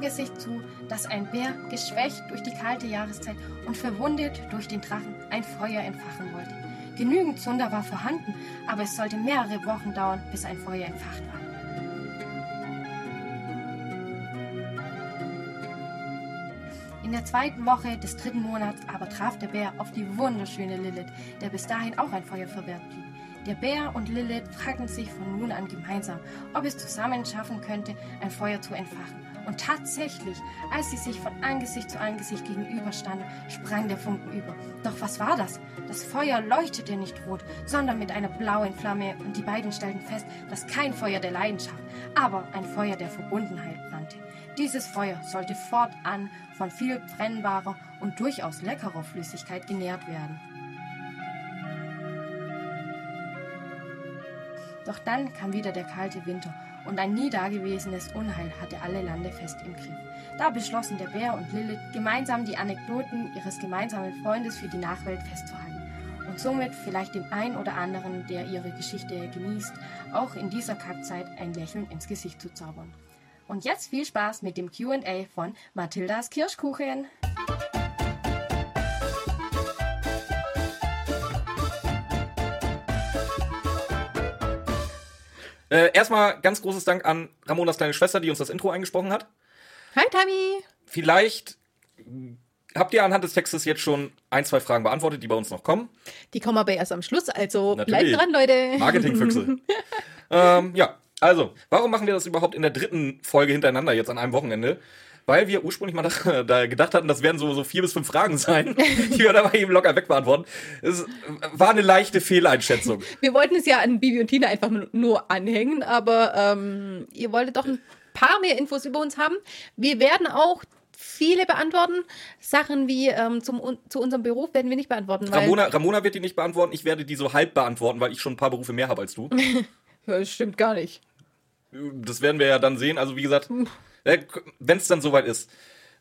Gesicht zu, dass ein Bär, geschwächt durch die kalte Jahreszeit und verwundet durch den Drachen, ein Feuer entfachen wollte. Genügend Zunder war vorhanden, aber es sollte mehrere Wochen dauern, bis ein Feuer entfacht war. In der zweiten Woche des dritten Monats aber traf der Bär auf die wunderschöne Lilith, der bis dahin auch ein Feuer verwehrt blieb. Der Bär und Lilith fragten sich von nun an gemeinsam, ob es zusammen schaffen könnte, ein Feuer zu entfachen. Und tatsächlich, als sie sich von Angesicht zu Angesicht gegenüberstanden, sprang der Funken über. Doch was war das? Das Feuer leuchtete nicht rot, sondern mit einer blauen Flamme, und die beiden stellten fest, dass kein Feuer der Leidenschaft, aber ein Feuer der Verbundenheit brannte. Dieses Feuer sollte fortan von viel brennbarer und durchaus leckerer Flüssigkeit genährt werden. Doch dann kam wieder der kalte Winter und ein nie dagewesenes Unheil hatte alle Lande fest im Griff. Da beschlossen der Bär und Lilith gemeinsam die Anekdoten ihres gemeinsamen Freundes für die Nachwelt festzuhalten und somit vielleicht dem einen oder anderen, der ihre Geschichte genießt, auch in dieser Kackzeit ein Lächeln ins Gesicht zu zaubern. Und jetzt viel Spaß mit dem QA von Mathildas Kirschkuchen. Äh, erstmal ganz großes Dank an Ramonas kleine Schwester, die uns das Intro eingesprochen hat. Hi, Tami. Vielleicht habt ihr anhand des Textes jetzt schon ein, zwei Fragen beantwortet, die bei uns noch kommen. Die kommen aber erst am Schluss, also Natürlich. bleibt dran, Leute. Marketingfüchse. ähm, ja, also, warum machen wir das überhaupt in der dritten Folge hintereinander jetzt an einem Wochenende? Weil wir ursprünglich mal da, da gedacht hatten, das werden so, so vier bis fünf Fragen sein, die wir dabei eben locker wegbeantworten. Es war eine leichte Fehleinschätzung. Wir wollten es ja an Bibi und Tina einfach nur anhängen, aber ähm, ihr wolltet doch ein paar mehr Infos über uns haben. Wir werden auch viele beantworten. Sachen wie ähm, zum, zu unserem Beruf werden wir nicht beantworten. Ramona, Ramona wird die nicht beantworten, ich werde die so halb beantworten, weil ich schon ein paar Berufe mehr habe als du. Das stimmt gar nicht. Das werden wir ja dann sehen. Also wie gesagt, wenn es dann soweit ist.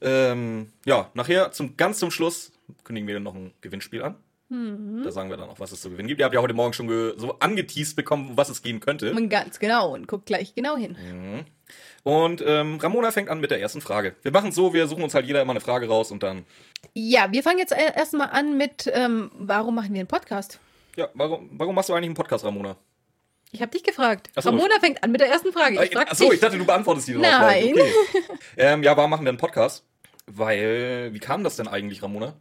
Ähm, ja, nachher zum ganz zum Schluss kündigen wir noch ein Gewinnspiel an. Mhm. Da sagen wir dann auch, was es zu gewinnen gibt. Ihr habt ja heute Morgen schon so angeteased bekommen, um was es gehen könnte. Ganz genau und guckt gleich genau hin. Und ähm, Ramona fängt an mit der ersten Frage. Wir machen es so, wir suchen uns halt jeder immer eine Frage raus und dann. Ja, wir fangen jetzt e- erstmal an mit, ähm, warum machen wir einen Podcast? Ja, warum, warum machst du eigentlich einen Podcast, Ramona? Ich habe dich gefragt. Ach so. Ramona fängt an mit der ersten Frage. Ich frag Achso, dich. ich dachte, du beantwortest die. Nein. Okay. ähm, ja, warum machen wir einen Podcast? Weil, wie kam das denn eigentlich, Ramona?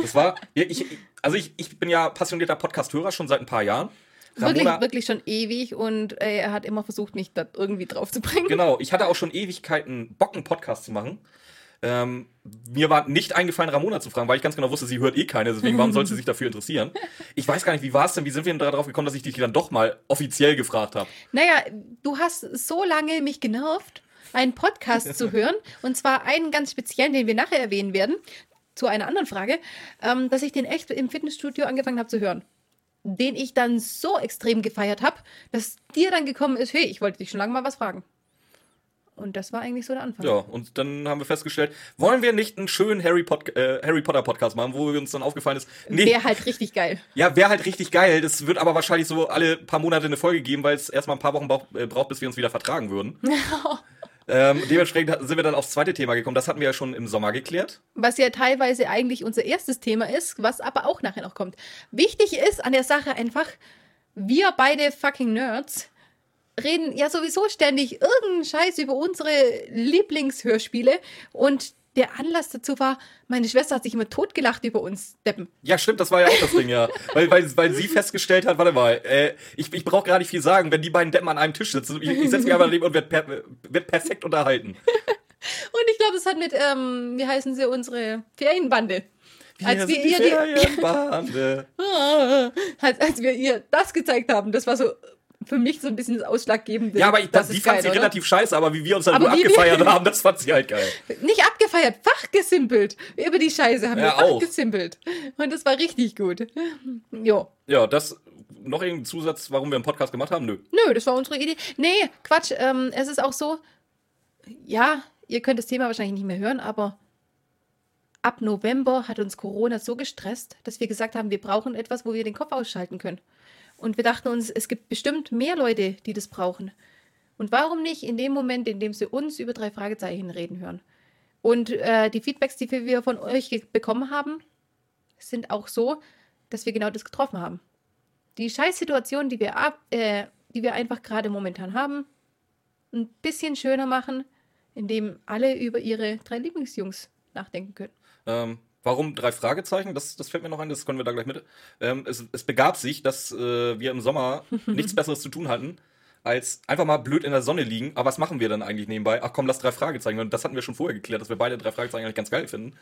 Das war, ich, also ich, ich bin ja passionierter Podcast-Hörer schon seit ein paar Jahren. Wirklich, wirklich schon ewig und äh, er hat immer versucht, mich da irgendwie drauf zu bringen. Genau, ich hatte auch schon Ewigkeiten Bock, einen Podcast zu machen. Ähm, mir war nicht eingefallen, Ramona zu fragen, weil ich ganz genau wusste, sie hört eh keine, deswegen warum soll sie sich dafür interessieren? Ich weiß gar nicht, wie war es denn, wie sind wir denn darauf gekommen, dass ich dich dann doch mal offiziell gefragt habe? Naja, du hast so lange mich genervt, einen Podcast zu hören. Und zwar einen ganz speziellen, den wir nachher erwähnen werden, zu einer anderen Frage, ähm, dass ich den echt im Fitnessstudio angefangen habe zu hören. Den ich dann so extrem gefeiert habe, dass dir dann gekommen ist, hey, ich wollte dich schon lange mal was fragen. Und das war eigentlich so der Anfang. Ja, und dann haben wir festgestellt, wollen wir nicht einen schönen Harry, Pod äh, Harry Potter Podcast machen, wo uns dann aufgefallen ist, nee, Wäre halt richtig geil. ja, wäre halt richtig geil. Das wird aber wahrscheinlich so alle paar Monate eine Folge geben, weil es erstmal ein paar Wochen braucht, äh, braucht bis wir uns wieder vertragen würden. ähm, dementsprechend sind wir dann aufs zweite Thema gekommen. Das hatten wir ja schon im Sommer geklärt. Was ja teilweise eigentlich unser erstes Thema ist, was aber auch nachher noch kommt. Wichtig ist an der Sache einfach, wir beide fucking Nerds reden ja sowieso ständig irgendeinen Scheiß über unsere Lieblingshörspiele und der Anlass dazu war, meine Schwester hat sich immer totgelacht über uns Deppen. Ja, stimmt, das war ja auch das Ding, ja. Weil, weil, weil sie festgestellt hat, warte mal, äh, ich, ich brauche gar nicht viel sagen, wenn die beiden Deppen an einem Tisch sitzen. Ich, ich setze mich einfach daneben und werde per, werd perfekt unterhalten. Und ich glaube, es hat mit, ähm, wie heißen sie, unsere Ferienbande. Als wir, sind die ihr die, Ferienbande. als, als wir ihr das gezeigt haben, das war so für mich so ein bisschen das Ausschlaggebende. Ja, aber ich, Das die ist fand geil, sie oder? relativ scheiße, aber wie wir uns dann Aber nur wie wir- abgefeiert haben, das fand sie halt geil. Nicht abgefeiert, fachgesimpelt. Über die Scheiße haben Ja, wir auch. fachgesimpelt. Und das war richtig gut. Jo. Ja, das noch irgendein Zusatz, warum wir einen Podcast gemacht haben? Nö. Nö, das war unsere Idee. Nee, Quatsch. Ähm, es ist auch so, ja, ihr könnt das Thema wahrscheinlich nicht mehr hören, aber ab November hat uns Corona so gestresst, dass wir gesagt haben, wir brauchen etwas, wo wir den Kopf ausschalten können. Und wir dachten uns, es gibt bestimmt mehr Leute, die das brauchen. Und warum nicht in dem Moment, in dem sie uns über drei Fragezeichen reden hören? Und äh, die Feedbacks, die wir von euch bekommen haben, sind auch so, dass wir genau das getroffen haben. Die Scheißsituation, die wir, ab, äh, die wir einfach gerade momentan haben, ein bisschen schöner machen, indem alle über ihre drei Lieblingsjungs nachdenken können. Ähm, warum drei Fragezeichen? Das, das fällt mir noch ein, das können wir da gleich mit. Ähm, es, es begab sich, dass äh, wir im Sommer nichts Besseres zu tun hatten, als einfach mal blöd in der Sonne liegen. Aber was machen wir dann eigentlich nebenbei? Ach komm, lass drei Fragezeichen. Und das hatten wir schon vorher geklärt, dass wir beide drei Fragezeichen eigentlich ganz geil finden.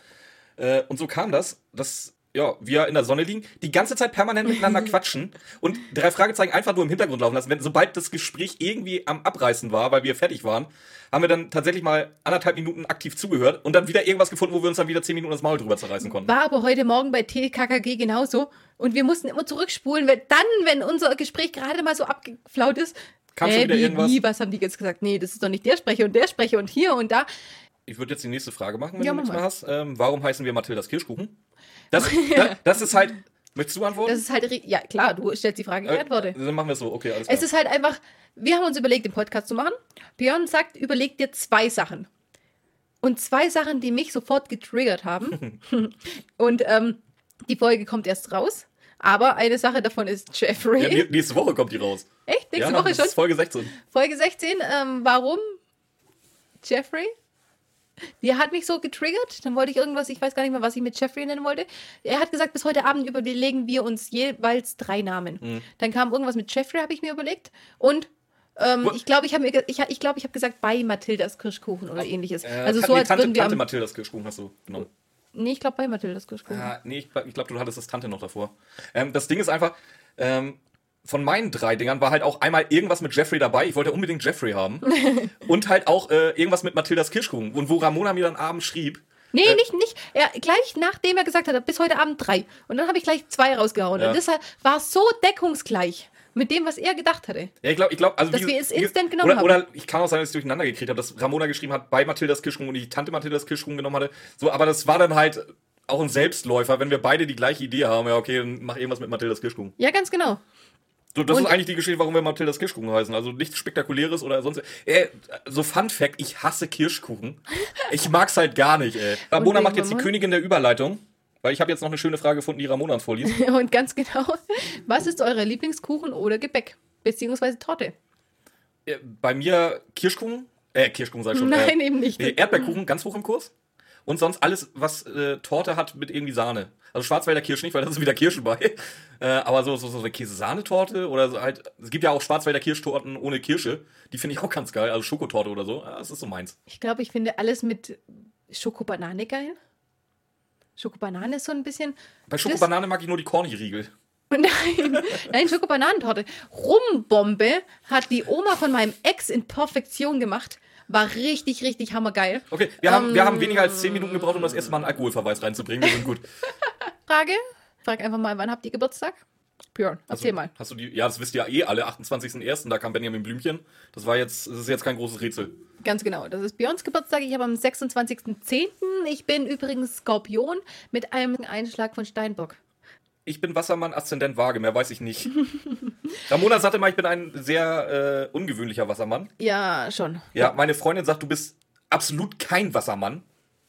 Äh, und so kam das, dass ja, wir in der Sonne liegen, die ganze Zeit permanent miteinander quatschen und drei Fragezeichen einfach nur im Hintergrund laufen lassen. Wenn, sobald das Gespräch irgendwie am Abreißen war, weil wir fertig waren, haben wir dann tatsächlich mal anderthalb Minuten aktiv zugehört und dann wieder irgendwas gefunden, wo wir uns dann wieder zehn Minuten das Maul drüber zerreißen konnten. War aber heute Morgen bei TKKG genauso. Und wir mussten immer zurückspulen, weil dann, wenn unser Gespräch gerade mal so abgeflaut ist, Kam schon äh, wieder wie, irgendwas? wie, was haben die jetzt gesagt? Nee, das ist doch nicht der Sprecher und der Sprecher und hier und da. Ich würde jetzt die nächste Frage machen, wenn Ja, du nichts mehr hast. Ähm, warum heißen wir Mathildas Kirschkuchen? Das, das, das ist halt. Möchtest du antworten? Das ist halt, ja klar, du stellst die Frage, ich Äh, antworte. Dann machen wir es so, okay, alles klar. Es ist halt einfach, wir haben uns überlegt, den Podcast zu machen. Björn sagt, überleg dir zwei Sachen. Und zwei Sachen, die mich sofort getriggert haben. und ähm, die Folge kommt erst raus. Aber eine Sache davon ist Jeffrey. ja, nä- nächste Woche kommt die raus. Echt? Nächste ja, Woche schon? ist Folge 16. Folge 16, ähm, warum Jeffrey? Die hat mich so getriggert. Dann wollte ich irgendwas, ich weiß gar nicht mehr, was ich mit Jeffrey nennen wollte. Er hat gesagt, bis heute Abend überlegen wir uns jeweils drei Namen. Mhm. Dann kam irgendwas mit Jeffrey, habe ich mir überlegt. Und ähm, ich glaube, ich habe mir, ich, ich glaube, ich habe gesagt bei Mathildas Kirschkuchen oder ähnliches. Äh, also so nee, als Tante, würden wir Tante am, Mathildas Kirschkuchen hast du genommen. Nee, ich glaube bei Mathildas Kirschkuchen. Ah, nee, ich, ich glaube, du hattest das Tante noch davor. Ähm, das Ding ist einfach, ähm, von meinen drei Dingern war halt auch einmal irgendwas mit Jeffrey dabei. Ich wollte unbedingt Jeffrey haben. und halt auch äh, irgendwas mit Mathildas Kirschkuchen. Und wo Ramona mir dann abends schrieb, Nee, Äh, nicht, nicht. Er, gleich nachdem er gesagt hat, bis heute Abend drei. Und dann habe ich gleich zwei rausgehauen. Ja. Und das war so deckungsgleich mit dem, was er gedacht hatte. Ja, ich glaube, ich glaube, also Dass wie- wir es instant genommen oder, haben. Oder ich kann auch sein, dass ich durcheinander gekriegt habe, dass Ramona geschrieben hat, bei Mathildas Kirschkuchen und ich die Tante Mathildas Kirschkuchen genommen hatte. So, aber das war dann halt auch ein Selbstläufer, wenn wir beide die gleiche Idee haben. Ja, okay, dann mach irgendwas mit Mathildas Kirschkuchen. Ja, ganz genau. So, das Und- ist eigentlich die Geschichte, warum wir Mathildas Kirschkuchen heißen. Also nichts Spektakuläres oder sonst. Äh, so Fun Fact, ich hasse Kirschkuchen. Ich mag's halt gar nicht, ey. Ramona macht jetzt die? Königin der Überleitung. Weil ich habe jetzt noch eine schöne Frage gefunden, die Ramona uns vorliest. Und ganz genau, was ist euer Lieblingskuchen oder Gebäck? Beziehungsweise Torte? Äh, Bei mir Kirschkuchen. Äh, Kirschkuchen sei schon. Nein, äh, eben nicht. Erdbeerkuchen ganz hoch im Kurs. Und sonst alles, was äh, Torte hat mit irgendwie Sahne. Also Schwarzwälder Kirsch nicht, weil da ist wieder Kirschen bei. Äh, aber so, so, so eine Käse-Sahnetorte oder so halt. Es gibt ja auch Schwarzwälder Kirschtorten ohne Kirsche. Die finde ich auch ganz geil. Also Schokotorte oder so. Ja, das ist so meins. Ich glaube, ich finde alles mit Schokobanane geil. Schokobanane ist so ein bisschen. Bei Schokobanane mag ich nur die Corny-Riegel. Nein, nein, Schokobananentorte. Rumbombe hat die Oma von meinem Ex in Perfektion gemacht. War richtig, richtig hammergeil. Okay, wir haben, wir Ähm. haben weniger als 10 Minuten gebraucht, um das erste Mal einen Alkoholverweis reinzubringen. Wir sind gut. Frage? Frag einfach mal, wann habt ihr Geburtstag? Björn, erzähl Hast du- mal. Hast du die, ja, das wisst ihr ja eh alle. 28.01. Da kam Benjamin Blümchen. Das war jetzt, das ist jetzt kein großes Rätsel. Ganz genau. Das ist Björns Geburtstag. Ich habe am 26.10. Ich bin übrigens Skorpion mit einem Einschlag von Steinbock. Ich bin Wassermann, Aszendent Waage, mehr weiß ich nicht. Ramona sagte mal, ich bin ein sehr äh, ungewöhnlicher Wassermann. Ja, schon. Ja, meine Freundin sagt, du bist absolut kein Wassermann.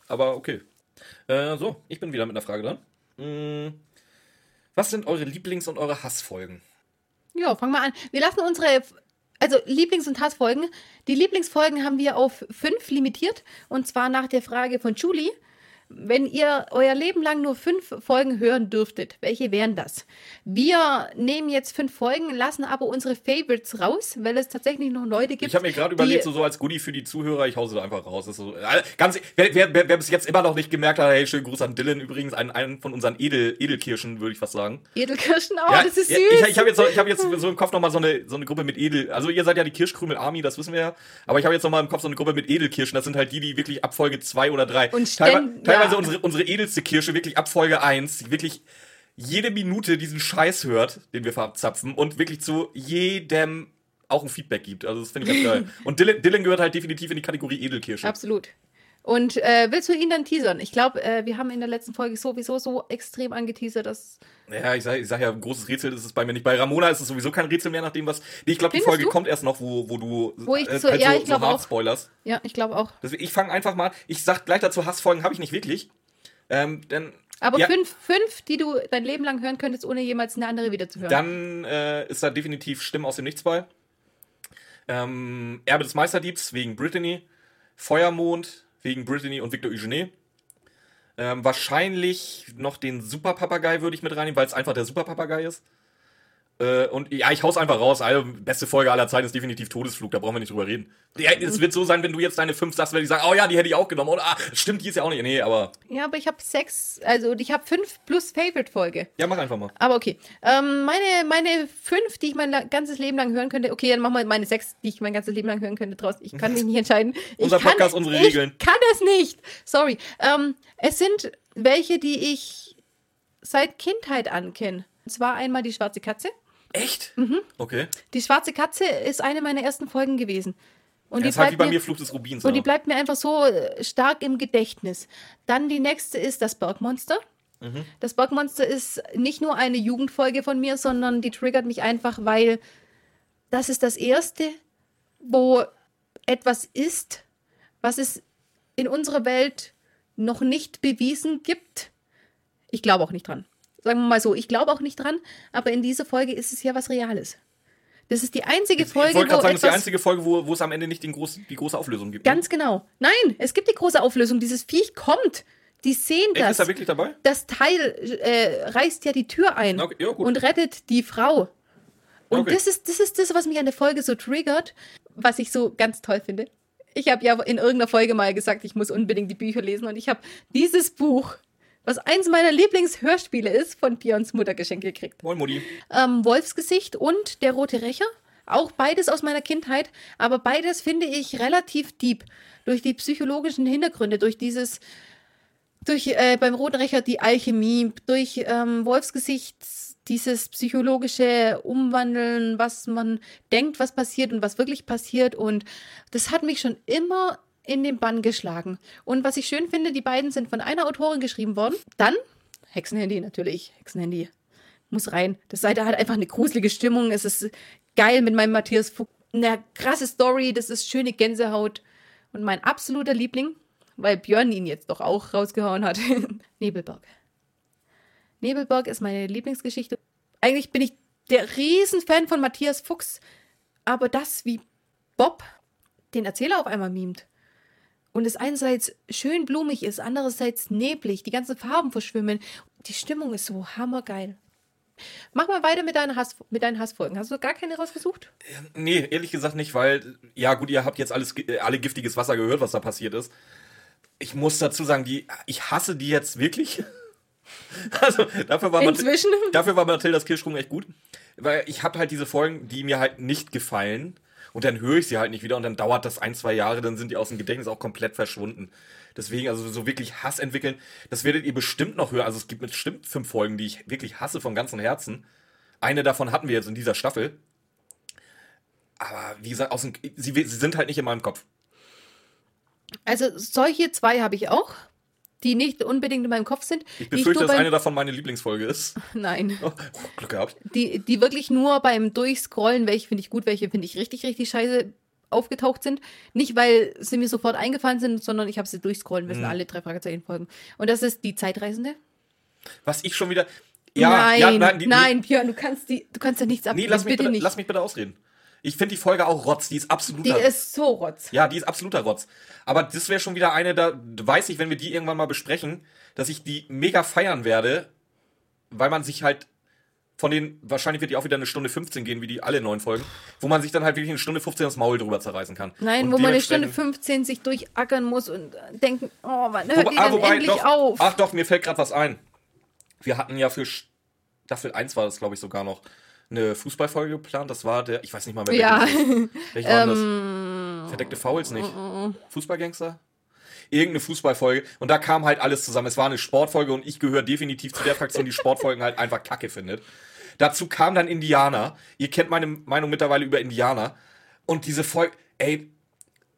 Aber okay. Äh, so, ich bin wieder mit einer Frage dran. Mm, was sind eure Lieblings- und eure Hassfolgen? Ja, fang mal an. Wir lassen unsere, also Lieblings- und Hassfolgen. Die Lieblingsfolgen haben wir auf fünf limitiert. Und zwar nach der Frage von Julie. Wenn ihr euer Leben lang nur fünf Folgen hören dürftet, welche wären das? Wir nehmen jetzt fünf Folgen, lassen aber unsere Favorites raus, weil es tatsächlich noch Leute gibt. Ich habe mir gerade überlegt, so, so als Goodie für die Zuhörer, ich hause da einfach raus. So, äh, ganz, wer, wer, wer, bis jetzt immer noch nicht gemerkt hat, hey, schönen Gruß an Dylan übrigens, einen, einen von unseren Edel, Edelkirschen, würde ich fast sagen. Edelkirschen, oh, Ja, das ist süß. Ich, ich habe jetzt, so- ich hab jetzt so im Kopf nochmal so eine, so eine Gruppe mit Edel. Also, ihr seid ja die Kirschkrümel Army, das wissen wir ja. Aber ich habe jetzt nochmal im Kopf so eine Gruppe mit Edelkirschen. Das sind halt die, die wirklich ab Folge 2 oder 3. Und Teilwe ständ- teilweise unsere, unsere edelste Kirsche wirklich ab Folge 1, die wirklich jede Minute diesen Scheiß hört, den wir verzapfen und wirklich zu jedem auch ein Feedback gibt. Also, das finde ich ganz geil. Und Dylan, Dylan gehört halt definitiv in die Kategorie Edelkirsche. Absolut. Und äh, willst du ihn dann teasern? Ich glaube, äh, wir haben in der letzten Folge sowieso so extrem angeteasert, dass. Ja, ich sage ich sag ja, großes Rätsel ist es bei mir nicht. Bei Ramona ist es sowieso kein Rätsel mehr, nachdem was. Nee, ich glaube, die Folge du? kommt erst noch, wo, wo du Wo ich äh, so- halt ja, so, ich so hart auch. spoilerst. Ja, ich glaube auch. Deswegen, ich fange einfach mal. Ich sag gleich dazu, Hassfolgen habe ich nicht wirklich. Ähm, denn Aber Ja. fünf, fünf, die du dein Leben lang hören könntest, ohne jemals eine andere wieder zu hören. Dann äh, ist da definitiv Stimmen aus dem Nichts bei. Ähm, Erbe des Meisterdiebs wegen Brittany. Feuermond wegen Brittany und Victor Eugene. Ähm, wahrscheinlich noch den Superpapagei würde ich mit reinnehmen, weil es einfach der Superpapagei ist. Äh, und ja, ich hau's einfach raus. Also, beste Folge aller Zeiten ist definitiv Todesflug, da brauchen wir nicht drüber reden. Ja, es wird so sein, wenn du jetzt deine fünf sagst, werde ich sagen, oh ja, die hätte ich auch genommen. Oder, ah, stimmt, die ist ja auch nicht. Nee, aber ja, aber ich habe sechs, also ich habe fünf plus Favorite-Folge. ja, mach einfach mal. Aber okay. Ähm, meine, meine fünf, die ich mein ganzes Leben lang hören könnte. Okay, dann machen wir meine sechs, die ich mein ganzes Leben lang hören könnte draus. Ich kann mich nicht entscheiden. Ich Unser kann, Podcast, unsere ich Regeln. kann es nicht. Sorry. Ähm, es sind welche, die ich seit Kindheit ankenne. Und zwar einmal die schwarze Katze. Echt? Mhm. Okay. Die schwarze Katze ist eine meiner ersten Folgen gewesen. Und Ja, die halt wie bleibt bei mir, mir Fluch des Rubins. und die aber. bleibt mir einfach so äh, stark im Gedächtnis. Dann die nächste ist das Bergmonster. Mhm. Das Bergmonster ist nicht nur eine Jugendfolge von mir, sondern die triggert mich einfach, weil das ist das erste, wo etwas ist, was es in unserer Welt noch nicht bewiesen gibt. Ich glaube auch nicht dran. Sagen wir mal so, ich glaube auch nicht dran, aber in dieser Folge ist es ja was Reales. Das ist die einzige ich Folge, wollte wo sagen, das ist die etwas einzige Folge, wo, wo es am Ende nicht den groß, die große Auflösung gibt. ne? Ganz genau. Nein, es gibt die große Auflösung. Dieses Viech kommt. Die sehen Echt, das. ist er wirklich dabei? das Teil äh, reißt ja die Tür ein Okay, ja, und rettet die Frau. Und Okay. das, ist, das ist das, was mich an der Folge so triggert, was ich so ganz toll finde. Ich habe ja in irgendeiner Folge mal gesagt, ich muss unbedingt die Bücher lesen und ich habe dieses Buch, was eins meiner Lieblingshörspiele ist, von Björns Mutter geschenkt gekriegt Moin, Mutti. ähm, Wolfsgesicht und Der rote Rächer. Auch beides aus meiner Kindheit, aber beides finde ich relativ deep. Durch die psychologischen Hintergründe, durch dieses, durch äh, beim roten Rächer die Alchemie, durch ähm, Wolfsgesicht dieses psychologische Umwandeln, was man denkt, was passiert und was wirklich passiert. Und das hat mich schon immer in den Bann geschlagen. Und was ich schön finde, die beiden sind von einer Autorin geschrieben worden. Dann Hexenhandy natürlich, Hexenhandy muss rein. Das Seite hat einfach eine gruselige Stimmung. Es ist geil mit meinem Matthias Fuchs. Eine krasse Story, das ist schöne Gänsehaut. Und mein absoluter Liebling, weil Björn ihn jetzt doch auch rausgehauen hat, Nebelberg. Nebelberg ist meine Lieblingsgeschichte. Eigentlich bin ich der Riesenfan von Matthias Fuchs. Aber das, wie Bob den Erzähler auf einmal mimt und es einerseits schön blumig ist, andererseits neblig, die ganzen Farben verschwimmen. Die Stimmung ist so hammergeil. Mach mal weiter mit, deinen Hass, mit deinen Hassfolgen. Hast du gar keine rausgesucht? Nee, ehrlich gesagt nicht, weil, ja gut, ihr habt jetzt alles, äh, alle giftiges Wasser gehört, was da passiert ist. Ich muss dazu sagen, die, ich hasse die jetzt wirklich. Also, dafür war, Inzwischen? dafür war Mathildas Kirschsprung echt gut. Weil ich habe halt diese Folgen, die mir halt nicht gefallen. Und dann höre ich sie halt nicht wieder und dann dauert das ein, zwei Jahre, dann sind die aus dem Gedächtnis auch komplett verschwunden. Deswegen, also so wirklich Hass entwickeln, das werdet ihr bestimmt noch hören. Also es gibt bestimmt fünf Folgen, die ich wirklich hasse von ganzem Herzen. Eine davon hatten wir jetzt in dieser Staffel. Aber wie gesagt, aus dem, sie, sie sind halt nicht in meinem Kopf. Also solche zwei habe ich auch, die nicht unbedingt in meinem Kopf sind. Ich ich befürchte, nur dass beim, eine davon meine Lieblingsfolge ist. Nein. Oh, Glück gehabt. Die, die wirklich nur beim Durchscrollen, welche finde ich gut, welche finde ich richtig, richtig scheiße aufgetaucht sind. Nicht, weil sie mir sofort eingefallen sind, sondern ich habe sie durchscrollen müssen, Mhm. alle drei Fragezeichen folgen. Und das ist die Zeitreisende. Was ich schon wieder. Ja, nein, ja, nein, die, nein, Björn, du kannst die, du kannst ja nichts abgeben. nee lass, mich bitte bitte, nicht. lass mich bitte ausreden. Ich finde die Folge auch Rotz. Die ist die absoluter. ist so rotz. ja, die ist absoluter Rotz. Aber das wäre schon wieder eine, da weiß ich, wenn wir die irgendwann mal besprechen, dass ich die mega feiern werde, weil man sich halt von den, wahrscheinlich wird die auch wieder eine Stunde 15 gehen, wie die alle neun Folgen, wo man sich dann halt wirklich eine Stunde 15 das Maul drüber zerreißen kann. Nein, Und wo man eine Stunde dementsprechend- 15 sich durchackern muss und denken, oh, wann hört Wobei- die ah, denn wobei, endlich doch, auf? Ach doch, mir fällt gerade was ein. Wir hatten ja für Staffel 1 war das, glaube ich, sogar noch eine Fußballfolge geplant. Das war der, ich weiß nicht mal, wer ja, Welche war das? ähm, Verdeckte Fouls nicht. Fußballgangster? Irgendeine Fußballfolge. Und da kam halt alles zusammen. Es war eine Sportfolge und ich gehöre definitiv zu der Fraktion, die Sportfolgen halt einfach kacke findet. Dazu kam dann Indianer. Ihr kennt meine Meinung mittlerweile über Indianer. Und diese Folge, ey,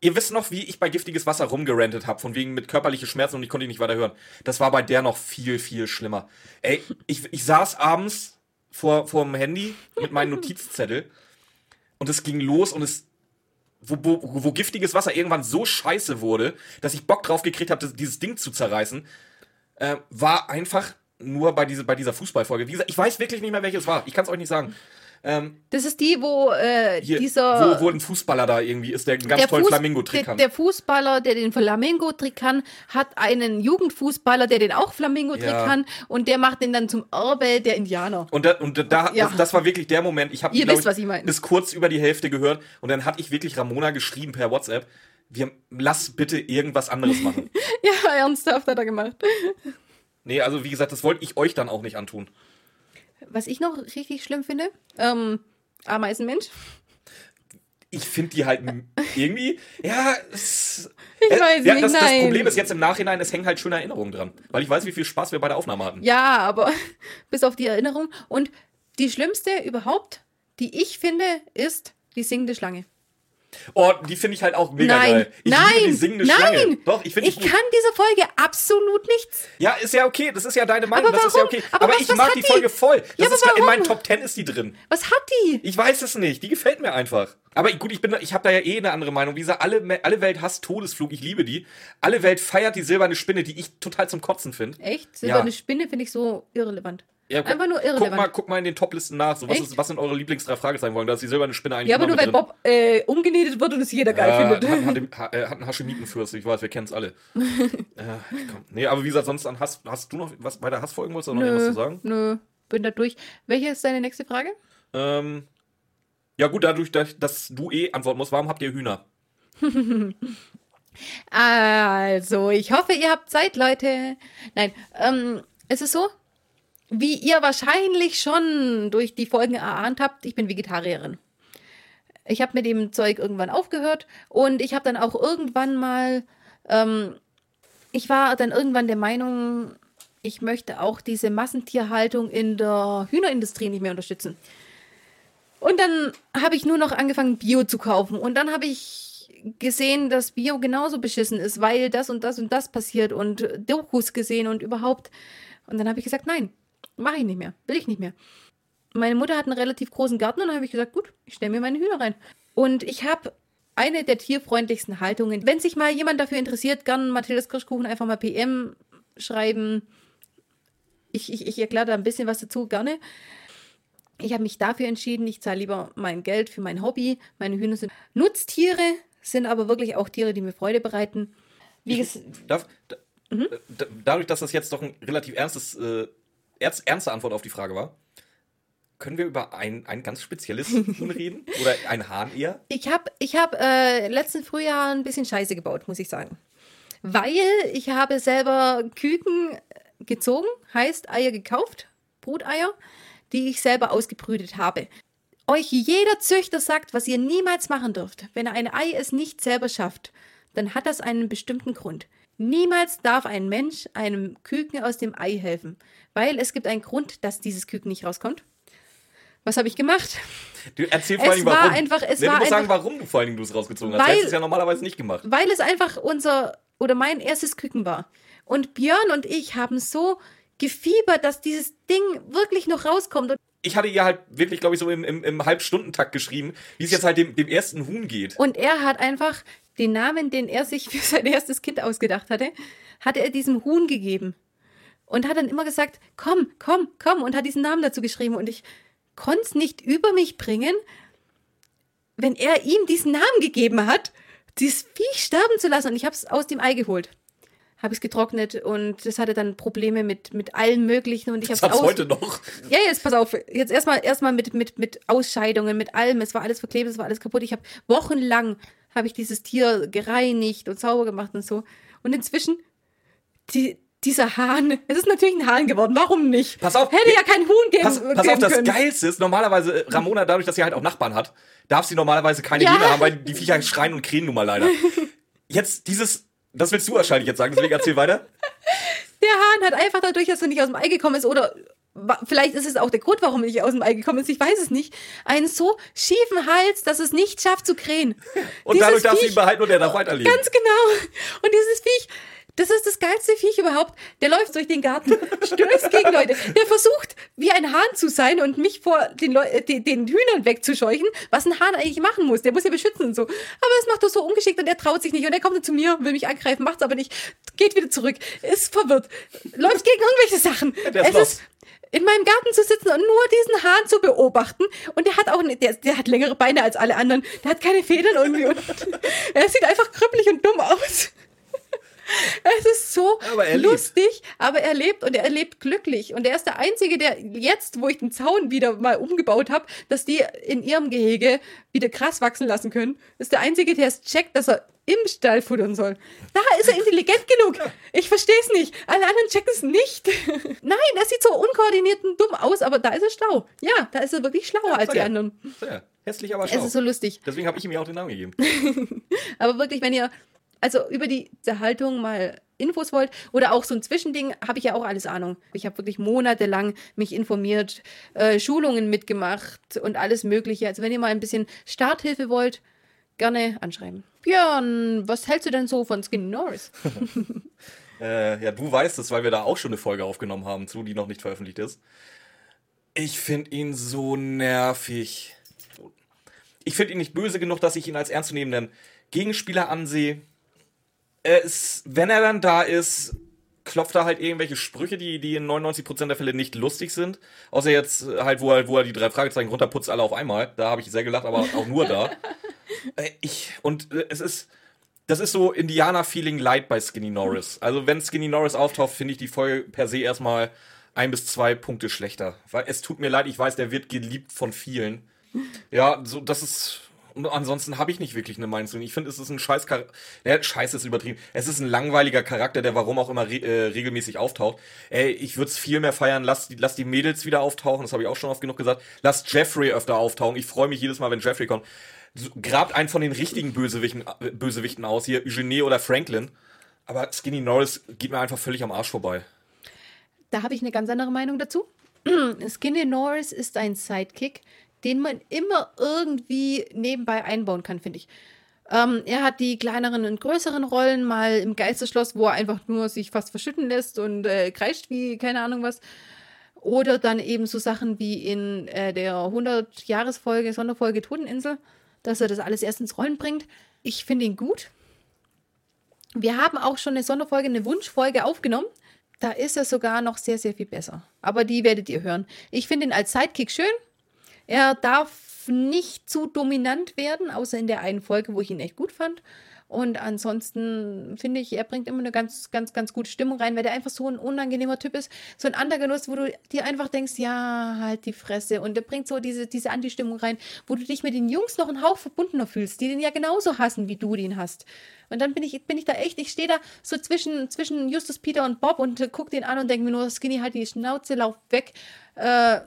Ihr wisst noch, wie ich bei giftiges Wasser rumgerantet habe, von wegen mit körperliche Schmerzen und ich konnte ihn nicht weiter hören. Das war bei der noch viel, viel schlimmer. Ey, ich, ich saß abends vor, vor dem Handy mit meinem Notizzettel und es ging los und es. Wo, wo, wo giftiges Wasser irgendwann so scheiße wurde, dass ich Bock drauf gekriegt habe, dieses Ding zu zerreißen, äh, war einfach nur bei, diese, bei dieser Fußballfolge. Wie gesagt, ich weiß wirklich nicht mehr, welches war. Ich kann es euch nicht sagen. Ähm, Das ist die, wo äh, hier, dieser. wo, wo ein Fußballer da irgendwie ist, der einen ganz der, tollen Flamingo-Trick der, kann. der Fußballer, der den Flamingo-Trick kann, hat einen Jugendfußballer, der den auch Flamingo-Trick Ja. kann und der macht den dann zum Erbe der Indianer. Und da, und da Ja. das, das war wirklich der Moment. Ich habe bis kurz über die Hälfte gehört und dann hatte ich wirklich Ramona geschrieben per WhatsApp. Wir lass bitte irgendwas anderes machen. Ja, ernsthaft hat er gemacht. nee, also wie gesagt, das wollte ich euch dann auch nicht antun. Was ich noch richtig schlimm finde, ähm, Ameisenmensch. Ich finde die halt irgendwie, ja, es, Ich äh, weiß ja, nicht, das, das nein. Problem ist jetzt im Nachhinein, es hängen halt schöne Erinnerungen dran. Weil ich weiß, wie viel Spaß wir bei der Aufnahme hatten. Ja, aber bis auf die Erinnerung. Und die schlimmste überhaupt, die ich finde, ist die singende Schlange. Oh, die finde ich halt auch mega nein, geil. Ich nein, liebe die singende nein. Schlange. Doch, ich finde ich kann dieser Folge absolut nichts. Ja, ist ja okay. Das ist ja deine Meinung. Aber das ist ja okay. Aber Aber, was- ich was mag die die? Folge voll. Das Ja, ist in warum? meinen Top Ten ist die drin. Was hat die? Ich weiß es nicht. Die gefällt mir einfach. Aber gut, ich bin, ich habe da ja eh eine andere Meinung. Wie gesagt, alle, alle Welt hasst Todesflug. Ich liebe die. Alle Welt feiert die silberne Spinne, die ich total zum Kotzen finde. Echt? Silberne Ja. Spinne finde ich so irrelevant. Ja, gu- Einfach nur Guck irrelevant. mal, guck mal in den Toplisten nach. So, was, ist, was sind eure Lieblings drei Fragezeichen wollen? Da ist die silberne Spinne eigentlich Ja, aber nur weil drin. Bob äh, umgenietet wird und es jeder geil Ja, findet. hat, hat, im- ha- äh, hat einen Haschemitenfürst, ich weiß, wir kennen es alle. ja, komm. Nee, aber wie gesagt, sonst an Hass, hast du noch was bei der Hassfolgen wolltest du noch irgendwas zu sagen? nö, bin da durch. Welche ist deine nächste Frage? Ähm, ja, gut, dadurch, dass dass du eh antworten musst, warum habt ihr Hühner? Also, ich hoffe, ihr habt Zeit, Leute. Nein, ähm, es ist so, wie ihr wahrscheinlich schon durch die Folgen erahnt habt, ich bin Vegetarierin. Ich habe mit dem Zeug irgendwann aufgehört und ich habe dann auch irgendwann mal, ähm, ich war dann irgendwann der Meinung, ich möchte auch diese Massentierhaltung in der Hühnerindustrie nicht mehr unterstützen. Und dann habe ich nur noch angefangen, Bio zu kaufen. Und dann habe ich gesehen, dass Bio genauso beschissen ist, weil das und das und das passiert und Dokus gesehen und überhaupt. Und dann habe ich gesagt, nein, mache ich nicht mehr, will ich nicht mehr. Meine Mutter hat einen relativ großen Garten und dann habe ich gesagt, gut, ich stelle mir meine Hühner rein. Und ich habe eine der tierfreundlichsten Haltungen. Wenn sich mal jemand dafür interessiert, gern Mathildas Kirschkuchen einfach mal PM schreiben. Ich, ich, ich erkläre da ein bisschen was dazu, gerne. Ich habe mich dafür entschieden, ich zahle lieber mein Geld für mein Hobby. Meine Hühner sind Nutztiere, sind aber wirklich auch Tiere, die mir Freude bereiten. Wie ges Darf, da, Mhm. da, dadurch, dass das jetzt doch ein relativ ernstes, äh, ernste Antwort auf die Frage war, können wir über ein, ein ganz spezielles Huhn reden? Oder ein Hahn eher? ich habe ich hab, äh, letzten Frühjahr ein bisschen Scheiße gebaut, muss ich sagen. Weil ich habe selber Küken gezogen, heißt Eier gekauft, Bruteier, die ich selber ausgebrütet habe. Euch jeder Züchter sagt, was ihr niemals machen dürft. Wenn ein Ei es nicht selber schafft, dann hat das einen bestimmten Grund. Niemals darf ein Mensch einem Küken aus dem Ei helfen, weil es gibt einen Grund, dass dieses Küken nicht rauskommt. Was habe ich gemacht? Du erzähl vor allem, war warum. einfach- es nee, du musst sagen, einfach- warum du vor Dingen du es rausgezogen hast. Weil- Du hättest es ja normalerweise nicht gemacht. Weil es einfach unser oder mein erstes Küken war. Und Björn und ich haben so gefiebert, dass dieses Ding wirklich noch rauskommt. Und, Ich hatte ihr halt wirklich, glaube ich, so im, im, im Halbstundentakt geschrieben, wie es jetzt halt dem, dem ersten Huhn geht. und er hat einfach den Namen, den er sich für sein erstes Kind ausgedacht hatte, hat er diesem Huhn gegeben. Und hat dann immer gesagt, komm, komm, komm, und hat diesen Namen dazu geschrieben. Und ich konnte es nicht über mich bringen, wenn er ihm diesen Namen gegeben hat, dieses Viech sterben zu lassen. Und ich habe es aus dem Ei geholt. Habe es getrocknet und das hatte dann Probleme mit, mit allem Möglichen. Und ich Das habe aus heute noch. ja, jetzt pass auf. Jetzt erstmal erstmal mit, mit, mit Ausscheidungen, mit allem. Es war alles verklebt, es war alles kaputt. Ich habe wochenlang habe ich dieses Tier gereinigt und sauber gemacht und so. Und inzwischen die, dieser Hahn. Es ist natürlich ein Hahn geworden. Warum nicht? Pass auf, Hätte ja kein Huhn geben, Pass, pass geben auf, das können. Geilste ist, normalerweise, äh, Ramona, dadurch, dass sie halt auch Nachbarn hat, darf sie normalerweise keine Ja. Hähne haben, weil die Viecher schreien und krähen nun mal leider. Jetzt dieses, das willst du wahrscheinlich jetzt sagen, deswegen erzähl weiter. Der Hahn hat einfach dadurch, dass er nicht aus dem Ei gekommen ist oder vielleicht ist es auch der Grund, warum ich aus dem Ei gekommen ist, ich weiß es nicht, einen so schiefen Hals, dass es nicht schafft zu krähen. Und Dieses dadurch darfst du ihn behalten und er darf weiterleben. Ganz genau. Und dieses Viech, das ist das geilste Viech überhaupt. Der läuft durch den Garten, stößt gegen Leute. Der versucht, wie ein Hahn zu sein und mich vor den, Leu äh, den, den Hühnern wegzuscheuchen, was ein Hahn eigentlich machen muss. Der muss ja beschützen und so. Aber das macht er so ungeschickt und er traut sich nicht. Und er kommt dann zu mir, will mich angreifen, macht's aber nicht, geht wieder zurück, ist verwirrt, läuft gegen irgendwelche Sachen. Der ist es los. ist in meinem Garten zu sitzen und nur diesen Hahn zu beobachten. Und der hat auch, der, der hat längere Beine als alle anderen. Der hat keine Federn irgendwie. Und er sieht einfach krüppelig und dumm aus. Es ist so Aber er lustig, aber er lebt und er lebt glücklich. Und er ist der Einzige, der jetzt, wo ich den Zaun wieder mal umgebaut habe, dass die in ihrem Gehege wieder krass wachsen lassen können, ist der Einzige, der es checkt, dass er im Stall futtern soll. Da ist er intelligent genug. Ich verstehe es nicht. Alle anderen checken es nicht. Nein, er sieht so unkoordiniert und dumm aus, aber da ist er schlau. Ja, da ist er wirklich schlauer als die ja. anderen. Ja, hässlich, aber Es schlau. ist so lustig. Deswegen habe ich ihm ja auch den Namen gegeben. Aber wirklich, wenn ihr also über die Haltung mal Infos wollt oder auch so ein Zwischending, habe ich ja auch alles Ahnung. Ich habe wirklich monatelang mich informiert, äh, Schulungen mitgemacht und alles Mögliche. Also wenn ihr mal ein bisschen Starthilfe wollt, gerne anschreiben. Björn, was hältst du denn so von Skinny Norris? Äh, ja, du weißt es, weil wir da auch schon eine Folge aufgenommen haben zu, die noch nicht veröffentlicht ist. Ich finde ihn so nervig. Ich finde ihn nicht böse genug, dass ich ihn als ernstzunehmenden Gegenspieler ansehe. Ist, wenn er dann da ist, klopft er halt irgendwelche Sprüche, die, die in 99% der Fälle nicht lustig sind. Außer jetzt halt, wo er, wo er die drei Fragezeichen runterputzt, alle auf einmal. Da habe ich sehr gelacht, aber auch nur da. Äh, ich, und äh, es ist, das ist so Indianer-Feeling light bei Skinny Norris. Also wenn Skinny Norris auftaucht, finde ich die Folge per se erstmal ein bis zwei Punkte schlechter. Weil es tut mir leid, ich weiß, der wird geliebt von vielen. Ja, so, das ist. Ansonsten habe ich nicht wirklich eine Meinung zu ihm. Ich finde, es ist ein scheiß Charakter. Ja, scheiß ist übertrieben. Es ist ein langweiliger Charakter, der warum auch immer re äh, regelmäßig auftaucht. Ey, ich würde es viel mehr feiern. Lass lass die Mädels wieder auftauchen. Das habe ich auch schon oft genug gesagt. Lass Jeffrey öfter auftauchen. Ich freue mich jedes Mal, wenn Jeffrey kommt. Grabt einen von den richtigen Bösewichten, äh, Bösewichten aus. Hier Eugenie oder Franklin. Aber Skinny Norris geht mir einfach völlig am Arsch vorbei. Da habe ich eine ganz andere Meinung dazu. Skinny Norris ist ein Sidekick, den man immer irgendwie nebenbei einbauen kann, finde ich. Ähm, er hat die kleineren und größeren Rollen, mal im Geisterschloss, wo er einfach nur sich fast verschütten lässt und äh, kreischt wie keine Ahnung was. Oder dann eben so Sachen wie in äh, der 100-Jahres-Folge, Sonderfolge Toteninsel, dass er das alles erst ins Rollen bringt. Ich finde ihn gut. Wir haben auch schon eine Sonderfolge, eine Wunschfolge aufgenommen. Da ist er sogar noch sehr, sehr viel besser. Aber die werdet ihr hören. Ich finde ihn als Sidekick schön. Er darf nicht zu dominant werden, außer in der einen Folge, wo ich ihn echt gut fand. Und ansonsten finde ich, er bringt immer eine ganz, ganz, ganz gute Stimmung rein, weil der einfach so ein unangenehmer Typ ist. So ein Antagonist, wo du dir einfach denkst, ja, halt die Fresse. Und der bringt so diese, diese Anti-Stimmung rein, wo du dich mit den Jungs noch einen Hauch verbundener fühlst, die den ja genauso hassen, wie du den hast. Und dann bin ich, bin ich da echt, ich stehe da so zwischen, zwischen Justus, Peter und Bob und äh, guck den an und denke mir nur, Skinny, halt die Schnauze, lauf weg. Äh,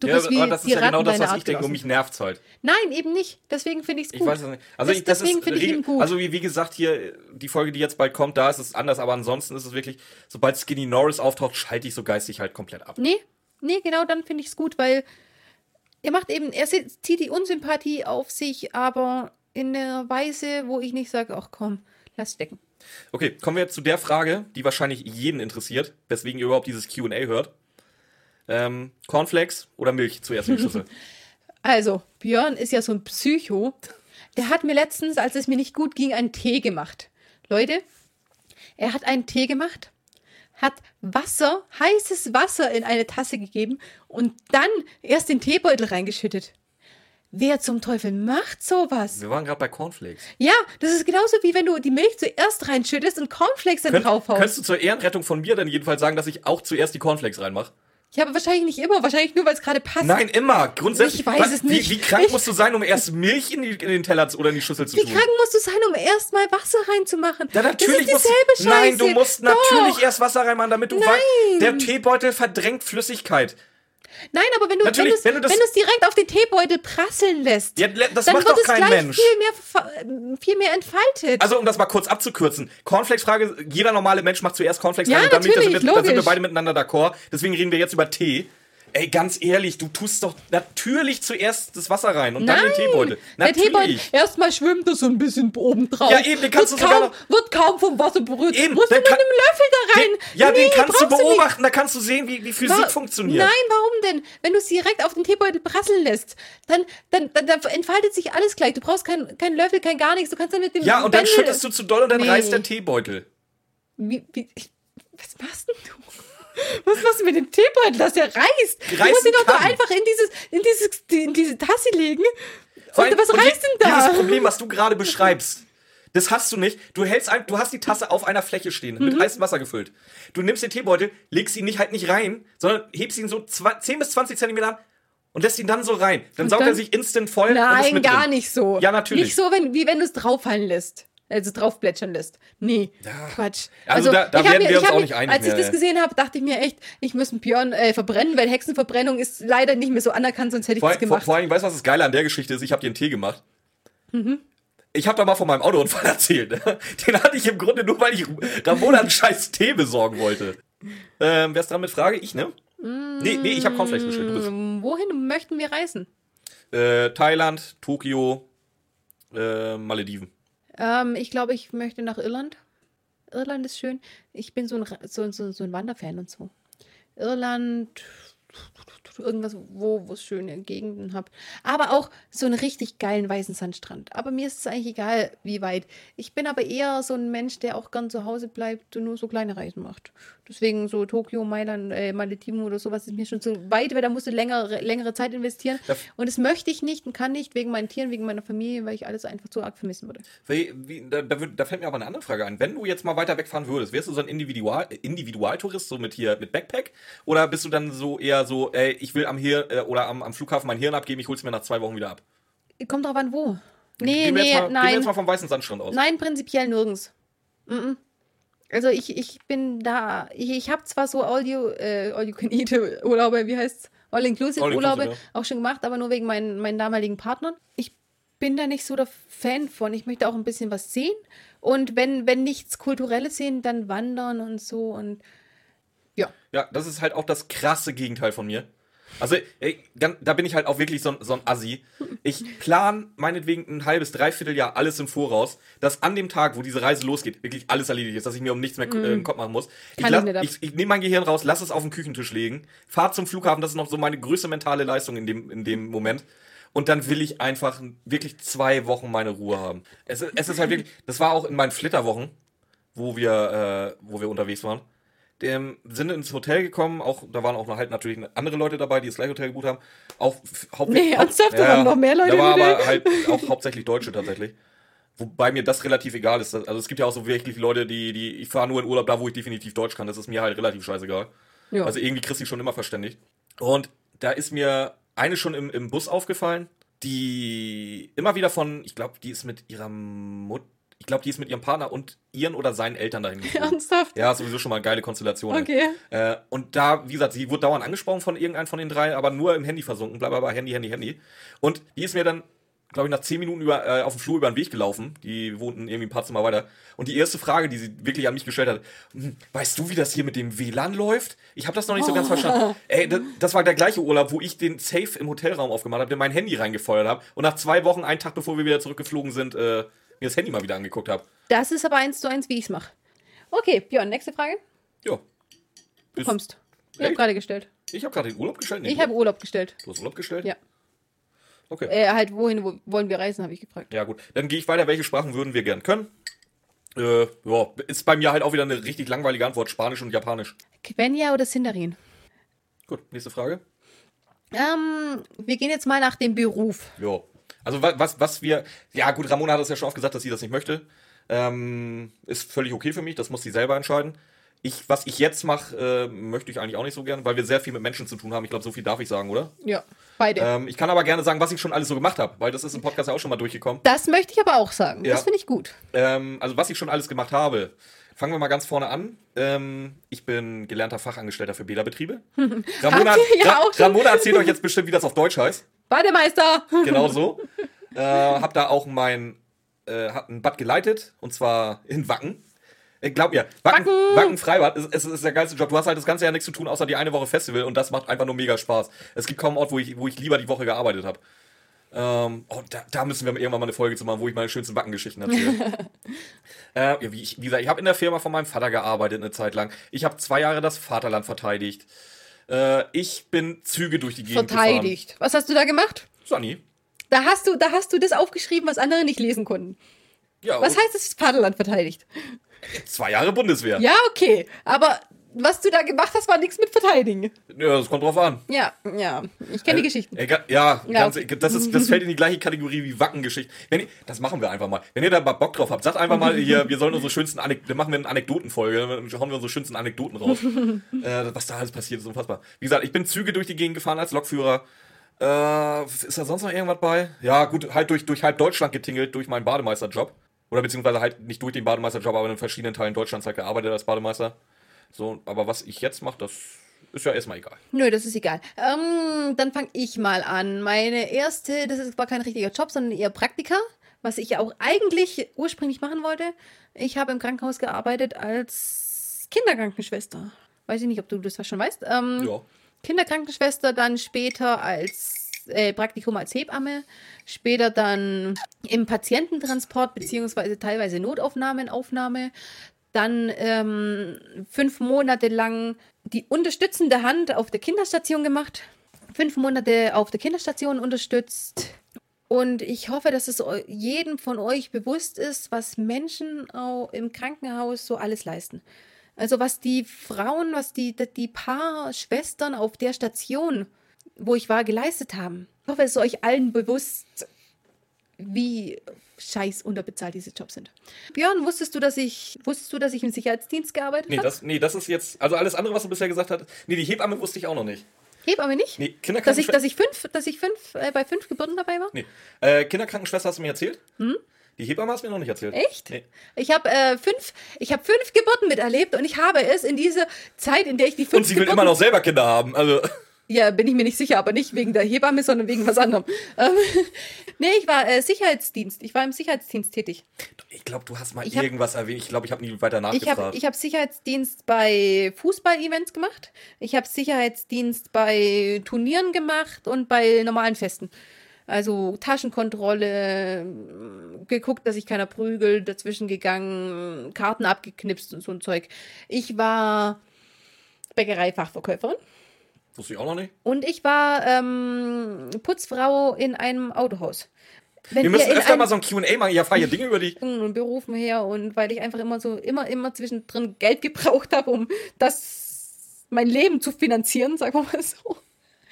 du Ja, bist wie aber das ist ja genau das, was ich denke und mich nervt's halt. Nein, eben nicht. Deswegen finde ich es gut. Ich weiß es nicht. Also Das- ich, das deswegen ist finde ich ihn gut. Also wie, wie gesagt, hier die Folge, die jetzt bald kommt, da ist es anders, aber ansonsten ist es wirklich, sobald Skinny Norris auftaucht, schalte ich so geistig halt komplett ab. Nee, nee, genau dann finde ich es gut, weil er macht eben, er zieht die Unsympathie auf sich, aber in einer Weise, wo ich nicht sage, ach komm, lass stecken. Okay, kommen wir jetzt zu der Frage, die wahrscheinlich jeden interessiert, weswegen ihr überhaupt dieses Q&A hört. Ähm, Cornflakes oder Milch zuerst in die Schüssel? Also, Björn ist ja so ein Psycho. Der hat mir letztens, als es mir nicht gut ging, einen Tee gemacht. Leute, er hat einen Tee gemacht, hat Wasser, heißes Wasser in eine Tasse gegeben und dann erst den Teebeutel reingeschüttet. Wer zum Teufel macht sowas? Wir waren gerade bei Cornflakes. Ja, das ist genauso wie wenn du die Milch zuerst reinschüttest und Cornflakes dann Könnt, draufhaust. könntest du zur Ehrenrettung von mir dann jedenfalls sagen, dass ich auch zuerst die Cornflakes reinmache? Ja, aber wahrscheinlich nicht immer, wahrscheinlich nur, weil es gerade passt. Nein, immer. Grundsätzlich. Ich weiß Was- es nicht. Wie, wie krank Ich- musst du sein, um erst Milch in, die, in den Teller oder in die Schüssel zu Wie tun? krank musst du sein, um erstmal Wasser reinzumachen? Ja, natürlich das ist musst dieselbe Scheiße. Nein, du musst Doch. natürlich erst Wasser reinmachen, damit du Nein. weißt, der Teebeutel verdrängt Flüssigkeit. Nein, aber wenn du Natürlich, wenn du es direkt auf den Teebeutel prasseln lässt, Ja, das dann macht wird doch es kein gleich Mensch. viel mehr ver- viel mehr entfaltet. Also, um das mal kurz abzukürzen. Cornflakes-Frage, jeder normale Mensch macht zuerst Cornflakes Ja, rein nicht, da, sind wir, da sind wir beide miteinander d'accord. Deswegen reden wir jetzt über Tee. Ey, ganz ehrlich, du tust doch natürlich zuerst das Wasser rein und dann den Teebeutel. Der Teebeutel, Natürlich. erstmal schwimmt es so ein bisschen oben drauf. Ja, eben, den kannst wird du sogar kaum, Wird kaum vom Wasser berührt. Eben, Musst du den mit kann- einem Löffel da rein. Den, ja, den Nee, kannst du beobachten, da kannst du sehen, wie, wie Physik Wa- funktioniert. Nein, warum denn? Wenn du es direkt auf den Teebeutel prasseln lässt, dann, dann, dann, dann entfaltet sich alles gleich. Du brauchst keinen kein Löffel, kein gar nichts. Du kannst dann mit dem Ja, und dann Bändel- schüttest du zu doll und dann Nee. reißt der Teebeutel. Wie, wie, was machst denn du? Was machst du mit dem Teebeutel, dass der reißt? Du Reißen musst ihn doch da einfach in, dieses, in, dieses, in diese Tasse legen. Und allem- was und reißt denn da? Dieses Problem, was du gerade beschreibst, das hast du nicht. Du hältst ein, du hast die Tasse auf einer Fläche stehen, Mhm. mit heißem Wasser gefüllt. Du nimmst den Teebeutel, legst ihn nicht halt nicht rein, sondern hebst ihn so zwei- 10 bis 20 Zentimeter an und lässt ihn dann so rein. Dann Und saugt dann- er sich instant voll. Nein, gar drin. nicht so. Ja, natürlich. Nicht so, wenn, wie wenn du es drauffallen lässt. Also drauf plätschern lässt. Nee, Quatsch. Also da- da ich hab werden mir- wir ich uns auch nicht einig Als ich mehr, das ey. gesehen habe, dachte ich mir echt, ich muss einen Björn äh, verbrennen, weil Hexenverbrennung ist leider nicht mehr so anerkannt, sonst hätte ich Vor, das gemacht. vor allem, weißt du, was das Geile an der Geschichte ist? Ich habe dir einen Tee gemacht. Mhm. Ich habe da mal von meinem Autounfall erzählt. Den hatte ich im Grunde nur, weil ich Ramona einen scheiß Tee besorgen wollte. Ähm, wer ist dran mit Frage? Ich, ne? Nee, nee, ich habe Cornflakes bestellt. Du bist. Ähm, Wohin möchten wir reisen? Äh, Thailand, Tokio, äh, Malediven. Ähm, ich glaube, ich möchte nach Irland. Irland ist schön. Ich bin so ein, so, so, so ein Wanderfan und so. Irland, irgendwas, wo es schöne Gegenden habt. Aber auch so einen richtig geilen weißen Sandstrand. Aber mir ist es eigentlich egal, wie weit. Ich bin aber eher so ein Mensch, der auch gern zu Hause bleibt und nur so kleine Reisen macht. Deswegen so Tokio, Mailand, äh, Malediven oder sowas ist mir schon zu weit, weil da musst du längere, längere Zeit investieren. Ja. Und das möchte ich nicht und kann nicht wegen meinen Tieren, wegen meiner Familie, weil ich alles einfach zu arg vermissen würde. Wie, wie, da, da, fällt mir aber eine andere Frage ein. Wenn du jetzt mal weiter wegfahren würdest, wärst du so ein Individual, Individualtourist, so mit hier mit Backpack? Oder bist du dann so eher so, ey, ich will am Hirn äh, oder am, am Flughafen mein Hirn abgeben, ich hol's mir nach zwei Wochen wieder ab? Kommt drauf an, wo. Nee, Gehen nee, mal, Gehen wir nein. jetzt mal vom weißen Sandstrand aus. Nein, prinzipiell nirgends. Mhm. Also ich, ich bin da, ich, ich habe zwar so All You, äh, All You Can Eat Urlaube, wie heißt's? All-Inclusive All-inclusive, Urlaube ja. auch schon gemacht, aber nur wegen meinen, meinen damaligen Partnern. Ich bin da nicht so der Fan von. Ich möchte auch ein bisschen was sehen. Und wenn, wenn nichts Kulturelles sehen, dann wandern und so und ja. Ja, das ist halt auch das krasse Gegenteil von mir. Also, ey, da bin ich halt auch wirklich so, ein- so ein Assi. Ich plan meinetwegen ein halbes, dreiviertel Jahr alles im Voraus, dass an dem Tag, wo diese Reise losgeht, wirklich alles erledigt ist, dass ich mir um nichts mehr äh, im Kopf machen muss. Ich, lass- ich ich, ich nehme mein Gehirn raus, lass es auf den Küchentisch legen, fahr zum Flughafen, das ist noch so meine größte mentale Leistung in dem, in dem Moment. Und dann will ich einfach wirklich zwei Wochen meine Ruhe haben. Es, ist- es ist halt wirklich, das war auch in meinen Flitterwochen, wo wir, äh, wo wir unterwegs waren. Dem, sind ins Hotel gekommen, auch, da waren auch noch halt natürlich andere Leute dabei, die das gleiche Hotel gebucht haben. Auch hauptsächlich. Nee, ernsthaft? Da waren noch mehr Leute Da war im Hotel? aber halt auch hauptsächlich Deutsche tatsächlich. Wobei mir das relativ egal ist. Also es gibt ja auch so wirklich Leute, die, die, ich fahre nur in Urlaub da, wo ich definitiv Deutsch kann. Das ist mir halt relativ scheißegal. Ja. Also irgendwie kriegst du schon immer verständigt. Und da ist mir eine schon im, im Bus aufgefallen, die immer wieder von, ich glaube, die ist mit ihrer Mutter, ich glaube, die ist mit ihrem Partner und ihren oder seinen Eltern dahin geflogen. Ernsthaft? Ja, sowieso schon mal eine geile Konstellation. Okay. Äh, und da, wie gesagt, sie wurde dauernd angesprochen von irgendeinem von den drei, aber nur im Handy versunken, bla bla bla, Handy, Handy, Handy. Und die ist mir dann, glaube ich, nach zehn Minuten über, äh, auf dem Flur über den Weg gelaufen. Die wohnten irgendwie ein paar Zimmer weiter. Und die erste Frage, die sie wirklich an mich gestellt hat, "Hm, weißt du, wie das hier mit dem WLAN läuft? Ich habe das noch nicht so ganz verstanden. Ey, das, das war der gleiche Urlaub, wo ich den Safe im Hotelraum aufgemacht habe, mein Handy reingefeuert habe und nach zwei Wochen, einen Tag bevor wir wieder zurückgeflogen sind, äh, mir das Handy mal wieder angeguckt habe. Das ist aber eins zu eins, wie ich es mache. Okay, Björn, nächste Frage. Ja. Du Ist- kommst. Ich habe Echt? gerade gestellt. Ich habe gerade den Urlaub gestellt. Nee, Ich habe Urlaub gestellt. Du hast Urlaub gestellt? Ja. Okay. Äh, halt, wohin wo, wollen wir reisen, habe ich gefragt. Ja, gut. Dann gehe ich weiter. Welche Sprachen würden wir gern können? Äh, ja, ist bei mir halt auch wieder eine richtig langweilige Antwort. Spanisch und Japanisch. Quenya oder Sindarin? Gut, nächste Frage. Ähm, wir gehen jetzt mal nach dem Beruf. Ja. Also wa- was, was wir. Ja, gut, Ramona hat es ja schon oft gesagt, dass sie das nicht möchte. Ähm, ist völlig okay für mich, das muss sie selber entscheiden. ich, was ich jetzt mache, äh, möchte ich eigentlich auch nicht so gerne, weil wir sehr viel mit Menschen zu tun haben. Ich glaube, so viel darf ich sagen, oder? Ja, beide. Ähm, ich kann aber gerne sagen, was ich schon alles so gemacht habe, weil das ist im Podcast ja auch schon mal durchgekommen. das möchte ich aber auch sagen. Ja. Das finde ich gut. Ähm, also was ich schon alles gemacht habe. Fangen wir mal ganz vorne an. Ähm, ich bin gelernter Fachangestellter für Bäderbetriebe. Ramona, ja Ra. Ramona erzählt euch jetzt bestimmt, wie das auf Deutsch heißt. Bademeister! Genau so. äh, hab da auch mein, äh, hab ein Bad geleitet und zwar in Wacken. Äh, glaub mir, Wacken, Wacken! Wacken Freibad ist, ist, ist der geilste Job. Du hast halt das ganze Jahr nichts zu tun, außer die eine Woche Festival und das macht einfach nur mega Spaß. Es gibt kaum einen Ort, wo ich, wo ich lieber die Woche gearbeitet habe. Ähm, oh, da, da müssen wir irgendwann mal eine Folge zu machen, wo ich meine schönsten Wackengeschichten erzähle. äh, wie, ich, wie gesagt, ich habe in der Firma von meinem Vater gearbeitet eine Zeit lang. Ich habe zwei Jahre das Vaterland verteidigt. Äh, ich bin Züge durch die Gegend Verteidigt. Was hast du da gemacht? gefahren. Sonny. Da hast du, da hast du das aufgeschrieben, was andere nicht lesen konnten. Ja, Was heißt das Vaterland verteidigt? zwei Jahre Bundeswehr. Ja, okay. Aber was du da gemacht hast, war nichts mit Verteidigen. Ja, das kommt drauf an. Ja, ja. Ich kenne die Geschichten. Äh, ja, Ja, ganz, das, ist, das fällt in die gleiche Kategorie wie Wackengeschichten. Wenn ihr, das machen wir einfach mal. Wenn ihr da mal Bock drauf habt, sagt einfach mal hier, wir sollen unsere schönsten Anekdoten, dann machen wir eine Anekdotenfolge, dann hauen wir unsere schönsten Anekdoten raus. äh, was da alles passiert, ist unfassbar. Wie gesagt, ich bin Züge durch die Gegend gefahren als Lokführer. Äh, ist da sonst noch irgendwas bei? Ja, gut, halt durch, durch halb Deutschland getingelt, durch meinen Bademeisterjob. Oder beziehungsweise halt nicht durch den Bademeisterjob, aber in verschiedenen Teilen Deutschlands halt gearbeitet als Bademeister. So, aber was ich jetzt mache, das ist ja erstmal egal. Nö, das ist egal. Ähm, dann fange ich mal an. Meine erste, das ist, war kein richtiger Job, sondern eher Praktika, was ich ja auch eigentlich ursprünglich machen wollte. Ich habe im Krankenhaus gearbeitet als Kinderkrankenschwester. Weiß ich nicht, ob du das schon weißt. Ähm, Ja. Kinderkrankenschwester, dann später als äh, Praktikum als Hebamme, später dann im Patiententransport beziehungsweise teilweise Notaufnahmenaufnahme, dann ähm, fünf Monate lang die unterstützende Hand auf der Kinderstation gemacht, fünf Monate auf der Kinderstation unterstützt. Und ich hoffe, dass es jedem von euch bewusst ist, was Menschen auch im Krankenhaus so alles leisten. Also was die Frauen, was die, die paar Schwestern auf der Station, wo ich war, geleistet haben. Ich hoffe, es ist euch allen bewusst, wie scheiß unterbezahlt diese Jobs sind. Björn, wusstest du, dass ich, wusstest du, dass ich im Sicherheitsdienst gearbeitet Nee habe? das, nee, das ist jetzt, also alles andere, was du bisher gesagt hast, nee, die Hebamme wusste ich auch noch nicht. Hebamme nicht? Nee, Dass ich, Kinderkrankenschwester. dass ich fünf, dass ich fünf, äh, bei fünf Geburten dabei war? Nee. Äh, Kinderkrankenschwester hast du mir erzählt? Die Hebamme hast du mir noch nicht erzählt. Hm? Echt? Nee. Ich habe äh, fünf, ich habe fünf Geburten miterlebt und ich habe es in dieser Zeit, in der ich die fünf Und sie will Geburten immer noch selber Kinder haben. Also, Ja, bin ich mir nicht sicher, aber nicht wegen der Hebamme, sondern wegen was anderem. Ähm, nee, ich war äh, Sicherheitsdienst. Ich war im Sicherheitsdienst tätig. ich glaube, du hast mal Ich hab- irgendwas erwähnt. Ich glaube, ich habe nie weiter Ich habe nachgefragt. ich hab Sicherheitsdienst bei Fußball-Events gemacht. Ich habe Sicherheitsdienst bei Turnieren gemacht und bei normalen Festen. Also Taschenkontrolle, m, geguckt, dass sich keiner prügelt, dazwischen gegangen, Karten abgeknipst und so ein Zeug. Ich war Bäckereifachverkäuferin. Wusste ich auch noch nicht. Und ich war ähm, Putzfrau in einem Autohaus. Wenn Wir müssen in öfter mal so ein Q&A machen. Ja, freie Dinge über dich. und Berufen her und weil ich einfach immer so, immer, immer zwischendrin Geld gebraucht habe, um das, mein Leben zu finanzieren, sagen wir mal so.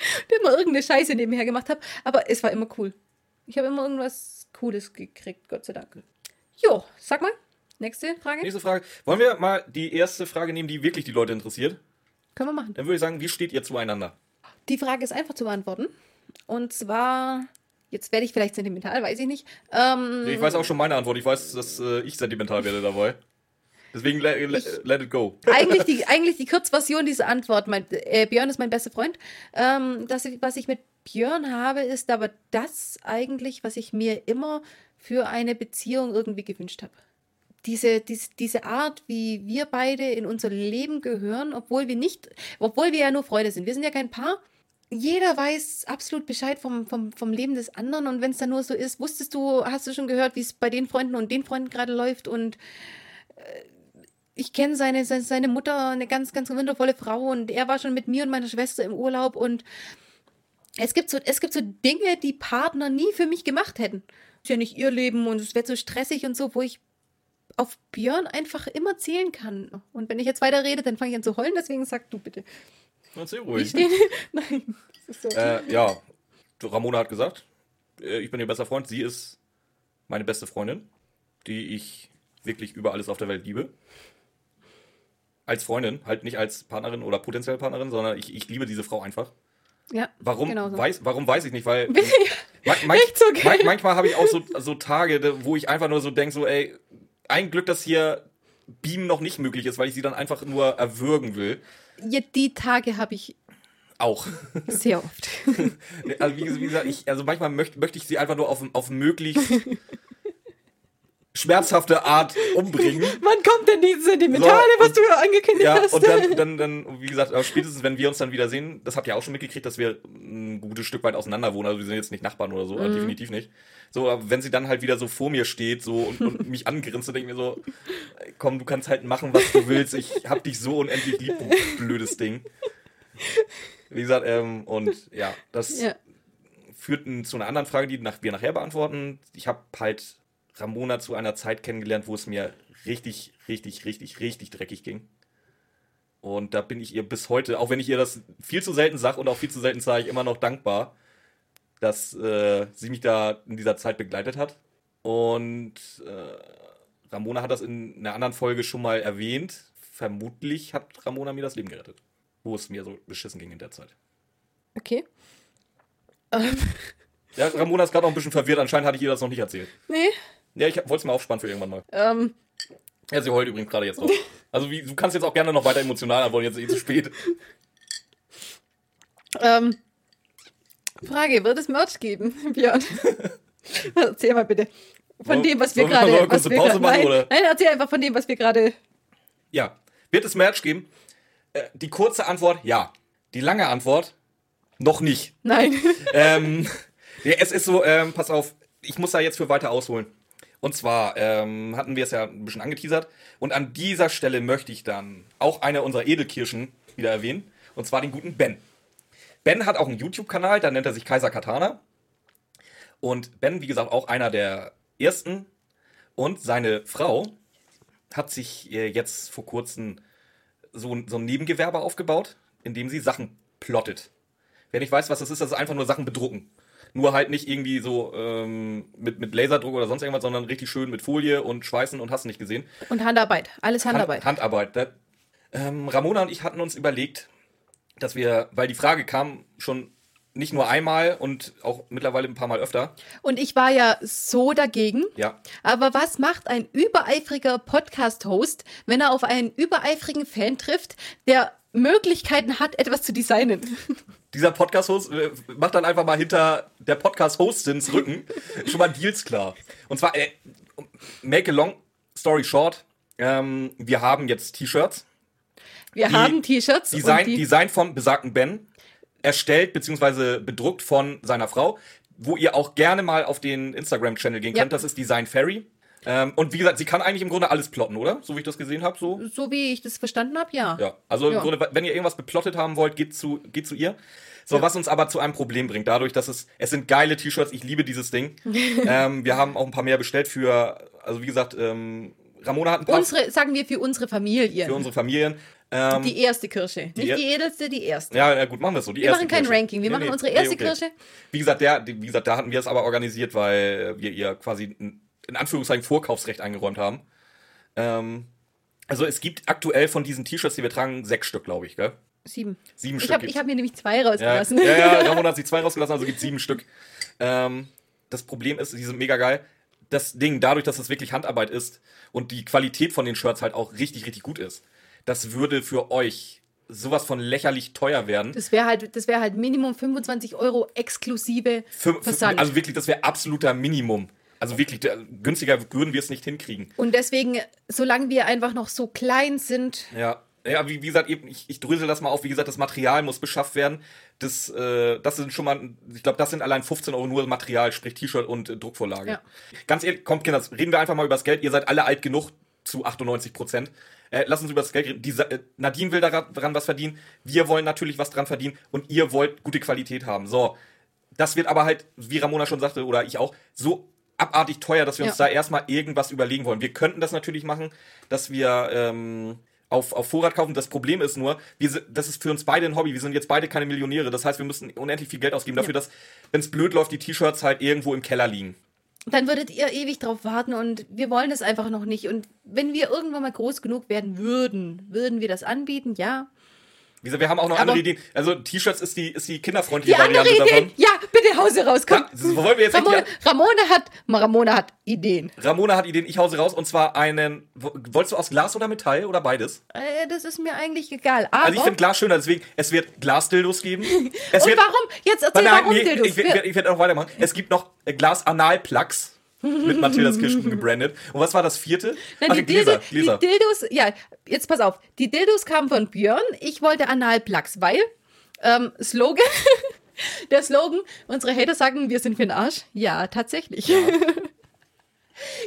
Und immer irgendeine Scheiße nebenher gemacht habe. Aber es war immer cool. Ich habe immer irgendwas Cooles gekriegt, Gott sei Dank. Jo, sag mal. Nächste Frage. Nächste Frage. Wollen wir mal die erste Frage nehmen, die wirklich die Leute interessiert? Können wir machen. Dann würde ich sagen, wie steht ihr zueinander? Die Frage ist einfach zu beantworten. Und zwar, jetzt werde ich vielleicht sentimental, weiß ich nicht. Ähm, Ich weiß auch schon meine Antwort. Ich weiß, dass äh, ich sentimental werde dabei. Deswegen let, let, let it go. eigentlich die, eigentlich die Kurzversion dieser Antwort. Mein, äh, Björn ist mein bester Freund. Ähm, das, was ich mit Björn habe, ist aber das eigentlich, was ich mir immer für eine Beziehung irgendwie gewünscht habe. Diese, diese, diese Art, wie wir beide in unser Leben gehören, obwohl wir nicht, obwohl wir ja nur Freude sind. Wir sind ja kein Paar. Jeder weiß absolut Bescheid vom, vom, vom Leben des anderen. Und wenn es dann nur so ist, wusstest du, hast du schon gehört, wie es bei den Freunden und den Freunden gerade läuft und ich kenne seine, seine, seine Mutter, eine ganz, ganz wundervolle Frau und er war schon mit mir und meiner Schwester im Urlaub und es gibt so, es gibt so Dinge, die Partner nie für mich gemacht hätten. Ist ja nicht ihr Leben und es wird so stressig und so, wo ich auf Björn einfach immer zählen kann. Und wenn ich jetzt weiter rede, dann fange ich an zu heulen, deswegen sag du bitte. Erzähl Ich ruhig. stehe. Nein. So. Äh, ja, Ramona hat gesagt, äh, ich bin ihr bester Freund. Sie ist meine beste Freundin, die ich wirklich über alles auf der Welt liebe. als Freundin, halt nicht als Partnerin oder potenzielle Partnerin, sondern ich, ich liebe diese Frau einfach. Ja. Warum, Genau so. weiß, warum weiß ich nicht, weil ich- man, man, so man, manchmal habe ich auch so, so Tage, wo ich einfach nur so denke, so ey, ein Glück, dass hier Beam noch nicht möglich ist, weil ich sie dann einfach nur erwürgen will. Ja, die Tage habe ich Auch. sehr oft. Also wie, wie gesagt, ich, also manchmal möchte ich sie einfach nur auf, auf möglichst schmerzhafte Art umbringen. Wann kommt denn die Sentimentale, So, was du angekündigt Ja, hast? und dann, dann, dann, wie gesagt, spätestens, wenn wir uns dann wieder sehen, das habt ihr auch schon mitgekriegt, dass wir ein gutes Stück weit auseinander wohnen. Also wir sind jetzt nicht Nachbarn oder so, Mhm. definitiv nicht. So, aber wenn sie dann halt wieder so vor mir steht so und, und mich angrinst, dann denke ich mir so, komm, du kannst halt machen, was du willst. Ich hab dich so unendlich lieb, du blödes Ding. Wie gesagt, ähm, und ja, das ja. führt zu einer anderen Frage, die nach, wir nachher beantworten. Ich habe halt Ramona zu einer Zeit kennengelernt, wo es mir richtig, richtig, richtig, richtig dreckig ging. Und da bin ich ihr bis heute, auch wenn ich ihr das viel zu selten sage und auch viel zu selten zeige, immer noch dankbar, dass äh, sie mich da in dieser Zeit begleitet hat. Und äh, Ramona hat das in einer anderen Folge schon mal erwähnt. Vermutlich hat Ramona mir das Leben gerettet, wo es mir so beschissen ging in der Zeit. Okay. Ähm, Ja, Ramona ist gerade noch ein bisschen verwirrt. Anscheinend hatte ich ihr das noch nicht erzählt. nee. Ja, ich wollte es mal aufspannen für irgendwann mal. Ähm, Ja, sie heult übrigens gerade jetzt noch. Also wie, du kannst jetzt auch gerne noch weiter emotional antworten, jetzt ist eh zu spät. ähm, Frage, wird es Merch geben, Björn? erzähl mal bitte. Von dem, was wir wir gerade. kurz was wir Pause grad- machen, nein, oder? nein, erzähl einfach von dem, was wir gerade. Ja. Wird es Merch geben? Äh, die kurze Antwort, ja. Die lange Antwort, noch nicht. Nein. ähm, ja, es ist so, ähm, pass auf, ich muss da jetzt für weiter ausholen. Und zwar ähm, hatten wir es ja ein bisschen angeteasert. Und an dieser Stelle möchte ich dann auch eine unserer Edelkirschen wieder erwähnen. Und zwar den guten Ben. Ben hat auch einen YouTube-Kanal, da nennt er sich Kaiser Katana. Und Ben, wie gesagt, auch einer der ersten. Und seine Frau hat sich äh, jetzt vor kurzem so, so ein Nebengewerbe aufgebaut, in dem sie Sachen plottet. Wer nicht weiß, was das ist, das ist einfach nur Sachen bedrucken. Nur halt nicht irgendwie so ähm, mit, mit Laserdruck oder sonst irgendwas, sondern richtig schön mit Folie und Schweißen und hast nicht gesehen. Und Handarbeit. Alles Handarbeit. Hand, Handarbeit. Da, ähm, Ramona und ich hatten uns überlegt, dass wir, weil die Frage kam schon nicht nur einmal und auch mittlerweile ein paar Mal öfter. Und ich war ja so dagegen. Ja, Aber was macht ein übereifriger Podcast-Host, wenn er auf einen übereifrigen Fan trifft, der Möglichkeiten hat, etwas zu designen? dieser Podcast-Host äh, macht dann einfach mal hinter der Podcast-Hostins Rücken schon mal Deals klar. Und zwar, äh, make a long story short, ähm, wir haben jetzt T-Shirts, Wir Die- haben T-Shirts. Design, die, Design von besagten Ben, erstellt bzw. bedruckt von seiner Frau, wo ihr auch gerne mal auf den Instagram-Channel gehen Ja. könnt. Das ist Design Fairy. Ähm, und wie gesagt, sie kann eigentlich im Grunde alles plotten, oder? So wie ich das gesehen habe, so. so wie ich das verstanden habe, ja. Ja, also im Ja. Grunde, wenn ihr irgendwas beplottet haben wollt, geht zu, geht zu ihr. So, was uns aber zu einem Problem bringt, dadurch, dass es, es sind geile T-Shirts, ich liebe dieses Ding. ähm, wir haben auch ein paar mehr bestellt für, also wie gesagt, ähm, Ramona hat ein paar Unsere, sagen wir für unsere Familien. für unsere Familien. Ähm, die erste Kirsche. Nicht er- die edelste, die erste. ja, ja, gut, machen wir es so. Die Wir erste machen kein Kirsche. Ranking, wir machen unsere erste Kirsche. Wie gesagt, der, die- wie gesagt, da hatten wir es aber organisiert, weil wir ihr quasi in Anführungszeichen Vorkaufsrecht eingeräumt haben. Ähm, also es gibt aktuell von diesen T-Shirts, die wir tragen, sechs Stück, glaube ich, gell? Sieben. Sieben Ich Stück. habe gibt's. ich hab mir nämlich zwei Ja, rausgelassen. ja, ja, Ramon hat sich zwei rausgelassen, also gibt sieben Stück. Ähm, das Problem ist, die sind mega geil. Das Ding, dadurch, dass es wirklich Handarbeit ist und die Qualität von den Shirts halt auch richtig, richtig gut ist, das würde für euch sowas von lächerlich teuer werden. Das wäre halt, das halt Minimum 25 Euro exklusive Für, für, Versand. also wirklich, das wäre absoluter Minimum. Also wirklich, günstiger würden wir es nicht hinkriegen. Und deswegen, solange wir einfach noch so klein sind, Ja. Ja, wie, wie gesagt, eben, ich, ich drösel das mal auf. Wie gesagt, das Material muss beschafft werden. Das, äh, das sind schon mal, ich glaube, das sind allein 15 Euro nur Material, sprich T-Shirt und äh, Druckvorlage. Ja. Ganz ehrlich, kommt, Kinder, reden wir einfach mal über das Geld. Ihr seid alle alt genug zu 98 Prozent. Äh, lass uns über das Geld reden. Die, äh, Nadine will daran was verdienen. Wir wollen natürlich was dran verdienen. Und ihr wollt gute Qualität haben. So. Das wird aber halt, wie Ramona schon sagte, oder ich auch, so abartig teuer, dass wir uns Ja. da erstmal irgendwas überlegen wollen. Wir könnten das natürlich machen, dass wir ähm, auf, auf Vorrat kaufen. Das Problem ist nur, wir das ist für uns beide ein Hobby. Wir sind jetzt beide keine Millionäre. Das heißt, wir müssen unendlich viel Geld ausgeben dafür, dass, wenn es blöd läuft, die T-Shirts halt irgendwo im Keller liegen. dann würdet ihr ewig drauf warten und wir wollen das einfach noch nicht. Und wenn wir irgendwann mal groß genug werden würden, würden wir das anbieten, ja. Wie gesagt, wir haben auch noch Aber- andere Ideen. Also T-Shirts ist die, ist die kinderfreundliche Die andere Variante Idee, davon. ja, bitte Hause raus, komm. Das wollen wir jetzt Ramona, Ramona hat, Ramona hat Ideen. Ramona hat Ideen, ich hause raus. Und zwar einen. wo- Wolltest du aus Glas oder Metall oder beides? Äh, das ist mir eigentlich egal. Aber, Also ich finde Glas schöner, deswegen, es wird Glasdildos geben. Es und wird, warum? Jetzt erzähl, Nein, warum nee, Dildos. ich, ich, ich werde auch weitermachen. Es gibt noch äh, Glas-Anal-Plugs mit Mathildas Kirschkuchen gebrandet. Und was war das vierte? Nein, Ach, die, Gläser, Dildo, Gläser. die Dildos, ja, jetzt pass auf. Die Dildos kamen von Björn. Ich wollte Analplugs, weil ähm, Slogan, der Slogan, unsere Hater sagen, wir sind für den Arsch. Ja, tatsächlich.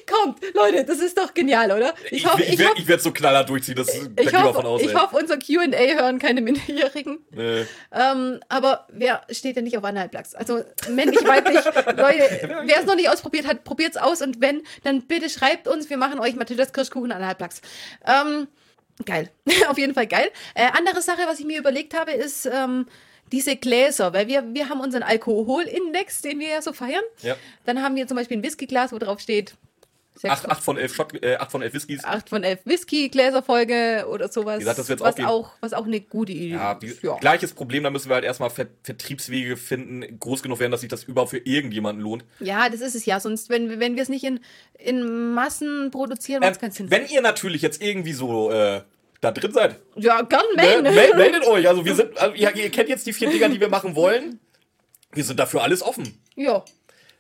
Kommt, Leute, das ist doch genial, oder? Ich, hoffe, ich, ich, werd- hoffe, ich werde so knaller durchziehen, das da ich, geh mal von hoffe, aus. ich ey. hoffe, unser Q&A hören keine Minderjährigen. Nee. Ähm, aber wer steht denn nicht auf Analplugs? Also männlich, weiblich. Leute, wer es noch nicht ausprobiert hat, probiert es aus. Und wenn, dann bitte schreibt uns. Wir machen euch Mathildas Kirschkuchen Analplugs. Ähm, geil. auf jeden Fall geil. Äh, andere Sache, was ich mir überlegt habe, ist ähm, diese Gläser. Weil wir, wir haben unseren Alkoholindex, den wir ja so feiern. Ja. Dann haben wir zum Beispiel ein Whiskyglas, wo drauf steht... sechs 8, acht von 11 Shot, äh, acht von 11 Whiskys. 8 von 11 Whisky-Gläserfolge oder sowas. Wie gesagt, das wird's auch was, geben. auch, was auch eine gute Idee Ja, ist. Ja. gleiches Problem, da müssen wir halt erstmal Ver Vertriebswege finden, groß genug werden, dass sich das überhaupt für irgendjemanden lohnt. Ja, das ist es ja. Sonst, wenn, wenn wir es nicht in, in Massen produzieren, macht es Ähm, keinen Sinn. wenn ihr natürlich jetzt irgendwie so äh, da drin seid, ja, gern ne, melden. mel meldet euch. Also wir sind, also, ihr, ihr kennt jetzt die vier Dinger, die wir machen wollen. Wir sind dafür alles offen. Ja.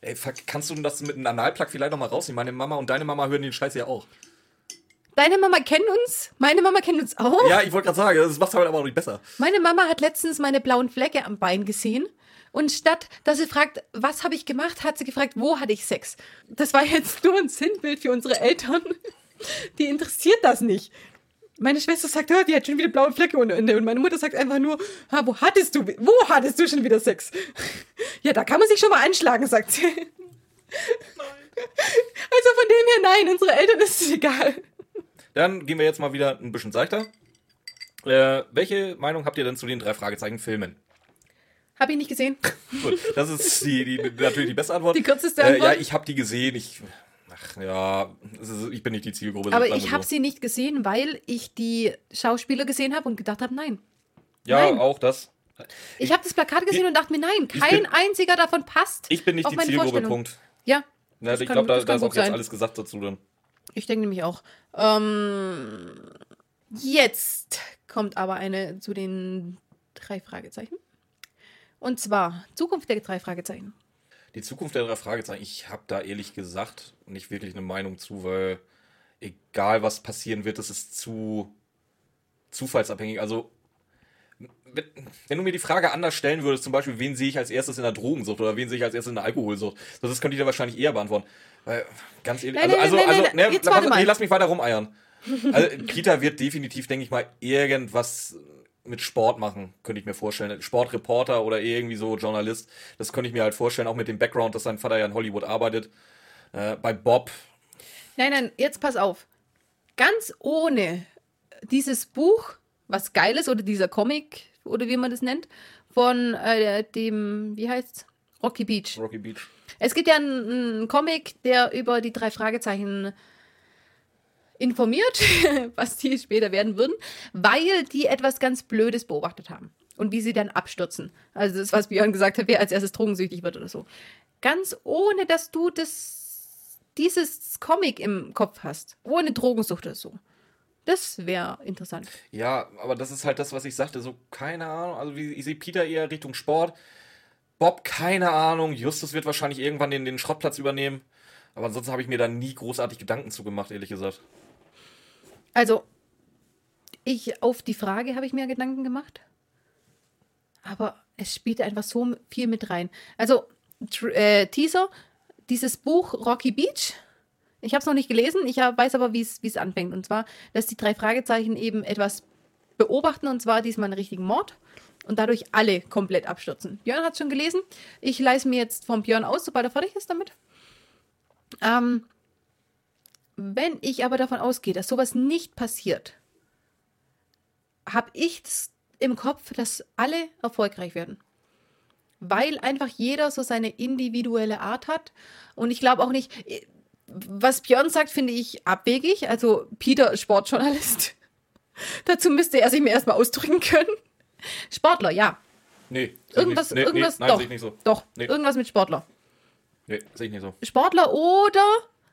Ey, kannst du das mit einem Analplug vielleicht nochmal rausnehmen? Meine Mama und deine Mama hören den Scheiß ja auch. Deine Mama kennt uns, meine Mama kennt uns auch. Ja, ich wollte gerade sagen, das macht halt aber auch nicht besser. Meine Mama hat letztens meine blauen Flecke am Bein gesehen. Und statt, dass sie fragt, was habe ich gemacht, hat sie gefragt, wo hatte ich Sex? Das war jetzt nur ein Sinnbild für unsere Eltern. Die interessiert das nicht. Meine Schwester sagt, "Ah, die hat schon wieder blaue Flecke ohne Ende. Und meine Mutter sagt einfach nur, "Ah, wo hattest du, wo hattest du schon wieder Sex? Ja, da kann man sich schon mal anschlagen, sagt sie. Also von dem her, nein, unsere Eltern ist es egal. Dann gehen wir jetzt mal wieder ein bisschen seichter. Äh, welche Meinung habt ihr denn zu den drei Fragezeichen Filmen? Habe ich nicht gesehen. Gut, das ist die, die, natürlich die beste Antwort. Die kürzeste Äh, ja, Antwort? ich habe die gesehen. Ich, ach ja, ich bin nicht die Zielgruppe. Aber ich habe so. sie nicht gesehen, weil ich die Schauspieler gesehen habe und gedacht habe, nein. Ja, nein. auch das. Ich habe das Plakat gesehen ich- und dachte mir, nein, ich kein bin- einziger davon passt. Ich bin nicht die Zielgruppe. Punkt. Ja, Ja, ich glaube, da, da ist auch jetzt sein. alles gesagt dazu dann. ich denke nämlich auch. Ähm, jetzt kommt aber eine zu den drei Fragezeichen. Und zwar Zukunft der drei Fragezeichen. Die Zukunft der drei Fragezeichen, ich habe da ehrlich gesagt nicht wirklich eine Meinung zu, weil egal was passieren wird, das ist zu zufallsabhängig. Also, wenn, du mir die Frage anders stellen würdest, zum Beispiel, wen sehe ich als erstes in der Drogensucht oder wen sehe ich als erstes in der Alkoholsucht, so, das könnte ich dir wahrscheinlich eher beantworten. Weil, ganz ehrlich, Nein, also, nein, also, nein, also, ne, lass, nee, lass mich weiter rumeiern. Also, Peter wird definitiv, denke ich mal, irgendwas mit Sport machen, könnte ich mir vorstellen. Sportreporter oder irgendwie so Journalist. Das könnte ich mir halt vorstellen, auch mit dem Background, dass sein Vater ja in Hollywood arbeitet. Äh, bei Bob, Nein, nein, jetzt pass auf. Ganz ohne dieses Buch, was geil ist, oder dieser Comic, oder wie man das nennt, von äh, dem, wie heißt's? Rocky Beach. Rocky Beach. Es gibt ja einen, einen Comic, der über die drei Fragezeichen informiert, was die später werden würden, weil die etwas ganz Blödes beobachtet haben. Und wie sie dann abstürzen. Also das, was Björn gesagt hat, wer als erstes drogensüchtig wird oder so. Ganz ohne, dass du das, dieses Comic im Kopf hast. Ohne Drogensucht oder so. Das wäre interessant. Ja, aber das ist halt das, was ich sagte. So, keine Ahnung. Also, wie, ich sehe Peter eher Richtung Sport. Bob, keine Ahnung. Justus wird wahrscheinlich irgendwann den, den Schrottplatz übernehmen. Aber ansonsten habe ich mir da nie großartig Gedanken zu gemacht, ehrlich gesagt. Also, ich auf die Frage habe ich mir Gedanken gemacht. Aber es spielt einfach so viel mit rein. Also, äh, Teaser, dieses Buch Rocky Beach. Ich habe es noch nicht gelesen, ich hab, weiß aber, wie es anfängt. Und zwar, dass die drei Fragezeichen eben etwas beobachten, und zwar diesmal einen richtigen Mord. Und dadurch alle komplett abstürzen. Björn hat es schon gelesen. Ich leise mir jetzt vom Björn aus, sobald er fertig ist damit. Ähm, wenn ich aber davon ausgehe, dass sowas nicht passiert, habe ich im Kopf, dass alle erfolgreich werden. weil einfach jeder so seine individuelle Art hat. Und ich glaube auch nicht, was Björn sagt, finde ich abwegig. Also Peter ist Sportjournalist. Dazu müsste er sich mir erstmal ausdrücken können. Sportler, ja. Nee. Irgendwas, nicht. nee, irgendwas, nee, nein, doch, sehe ich nicht so. doch, Nee. irgendwas mit Sportler. Nee, sehe ich nicht so. Sportler oder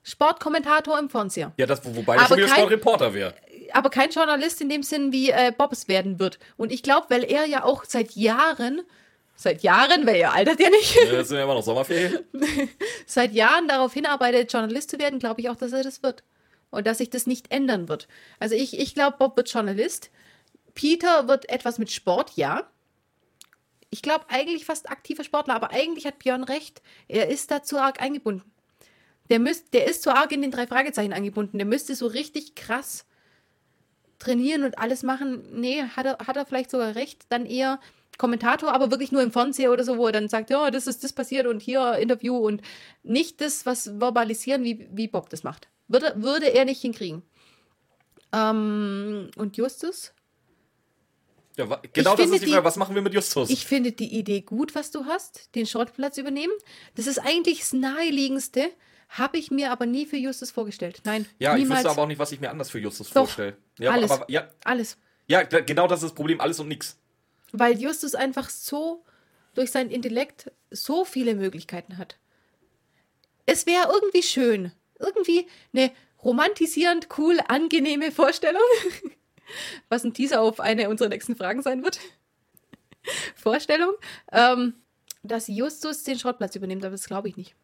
Sportkommentator im Fernseher. Ja, das, wo- wobei das schon wieder Sportreporter wäre. Aber kein Journalist in dem Sinn, wie äh, Bob es werden wird. Und ich glaube, weil er ja auch seit Jahren, seit Jahren, weil er altert ja nicht, Es sind ja immer noch Sommerferien. seit Jahren darauf hinarbeitet, Journalist zu werden, glaube ich auch, dass er das wird. Und dass sich das nicht ändern wird. Also ich, ich glaube, Bob wird Journalist. Peter wird etwas mit Sport, ja. Ich glaube eigentlich fast aktiver Sportler, aber eigentlich hat Björn recht. Er ist da zu arg eingebunden. Der, müsst, der ist zu arg in den drei Fragezeichen angebunden. Der müsste so richtig krass trainieren und alles machen. Nee, hat er, hat er vielleicht sogar recht. Dann eher Kommentator, aber wirklich nur im Fernseher oder so, wo er dann sagt, ja, das ist das passiert und hier Interview und nicht das, was verbalisieren, wie, wie Bob das macht. Würde, würde er nicht hinkriegen. Ähm, und Justus? Ja, genau das finde ist die- Frage. Was machen wir mit Justus? Ich finde die Idee gut, was du hast, den Schrottplatz übernehmen. Das ist eigentlich das Naheliegendste, habe ich mir aber nie für Justus vorgestellt. Nein, ja, ich niemals. wüsste aber auch nicht, was ich mir anders für Justus Doch, vorstelle. Ja, alles. aber ja, Alles. ja, genau das ist das Problem. Alles und nichts. Weil Justus einfach so durch seinen Intellekt so viele Möglichkeiten hat. Es wäre irgendwie schön. Irgendwie eine romantisierend, cool, angenehme Vorstellung. Was ein Teaser auf eine unserer nächsten Fragen sein wird. Vorstellung. Ähm, dass Justus den Schrottplatz übernimmt, aber das glaube ich nicht.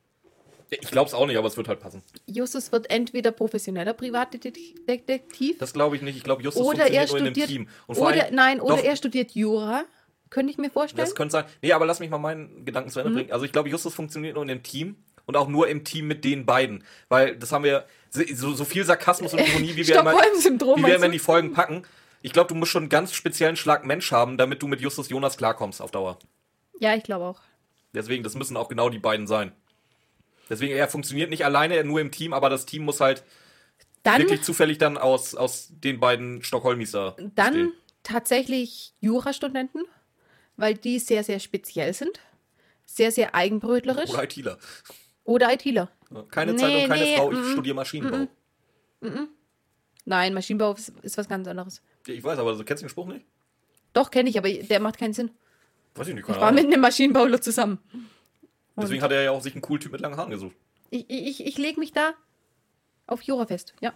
Ich glaube es auch nicht, aber es wird halt passen. Justus wird entweder professioneller Privatdetektiv Das glaube ich nicht. Ich glaube, Justus oder er funktioniert nur in studiert. einem Team. Und oder, allem, nein, oder doch, er studiert Jura. Könnte ich mir vorstellen. Das könnte sein. Nee, aber lass mich mal meinen Gedanken Mhm. zu Ende bringen. Also ich glaube, Justus funktioniert nur in dem Team und auch nur im Team mit den beiden. Weil das haben wir, so, so viel Sarkasmus und Ironie, wie wir immer, wie wir immer in die Folgen packen. Ich glaube, du musst schon einen ganz speziellen Schlag Mensch haben, damit du mit Justus Jonas klarkommst auf Dauer. Ja, ich glaube auch. Deswegen, das müssen auch genau die beiden sein. Deswegen, er funktioniert nicht alleine, er nur im Team, aber das Team muss halt Dann, wirklich zufällig dann aus, aus den beiden Stockholmis da dann bestehen. tatsächlich Jurastudenten, weil die sehr, sehr speziell sind. Sehr, sehr eigenbrötlerisch. Oder ITler. Oder ITler. Keine Nee, Zeit und keine nee, Frau, ich mm, studiere Maschinenbau. Nein, Maschinenbau ist, ist was ganz anderes. Ich weiß, aber du kennst den Spruch nicht? Doch, kenne ich, aber der macht keinen Sinn. Weiß ich nicht, Ich keine war Ahnung. mit einem Maschinenbauler zusammen. Deswegen hat er ja auch sich einen coolen Typ mit langen Haaren gesucht. Ich, ich, ich lege mich da auf Jura fest, ja.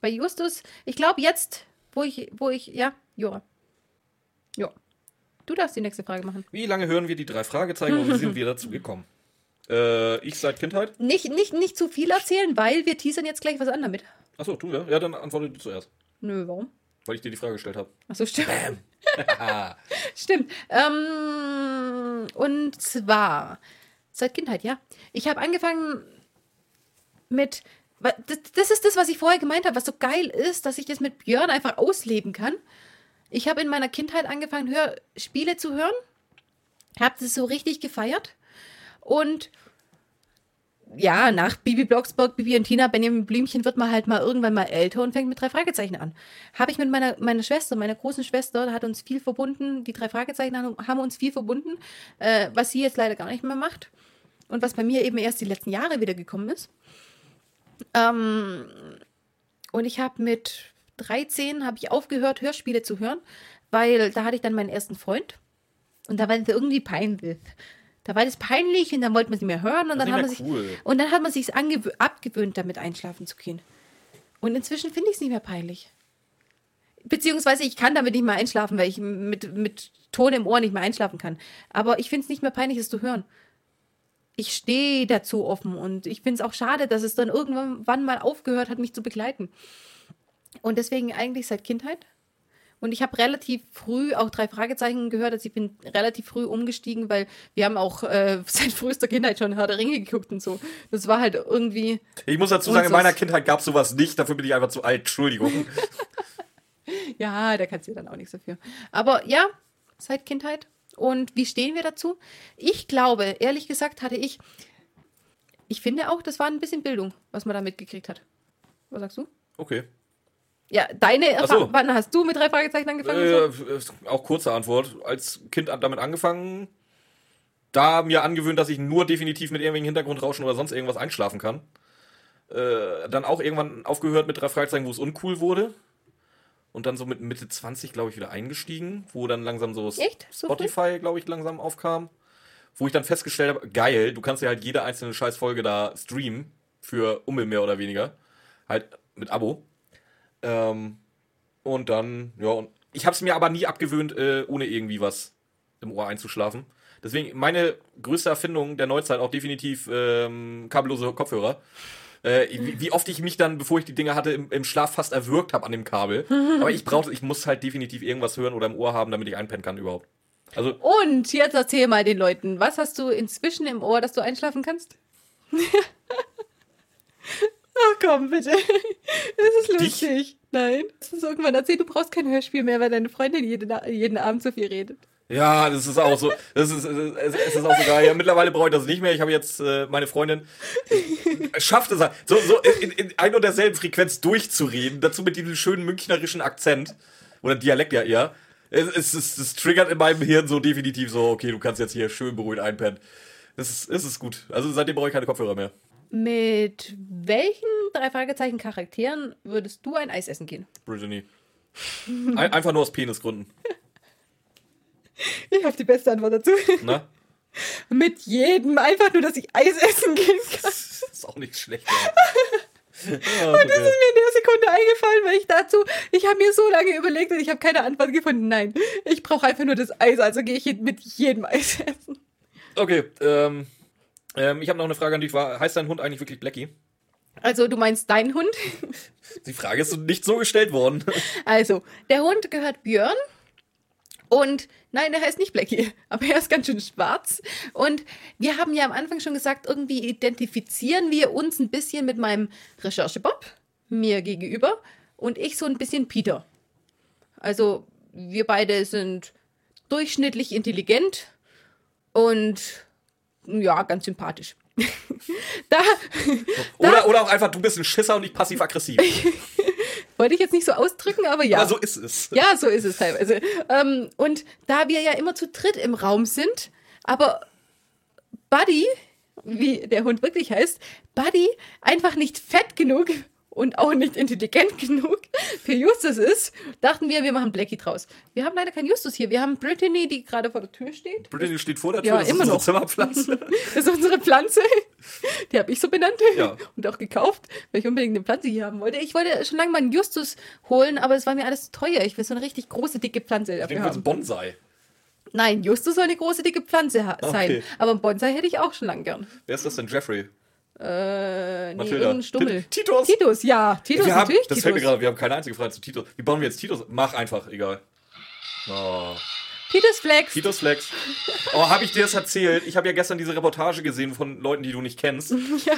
Bei Justus, ich glaube jetzt, wo ich, wo ich, ja, Jura. Ja. Du darfst die nächste Frage machen. Wie lange hören wir die drei Fragezeichen und wie sind wir dazu gekommen? Äh, ich seit Kindheit? Nicht, nicht, nicht zu viel erzählen, weil wir teasern jetzt gleich was an damit. Achso, tun wir? Ja, dann antworte du zuerst. Nö, warum? Weil ich dir die Frage gestellt habe. Achso, stimmt. stimmt. Ähm, und zwar, seit Kindheit, ja. Ich habe angefangen mit. Das, ist das, was ich vorher gemeint habe, was so geil ist, dass ich das mit Björn einfach ausleben kann. Ich habe in meiner Kindheit angefangen, Hörspiele zu hören. Habe das so richtig gefeiert. Und ja, nach Bibi Blocksberg, Bibi und Tina, Benjamin Blümchen wird man halt mal irgendwann mal älter und fängt mit drei Fragezeichen an. Habe ich mit meiner, meiner Schwester, meiner großen Schwester, hat uns viel verbunden. Die drei Fragezeichen haben haben uns viel verbunden, äh, was sie jetzt leider gar nicht mehr macht. Und was bei mir eben erst die letzten Jahre wieder gekommen ist. Ähm, und ich habe mit 13 habe ich aufgehört, Hörspiele zu hören, weil da hatte ich dann meinen ersten Freund. Und da war das irgendwie peinlich. Da war das peinlich und dann wollte man sie mehr hören und Das dann, hat man nicht sich, cool. und dann hat man sich abgewöhnt, damit einschlafen zu gehen. Und inzwischen finde ich es nicht mehr peinlich. Beziehungsweise ich kann damit nicht mehr einschlafen, weil ich mit, mit Ton im Ohr nicht mehr einschlafen kann. Aber ich finde es nicht mehr peinlich, es zu hören. Ich stehe dazu offen und ich finde es auch schade, dass es dann irgendwann mal aufgehört hat, mich zu begleiten. Und deswegen eigentlich seit Kindheit. Und ich habe relativ früh auch drei Fragezeichen gehört. Also ich bin relativ früh umgestiegen, weil wir haben auch äh, seit frühester Kindheit schon Herr der Ringe geguckt und so. Das war halt irgendwie. Ich muss dazu sagen, in meiner Kindheit gab es sowas nicht. Dafür bin ich einfach zu alt. Entschuldigung. Ja, da kannst du dann auch nichts dafür. Aber ja, seit Kindheit. Und wie stehen wir dazu? Ich glaube, ehrlich gesagt, hatte ich. Ich finde auch, das war ein bisschen Bildung, was man da mitgekriegt hat. Was sagst du? Okay. Ja, deine so. Erfahrung. Wann hast du mit drei Fragezeichen angefangen? Äh, so? auch kurze Antwort. Als Kind damit angefangen. da mir angewöhnt, dass ich nur definitiv mit irgendwelchen Hintergrundrauschen oder sonst irgendwas einschlafen kann. Äh, dann auch irgendwann aufgehört mit drei Fragezeichen, wo es uncool wurde. Und dann so mit Mitte 20, glaube ich, wieder eingestiegen, wo dann langsam so Echt? So Spotify, glaube ich, langsam aufkam. Wo ich dann festgestellt habe, geil, du kannst ja halt jede einzelne Scheißfolge da streamen. Für Ummel mehr oder weniger. Halt mit Abo. Ähm, und dann, ja, und ich habe es mir aber nie abgewöhnt, äh, ohne irgendwie was im Ohr einzuschlafen. Deswegen meine größte Erfindung der Neuzeit auch definitiv ähm, kabellose Kopfhörer. Äh, wie, wie oft ich mich dann, bevor ich die Dinger hatte, im, im Schlaf fast erwürgt habe an dem Kabel. Aber ich brauchte, ich muss halt definitiv irgendwas hören oder im Ohr haben, damit ich einpennen kann überhaupt. Also, Und jetzt erzähl mal den Leuten, was hast du inzwischen im Ohr, dass du einschlafen kannst? Ach komm, bitte. Das ist Dich? lustig. Nein. Das ist irgendwann erzählt, du brauchst kein Hörspiel mehr, weil deine Freundin jeden, jeden Abend so viel redet. Ja, das ist auch so. Das ist, es, es ist auch so geil. Ja, mittlerweile brauche ich das nicht mehr. Ich habe jetzt äh, meine Freundin äh, schafft es halt, so, so in, in ein und derselben Frequenz durchzureden. Dazu mit diesem schönen münchnerischen Akzent. Oder Dialekt ja eher. Es, es, es, es triggert in meinem Hirn so definitiv so, okay, du kannst jetzt hier schön beruhigt einpennen. Das ist, es ist gut. Also seitdem brauche ich keine Kopfhörer mehr. Mit welchen drei Fragezeichen Charakteren würdest du ein Eis essen gehen? Brittany. Ein, einfach nur aus Penisgründen. Ich habe die beste Antwort dazu. Ne? Mit jedem, einfach nur, dass ich Eis essen gehen kann. Das ist auch nicht schlecht. Ja. Ja, Das ist mir in der Sekunde eingefallen, weil ich dazu, ich habe mir so lange überlegt und ich habe keine Antwort gefunden. Nein, ich brauche einfach nur das Eis, also gehe ich mit jedem Eis essen. Okay, ähm, ähm, ich habe noch eine Frage an dich. Heißt dein Hund eigentlich wirklich Blackie? Also du meinst deinen Hund? Die Frage ist nicht so gestellt worden. Also, der Hund gehört Björn. Und nein, er heißt nicht Blackie, aber er ist ganz schön schwarz. Und wir haben ja am Anfang schon gesagt, irgendwie identifizieren wir uns ein bisschen mit meinem Recherche-Bob, mir gegenüber, und ich so ein bisschen Peter. Also, wir beide sind durchschnittlich intelligent und ja, ganz sympathisch. da Oder, oder auch einfach, du bist ein Schisser und nicht passiv-aggressiv. wollte ich jetzt nicht so ausdrücken, aber ja. Aber so ist es. Ja, so ist es teilweise. Ähm, und da wir ja immer zu dritt im Raum sind, aber Buddy, wie der Hund wirklich heißt, Buddy einfach nicht fett genug und auch nicht intelligent genug für Justus ist, dachten wir, wir machen Blackie draus. Wir haben leider keinen Justus hier. Wir haben Brittany, die gerade vor der Tür steht. Brittany steht vor der Tür, Ja, das immer ist unsere noch. Zimmerpflanze. Das ist unsere Pflanze. Die habe ich so benannt Ja. und auch gekauft, weil ich unbedingt eine Pflanze hier haben wollte. Ich wollte schon lange mal einen Justus holen, aber es war mir alles zu teuer. Ich will so eine richtig große, dicke Pflanze Ich dafür denke, das ist haben. Bonsai. Nein, Justus soll eine große, dicke Pflanze ha- sein. Okay. Aber einen Bonsai hätte ich auch schon lang gern. Wer ist das denn? Jeffrey? Äh, nee, Mathilda. irgendein Stummel. Ti- Titus. Titus, ja. Titus, wir haben, natürlich. das Titus. fällt mir gerade, wir haben keine einzige Frage zu Titus. Wie bauen wir jetzt Titus? Mach einfach, egal. Oh. Titus Flex. Titus Flex. Oh, habe ich dir das erzählt? Ich habe ja gestern diese Reportage gesehen von Leuten, die du nicht kennst. Ja,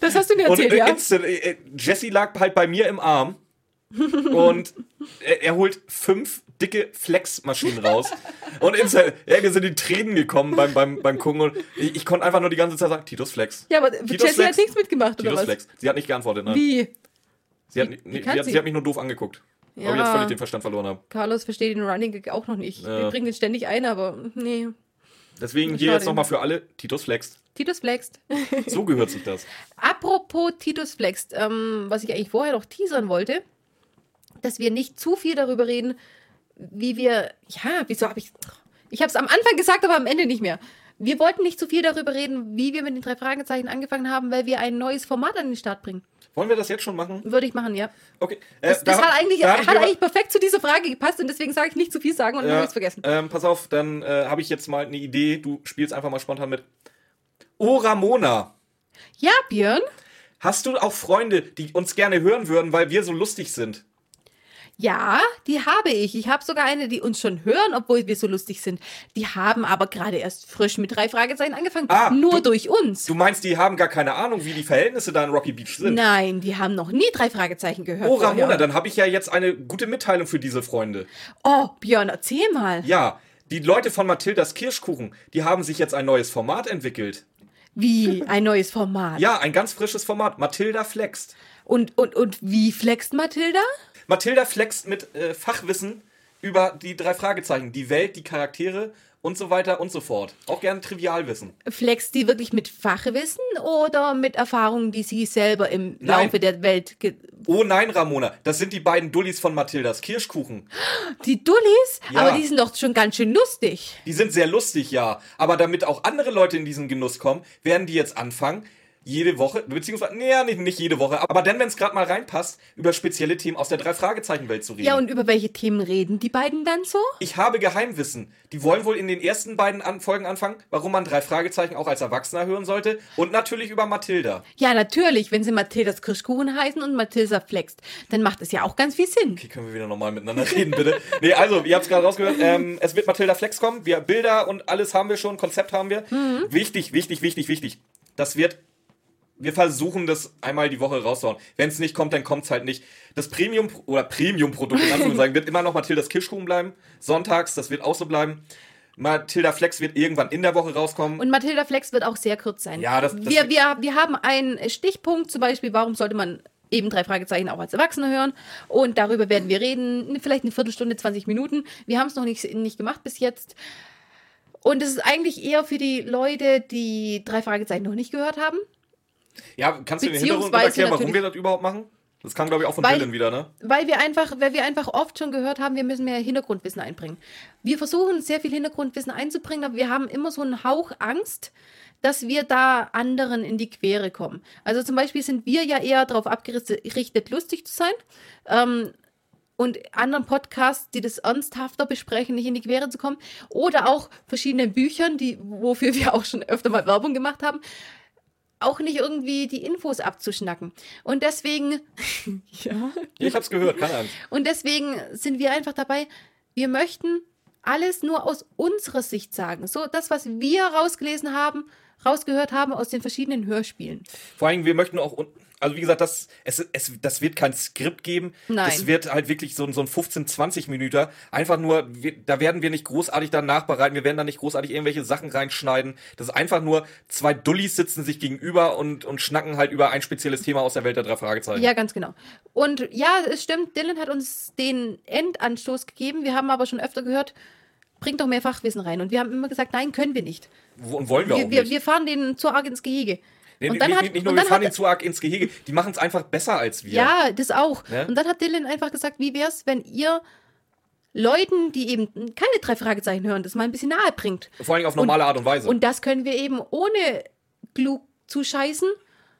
das hast du mir Und erzählt, äh, ja. instant, äh, äh, Jesse lag halt bei mir im Arm und er, er holt fünf dicke Flex-Maschinen raus. Und instant, ja, mir sind die Tränen gekommen beim, beim, beim Gucken und ich, ich konnte einfach nur die ganze Zeit sagen, Titus Flex. Ja, aber Titus Jessie hat Flex. nichts mitgemacht, oder Titus was? Flex. Sie hat nicht geantwortet, ne? Wie? Sie, hat, Wie- nee, wie sie, hat, sie? sie hat mich nur doof angeguckt. Ob ich jetzt Ja. völlig den Verstand verloren habe. Carlos versteht den Running Gag auch noch nicht. Ja. Wir bringen den ständig ein, aber nee. Deswegen hier jetzt nochmal für alle, Titus flext. Titus flext. So gehört sich das. Apropos Titus flext, ähm, was ich eigentlich vorher noch teasern wollte, dass wir nicht zu viel darüber reden, wie wir, ja, wieso habe ich, ich habe es am Anfang gesagt, aber am Ende nicht mehr. Wir wollten nicht zu viel darüber reden, wie wir mit den drei Fragezeichen angefangen haben, weil wir ein neues Format an den Start bringen. Wollen wir das jetzt schon machen? Würde ich machen, ja. Okay. Äh, Das, da das hab- hat eigentlich, da hat eigentlich perfekt zu dieser Frage gepasst und deswegen sage ich nicht zu viel sagen und dann habe ich es vergessen. Ähm, pass auf, dann äh, habe ich jetzt mal eine Idee. Du spielst einfach mal spontan mit. Oh, Ramona. Ja, Björn? Hast du auch Freunde, die uns gerne hören würden, weil wir so lustig sind? Ja, die habe ich. Ich habe sogar eine, die uns schon hören, obwohl wir so lustig sind. Die haben aber gerade erst frisch mit drei Fragezeichen angefangen. Ah, nur du- durch uns. Du meinst, die haben gar keine Ahnung, wie die Verhältnisse da in Rocky Beach sind? Nein, die haben noch nie drei Fragezeichen gehört. Oh, Ramona, vorher. dann habe ich ja jetzt eine gute Mitteilung für diese Freunde. Oh, Björn, erzähl mal. Ja, die Leute von Mathildas Kirschkuchen, die haben sich jetzt ein neues Format entwickelt. Wie ein neues Format. Ja, ein ganz frisches Format. Mathilda flext. Und, und, und wie flext Mathilda? Mathilda flext mit äh, Fachwissen über die drei Fragezeichen, die Welt, die Charaktere und so weiter und so fort. Auch gerne Trivialwissen. Flex die wirklich mit Fachwissen oder mit Erfahrungen, die sie selber im Nein. Laufe der Welt. Oh nein, Ramona, das sind die beiden Dullis von Mathildas Kirschkuchen. Die Dullis, Ja. aber die sind doch schon ganz schön lustig. Die sind sehr lustig, ja. Aber damit auch andere Leute in diesen Genuss kommen, werden die jetzt anfangen, jede Woche, beziehungsweise, nee, nicht, nicht jede Woche, aber dann, wenn es gerade mal reinpasst, über spezielle Themen aus der Drei-Fragezeichen-Welt zu reden. Ja, und über welche Themen reden die beiden dann so? ich habe Geheimwissen. Die wollen wohl in den ersten beiden An Folgen anfangen, warum man drei Fragezeichen auch als Erwachsener hören sollte. Und natürlich über Mathilda. Ja, natürlich, wenn sie Mathildas Kirschkuchen heißen und Mathilda flext, dann macht das ja auch ganz viel Sinn. Okay, können wir wieder normal miteinander reden, bitte? Nee, also, ihr habt es gerade rausgehört, ähm, es wird Mathilda Flex kommen. Wir Bilder und alles haben wir schon, Konzept haben wir. Wichtig, wichtig, wichtig, wichtig. Das wird. Wir versuchen das einmal die Woche rauszuhauen. Wenn es nicht kommt, dann kommt es halt nicht. Das Premium oder Premium-Produkt Anführungszeichen wird immer noch Mathildas Kirschkuchen bleiben. Sonntags, das wird auch so bleiben. Mathilda Flex wird irgendwann in der Woche rauskommen. Und Mathilda Flex wird auch sehr kurz sein. Ja, das- das- wir, wir, wir haben einen Stichpunkt, zum Beispiel, warum sollte man eben drei Fragezeichen auch als Erwachsener hören. Und darüber werden wir reden, vielleicht eine Viertelstunde, 20 Minuten. Wir haben es noch nicht, nicht gemacht bis jetzt. Und es ist eigentlich eher für die Leute, die drei Fragezeichen noch nicht gehört haben. Ja, kannst du den Hintergrund erklären, warum wir das überhaupt machen? Das kam, glaube ich, auch von Weil- Dylan wieder, ne? Weil wir einfach, weil wir einfach oft schon gehört haben, wir müssen mehr Hintergrundwissen einbringen. Wir versuchen sehr viel Hintergrundwissen einzubringen, aber wir haben immer so einen Hauch Angst, dass wir da anderen in die Quere kommen. Also zum Beispiel sind wir ja eher darauf abgerichtet, lustig zu sein. Ähm, und anderen Podcasts, die das ernsthafter besprechen, nicht in die Quere zu kommen. Oder auch verschiedenen Büchern, die, wofür wir auch schon öfter mal Werbung gemacht haben, auch nicht irgendwie die Infos abzuschnacken. Und deswegen, ja, Ich hab's gehört, keine Angst. und deswegen sind wir einfach dabei, wir möchten alles nur aus unserer Sicht sagen. So das, was wir rausgelesen haben, rausgehört haben aus den verschiedenen Hörspielen. Vor allem, wir möchten auch, also wie gesagt, das, es, es, das wird kein Skript geben. Nein. Das wird halt wirklich so, ein- so ein 15, 20 Minuten. Einfach nur, wir, da werden wir nicht großartig dann nachbereiten, wir werden da nicht großartig irgendwelche Sachen reinschneiden. Das ist einfach nur, zwei Dullis sitzen sich gegenüber und, und schnacken halt über ein spezielles Thema aus der Welt der drei Fragezeichen. Ja, ganz genau. Und ja, es stimmt, Dylan hat uns den Endanstoß gegeben. Wir haben aber schon öfter gehört, bringt doch mehr Fachwissen rein. Und wir haben immer gesagt, nein, können wir nicht. Und wollen wir, Wir, auch wir, nicht. wir fahren den zu arg ins Gehege. Nee, und nicht, dann nicht, hat- nicht nur, und wir fahren hat- zu arg ins Gehege. Die machen es einfach besser als wir. Ja, das auch. Ne? Und dann hat Dylan einfach gesagt, wie wär's, wenn ihr Leuten, die eben keine drei Fragezeichen hören, das mal ein bisschen nahe bringt. Vor allem auf normale Art und Weise. Und das können wir eben ohne klug zu scheißen,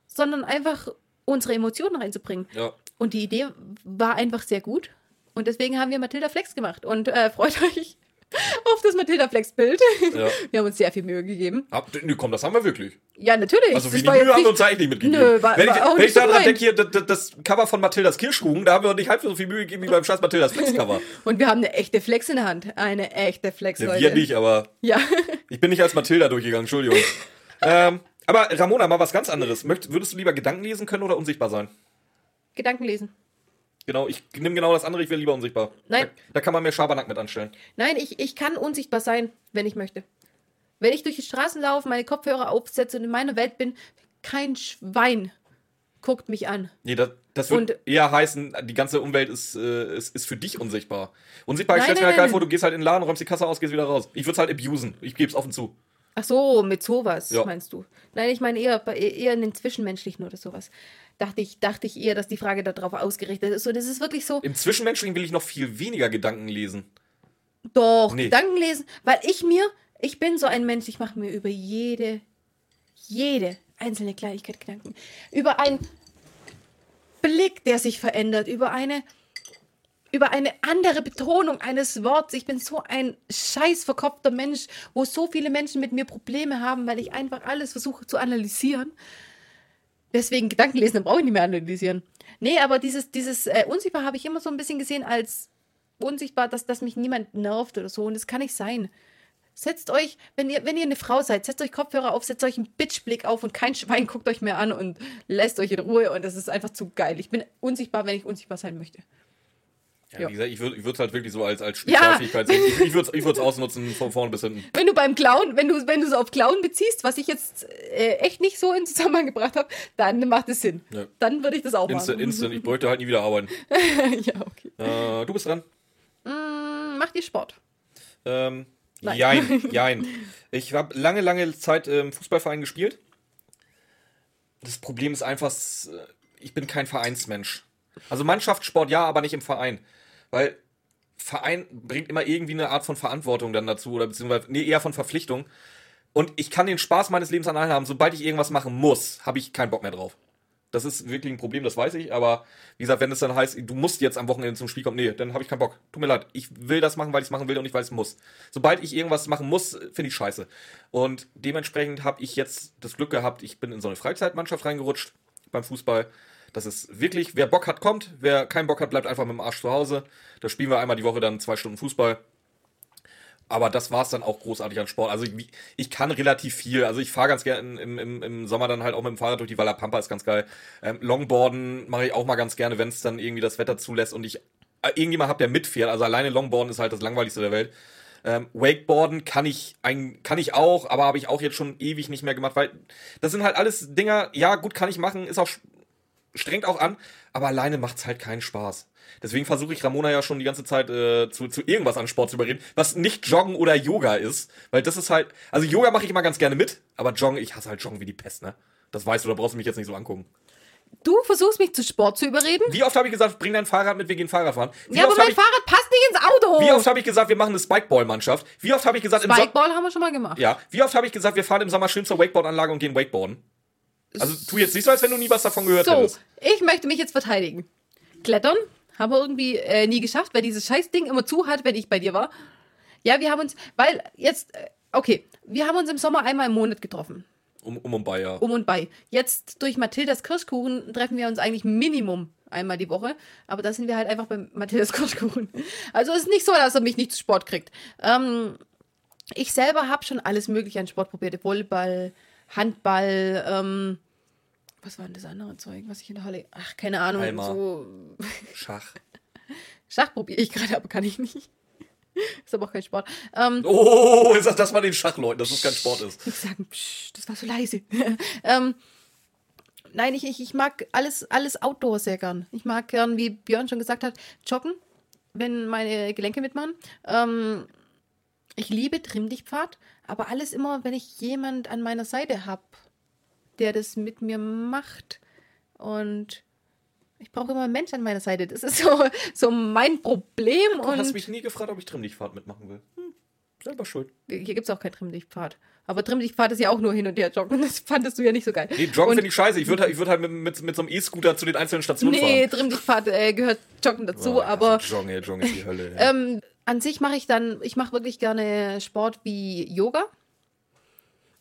sondern einfach unsere Emotionen reinzubringen. ja. Und die Idee war einfach sehr gut. Und deswegen haben wir Matilda Flex gemacht. Und äh, freut euch auf das Matilda Flex-Bild. Ja. Wir haben uns sehr viel Mühe gegeben. Ab, nö, komm, das haben wir wirklich. Ja, natürlich. Also Das wenig Mühe haben wir nicht- uns eigentlich mitgegeben. Nö, war- wenn ich, war auch wenn ich so daran denke, hier, das, das Cover von Mathildas Kirschkuchen, da haben wir nicht halb so viel Mühe gegeben wie beim scheiß Mathildas Flex-Cover. Und wir haben eine echte Flex in der Hand. Eine echte Flex, Ja, Leute. wir nicht, aber Ja. ich bin nicht als Mathilda durchgegangen, Entschuldigung. ähm, aber Ramona, mal was ganz anderes. Möcht, würdest du lieber Gedanken lesen können oder unsichtbar sein? Gedanken lesen. Genau, ich nehme genau das andere, ich will lieber unsichtbar. Nein. Da, da kann man mehr Schabernack mit anstellen. Nein, ich, ich kann unsichtbar sein, wenn ich möchte. Wenn ich durch die Straßen laufe, meine Kopfhörer aufsetze und in meiner Welt bin, kein Schwein guckt mich an. Nee, das, das wird Und- eher heißen, die ganze Umwelt ist, äh, ist, ist für dich unsichtbar. Unsichtbar, ich Nein, stell's mir halt geil vor, du gehst halt in den Laden, räumst die Kasse aus, gehst wieder raus. Ich würde es halt abusen. Ich gebe es offen zu. Ach so, mit sowas Ja. meinst du? Nein, ich meine eher, eher in den Zwischenmenschlichen oder sowas. Dachte ich, dachte ich eher, dass die Frage darauf ausgerichtet ist. So, das ist wirklich so, Im Zwischenmenschlichen will ich noch viel weniger Gedanken lesen. doch, Nee. Gedanken lesen, weil ich mir, ich bin so ein Mensch, ich mache mir über jede, jede einzelne Kleinigkeit Gedanken. Über einen Blick, der sich verändert, über eine, über eine andere Betonung eines Wortes. Ich bin so ein scheiß verkopfter Mensch, wo so viele Menschen mit mir Probleme haben, weil ich einfach alles versuche zu analysieren. Deswegen Gedanken lesen, dann brauche ich nicht mehr analysieren. Nee, aber dieses, dieses äh, Unsichtbar habe ich immer so ein bisschen gesehen als unsichtbar, dass, dass mich niemand nervt oder so. Und das kann nicht sein. Setzt euch, wenn ihr, wenn ihr eine Frau seid, setzt euch Kopfhörer auf, setzt euch einen Bitchblick auf und kein Schwein guckt euch mehr an und lässt euch in Ruhe. Und das ist einfach zu geil. Ich bin unsichtbar, wenn ich unsichtbar sein möchte. Ja, Ja. wie gesagt, ich würde es halt wirklich so als, als Ja. Spezialfähigkeit sehen. Ich, ich würde es ich würd's ausnutzen von vorne bis hinten. Wenn du beim Klauen, wenn du, wenn du es auf Klauen beziehst, was ich jetzt äh, echt nicht so in Zusammenhang gebracht habe, dann macht es Sinn. Ja. Dann würde ich das auch Instant, machen. instant. Ich bräuchte halt nie wieder arbeiten. ja, okay. Äh, du bist dran. Mm, macht ihr Sport? Ähm, Nein. jein, jein. Ich habe lange, lange Zeit im Fußballverein gespielt. Das Problem ist einfach, s- ich bin kein Vereinsmensch. Also Mannschaftssport ja, aber nicht im Verein. Weil Verein bringt immer irgendwie eine Art von Verantwortung dann dazu oder beziehungsweise nee, eher von Verpflichtung. Und ich kann den Spaß meines Lebens an allen haben. Sobald ich irgendwas machen muss, habe ich keinen Bock mehr drauf. Das ist wirklich ein Problem, das weiß ich. Aber wie gesagt, wenn es dann heißt, du musst jetzt am Wochenende zum Spiel kommen, nee, dann habe ich keinen Bock. Tut mir leid. Ich will das machen, weil ich es machen will und nicht, weil ich es muss. Sobald ich irgendwas machen muss, finde ich scheiße. Und dementsprechend habe ich jetzt das Glück gehabt, ich bin in so eine Freizeitmannschaft reingerutscht beim Fußball. Das ist wirklich, wer Bock hat, kommt. Wer keinen Bock hat, bleibt einfach mit dem Arsch zu Hause. Da spielen wir einmal die Woche dann zwei Stunden Fußball. Aber das war es dann auch großartig an Sport. Also ich, ich kann relativ viel. Also ich fahre ganz gerne im, im, im Sommer dann halt auch mit dem Fahrrad durch die Walla Pampa, ist ganz geil. Ähm, Longboarden mache ich auch mal ganz gerne, wenn es dann irgendwie das Wetter zulässt und ich äh, irgendjemand habe, der mitfährt. Also alleine Longboarden ist halt das langweiligste der Welt. Ähm, Wakeboarden kann ich, ein, kann ich auch, aber habe ich auch jetzt schon ewig nicht mehr gemacht, weil das sind halt alles Dinger, ja gut, kann ich machen, ist auch strengt auch an, aber alleine macht's halt keinen Spaß. Deswegen versuche ich Ramona ja schon die ganze Zeit äh, zu, zu irgendwas an Sport zu überreden, was nicht Joggen oder Yoga ist. Weil das ist halt, also Yoga mache ich immer ganz gerne mit, aber Joggen, ich hasse halt Joggen wie die Pest, ne? Das weißt du, da brauchst du mich jetzt nicht so angucken. Du versuchst mich zu Sport zu überreden? Wie oft habe ich gesagt, bring dein Fahrrad mit, wir gehen Fahrrad fahren? Wie ja, aber mein ich, Fahrrad passt nicht ins Auto. wie oft habe ich gesagt, wir machen eine Spikeball-Mannschaft? Wie oft habe ich gesagt, im Sommer, Spikeball haben wir schon mal gemacht. ja, wie oft habe ich gesagt, wir fahren im Sommer schön zur Wakeboard-Anlage und gehen Wakeboarden? Also tu jetzt nicht so, als wenn du nie was davon gehört So, hättest. ich möchte mich jetzt verteidigen. Klettern haben wir irgendwie äh, nie geschafft, weil dieses Scheißding immer zu hat, wenn ich bei dir war. Ja, wir haben uns, weil jetzt, äh, okay, wir haben uns im Sommer einmal im Monat getroffen. Um, um und bei, ja. Um und bei. Jetzt durch Mathildas Kirschkuchen treffen wir uns eigentlich Minimum einmal die Woche. Aber da sind wir halt einfach bei Mathildas Kirschkuchen. Also es ist nicht so, dass er mich nicht zu Sport kriegt. Ähm, ich selber habe schon alles Mögliche an Sport probiert. Volleyball, Handball, ähm, was war denn das andere Zeug, was ich in der Halle. Ach, keine Ahnung. Halma. So Schach. Schach probiere ich gerade, aber kann ich nicht. Ist aber auch kein Sport. Ähm, Oh, ist das, das war den Schachleuten, dass das kein Sport ist. Ich sagen, psch, das war so leise. ähm, nein, ich, ich, ich mag alles, alles Outdoor sehr gern. Ich mag gern, wie Björn schon gesagt hat, joggen, wenn meine Gelenke mitmachen. Ähm, ich liebe Trimmdichtpfad, aber alles immer, wenn ich jemand an meiner Seite habe, der das mit mir macht. Und ich brauche immer einen Mensch an meiner Seite. Das ist so, so mein Problem. Du und hast mich nie gefragt, ob ich Trimmlichtfahrt mitmachen will. Hm, selber schuld. hier gibt es auch keinen Trimmdichtpfad. Aber Trimmdichtpfad ist ja auch nur hin und her joggen. Das fandest du ja nicht so geil. Nee, Joggen finde ich scheiße. Ich würde halt, ich würd halt mit, mit, mit so einem E-Scooter zu den einzelnen Stationen Nee, fahren. Trimmdichtpfad äh, gehört Joggen dazu, Oh, aber Joggen, Joggen ist die Hölle. ey. ähm, an sich mache ich dann, ich mache wirklich gerne Sport wie Yoga.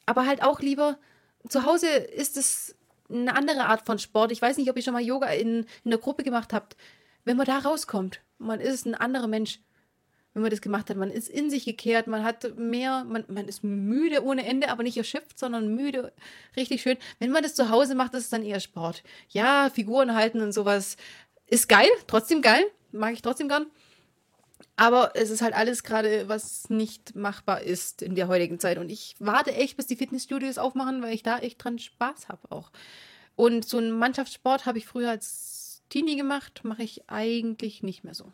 Aber halt auch lieber, zu Hause ist es eine andere Art von Sport. Ich weiß nicht, ob ihr schon mal Yoga in, in der Gruppe gemacht habt. Wenn man da rauskommt, man ist ein anderer Mensch, wenn man das gemacht hat. Man ist in sich gekehrt, man hat mehr, man, man ist müde ohne Ende, aber nicht erschöpft, sondern müde, richtig schön. Wenn man das zu Hause macht, ist es dann eher Sport. Ja, Figuren halten und sowas ist geil, trotzdem geil, mag ich trotzdem gern. Aber es ist halt alles gerade, was nicht machbar ist in der heutigen Zeit. Und ich warte echt, bis die Fitnessstudios aufmachen, weil ich da echt dran Spaß habe auch. Und so einen Mannschaftssport habe ich früher als Teenie gemacht, mache ich eigentlich nicht mehr so.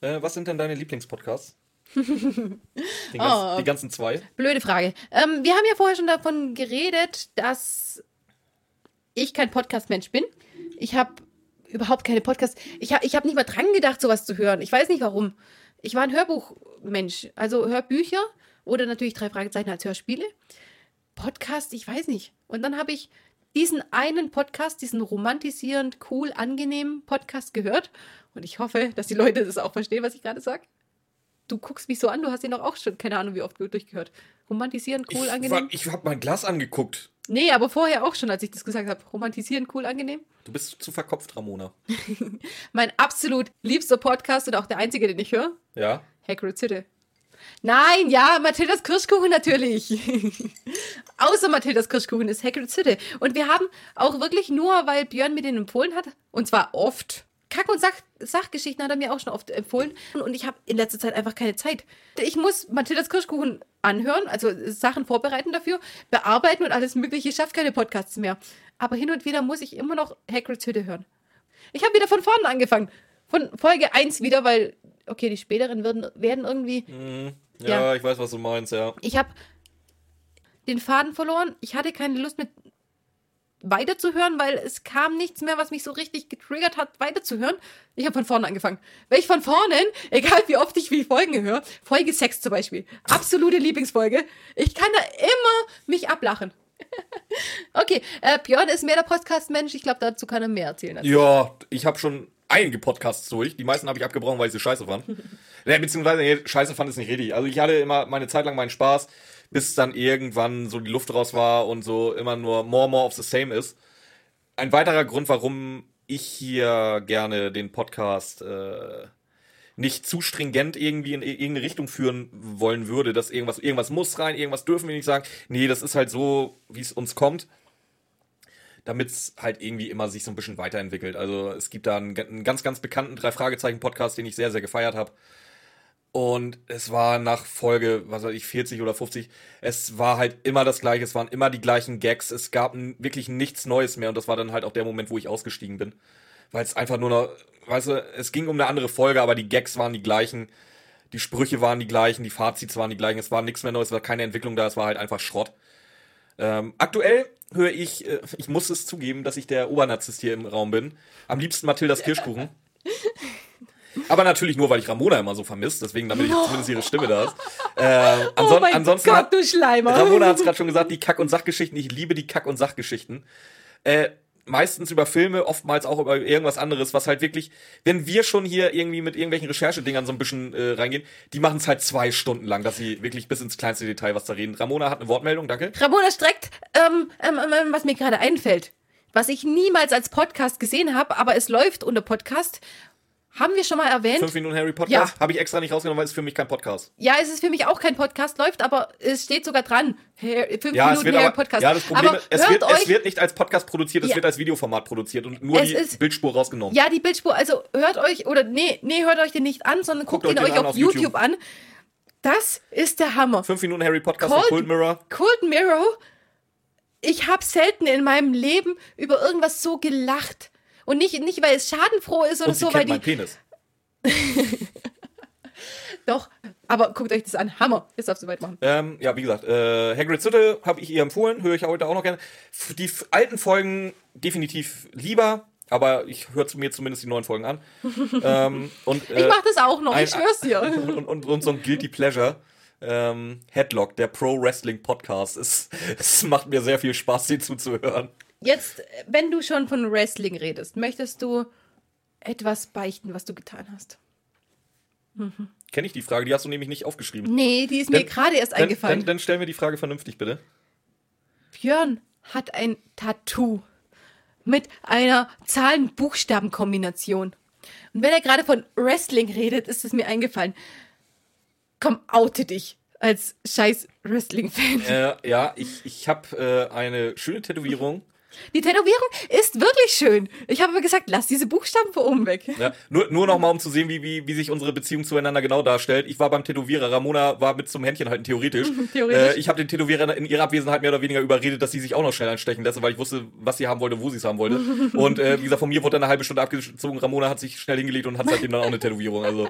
Äh, was sind denn deine Lieblingspodcasts? die, ganz, Oh. die ganzen zwei. Blöde Frage. Ähm, wir haben ja vorher schon davon geredet, dass ich kein Podcast-Mensch bin. Ich habe überhaupt keine Podcasts. Ich habe ich hab nicht mal dran gedacht, sowas zu hören. Ich weiß nicht warum. Ich war ein Hörbuchmensch. Also Hörbücher oder natürlich drei Fragezeichen als Hörspiele. Podcast, ich weiß nicht. Und dann habe ich diesen einen Podcast, diesen romantisierend, cool, angenehmen Podcast gehört. Und ich hoffe, dass die Leute das auch verstehen, was ich gerade sage. Du guckst mich so an, du hast ihn doch auch schon, keine Ahnung, wie oft durchgehört. Romantisierend, cool, ich angenehm. ich habe mein Glas angeguckt. Nee, aber vorher auch schon, als ich das gesagt habe. Romantisierend, cool, angenehm. Du bist zu verkopft, Ramona. Mein absolut liebster Podcast und auch der einzige, den ich höre. Ja? Hagrid Sitte. Nein, ja, Mathildas Kirschkuchen natürlich. Außer Mathildas Kirschkuchen ist Hagrid Sitte. Und wir haben auch wirklich nur, weil Björn mir den empfohlen hat, und zwar oft. Kack- und Sach Sachgeschichten hat er mir auch schon oft empfohlen. Und ich habe in letzter Zeit einfach keine Zeit. Ich muss Mathildas Kirschkuchen anhören, also Sachen vorbereiten dafür, bearbeiten und alles Mögliche. Ich schaffe keine Podcasts mehr. Aber hin und wieder muss ich immer noch Hagrids Hütte hören. Ich habe wieder von vorne angefangen. Von Folge 1 wieder, weil okay, die späteren werden, werden irgendwie. Ja, Ja. ich weiß, was du meinst, ja. Ich habe den Faden verloren. Ich hatte keine Lust mehr weiterzuhören, weil es kam nichts mehr, was mich so richtig getriggert hat, weiterzuhören. Ich habe von vorne angefangen. Wenn ich von vorne, egal wie oft ich wie Folgen höre, Folge 6 zum Beispiel, absolute Lieblingsfolge, ich kann da immer mich ablachen. okay, äh, Björn ist mehr der Podcast-Mensch. Ich glaube, dazu kann er mehr erzählen. als- Ja, ich habe schon einige Podcasts durch. Die meisten habe ich abgebrochen, weil ich sie scheiße fand. ja, beziehungsweise, nee, scheiße fand es nicht richtig. Also ich hatte immer meine Zeit lang meinen Spaß, bis dann irgendwann so die Luft raus war und so immer nur more, more of the same ist. Ein weiterer Grund, warum ich hier gerne den Podcast äh, nicht zu stringent irgendwie in irgendeine Richtung führen wollen würde, dass irgendwas, irgendwas muss rein, irgendwas dürfen wir nicht sagen. Nee, das ist halt so, wie es uns kommt damit es halt irgendwie immer sich so ein bisschen weiterentwickelt. Also es gibt da einen, einen ganz, ganz bekannten Drei-Fragezeichen-Podcast, den ich sehr, sehr gefeiert habe. Und es war nach Folge, was weiß ich, 40 oder 50, es war halt immer das Gleiche, es waren immer die gleichen Gags, es gab wirklich nichts Neues mehr und das war dann halt auch der Moment, wo ich ausgestiegen bin. Weil es einfach nur noch, weißt du, es ging um eine andere Folge, aber die Gags waren die gleichen, die Sprüche waren die gleichen, die Fazits waren die gleichen, es war nichts mehr Neues, es war keine Entwicklung da, es war halt einfach Schrott. Ähm, aktuell höre ich, äh, ich muss es zugeben, dass ich der Obernarzisst hier im Raum bin. Am liebsten Mathildas Kirschkuchen. Aber natürlich nur, weil ich Ramona immer so vermisst, deswegen, damit ich zumindest ihre Stimme da ist. Äh, Oh anson mein ansonsten Gott, hat, Schleimer. Ramona hat es gerade schon gesagt, die Kack- und Sachgeschichten. Ich liebe die Kack- und Sachgeschichten. Äh, meistens über Filme, oftmals auch über irgendwas anderes, was halt wirklich, wenn wir schon hier irgendwie mit irgendwelchen Recherchedingern so ein bisschen äh, reingehen, die machen es halt zwei Stunden lang, dass sie wirklich bis ins kleinste Detail was da reden. Ramona hat eine Wortmeldung, danke. Ramona streckt, ähm, ähm, ähm, was mir gerade einfällt, was ich niemals als Podcast gesehen habe, aber es läuft unter Podcast. Haben wir schon mal erwähnt? Fünf Minuten Harry Podcast Ja. habe ich extra nicht rausgenommen, weil es für mich kein Podcast. Ja, es ist für mich auch kein Podcast, läuft, aber es steht sogar dran. Fünf Ja, Minuten Harry aber, Podcast. ja, das Problem aber ist, es wird, euch, es wird nicht als Podcast produziert, es Ja. wird als Videoformat produziert und nur Es die ist- Bildspur rausgenommen. Ja, die Bildspur, also hört euch, oder nee, nee, hört euch den nicht an, sondern guckt, euch ihn euch an auf, auf YouTube. YouTube. an. Das ist der Hammer. Fünf Minuten Harry Podcast Cold- Cold Mirror. Cold Mirror, ich habe selten in meinem Leben über irgendwas so gelacht. Und nicht, nicht weil es schadenfroh ist oder Und so, weil die. Penis. Doch, aber guckt euch das an. Hammer. Jetzt darfst du weitermachen. Ähm, ja, wie gesagt, äh, Hagrid's Hütte habe ich ihr empfohlen, höre ich heute auch noch gerne. Die alten Folgen definitiv lieber, aber ich höre zu mir zumindest die neuen Folgen an. ähm, und, äh, Ich mach das auch noch, ein- ich schwör's dir. und, und, und so ein Guilty Pleasure. Ähm, Headlock, der Pro Wrestling Podcast. Es, es macht mir sehr viel Spaß, den zuzuhören. Jetzt, wenn du schon von Wrestling redest, möchtest du etwas beichten, was du getan hast? Kenne ich die Frage? Die hast du nämlich nicht aufgeschrieben. Nee, die ist mir Dann- gerade erst Dann, eingefallen. dann, dann stell mir die Frage vernünftig, bitte. Björn hat ein Tattoo mit einer Zahlen-Buchstaben-Kombination. Und wenn er gerade von Wrestling redet, ist es mir eingefallen. Komm, oute dich als scheiß Wrestling-Fan. Äh, ja, ich, ich habe äh, eine schöne Tätowierung. Die Tätowierung ist wirklich schön. Ich habe aber gesagt, lass diese Buchstaben von oben weg. Ja, nur, nur noch mal, um zu sehen, wie, wie, wie sich unsere Beziehung zueinander genau darstellt. Ich war beim Tätowierer. Ramona war mit zum Händchen halten, theoretisch. Theoretisch. Äh, ich habe den Tätowierer in ihrer Abwesenheit mehr oder weniger überredet, dass sie sich auch noch schnell anstechen lässt, weil ich wusste, was sie haben wollte, wo sie es haben wollte. Und äh, wie gesagt, von mir wurde dann eine halbe Stunde abgezogen. Ramona hat sich schnell hingelegt und hat seitdem dann auch eine Tätowierung. Also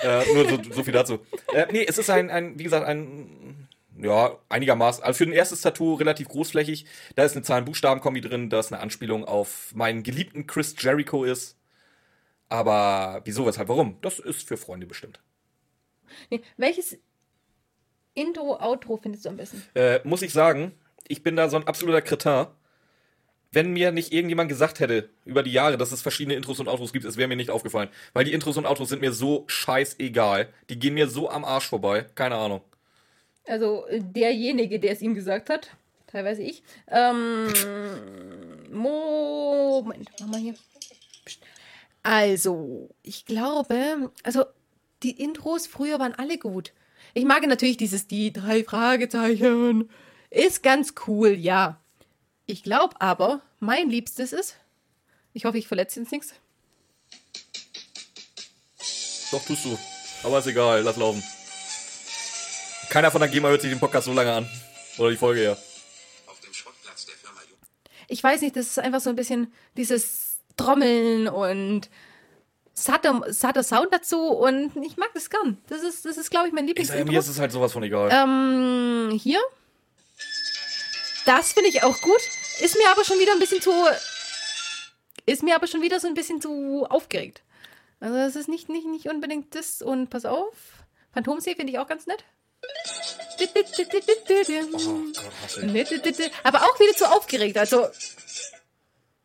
äh, nur so, so viel dazu. Äh, nee, es ist ein, ein, wie gesagt, ein ja, einigermaßen. Also für ein erstes Tattoo relativ großflächig. Da ist eine Zahlen-Buchstaben-Kombi drin, das eine Anspielung auf meinen geliebten Chris Jericho ist. Aber wieso, weshalb, warum? Das ist für Freunde bestimmt. Nee, welches Intro, Outro findest du am besten? Äh, muss ich sagen, ich bin da so ein absoluter Kretin. Wenn mir nicht irgendjemand gesagt hätte über die Jahre, dass es verschiedene Intros und Outros gibt, es wäre mir nicht aufgefallen. Weil die Intros und Outros sind mir so scheißegal. Die gehen mir so am Arsch vorbei. Keine Ahnung. Also äh, derjenige, der es ihm gesagt hat, teilweise ich. Ähm, Moment, mach mal hier. Also, ich glaube, also die Intros früher waren alle gut. Ich mag natürlich dieses die drei Fragezeichen. Ist ganz cool, ja. Ich glaube aber, mein Liebstes ist. Ich hoffe, ich verletze jetzt nichts. Doch, tust du. Aber ist egal, lass laufen. Keiner von der GEMA hört sich den Podcast so lange an. Oder die Folge ja. Auf dem Schrottplatz der Firma ich weiß nicht, das ist einfach so ein bisschen dieses Trommeln und satter, satter Sound dazu und ich mag das gern. Das ist, das ist glaube ich, mein Ich Lieblingsintro. mir ist es halt sowas von egal. Ähm, hier. Das finde ich auch gut. Ist mir aber schon wieder ein bisschen zu. Ist mir aber schon wieder so ein bisschen zu aufgeregt. Also, das ist nicht, nicht, nicht unbedingt das. Und pass auf. Phantomsee finde ich auch ganz nett. Oh. Aber auch wieder zu aufgeregt. Also,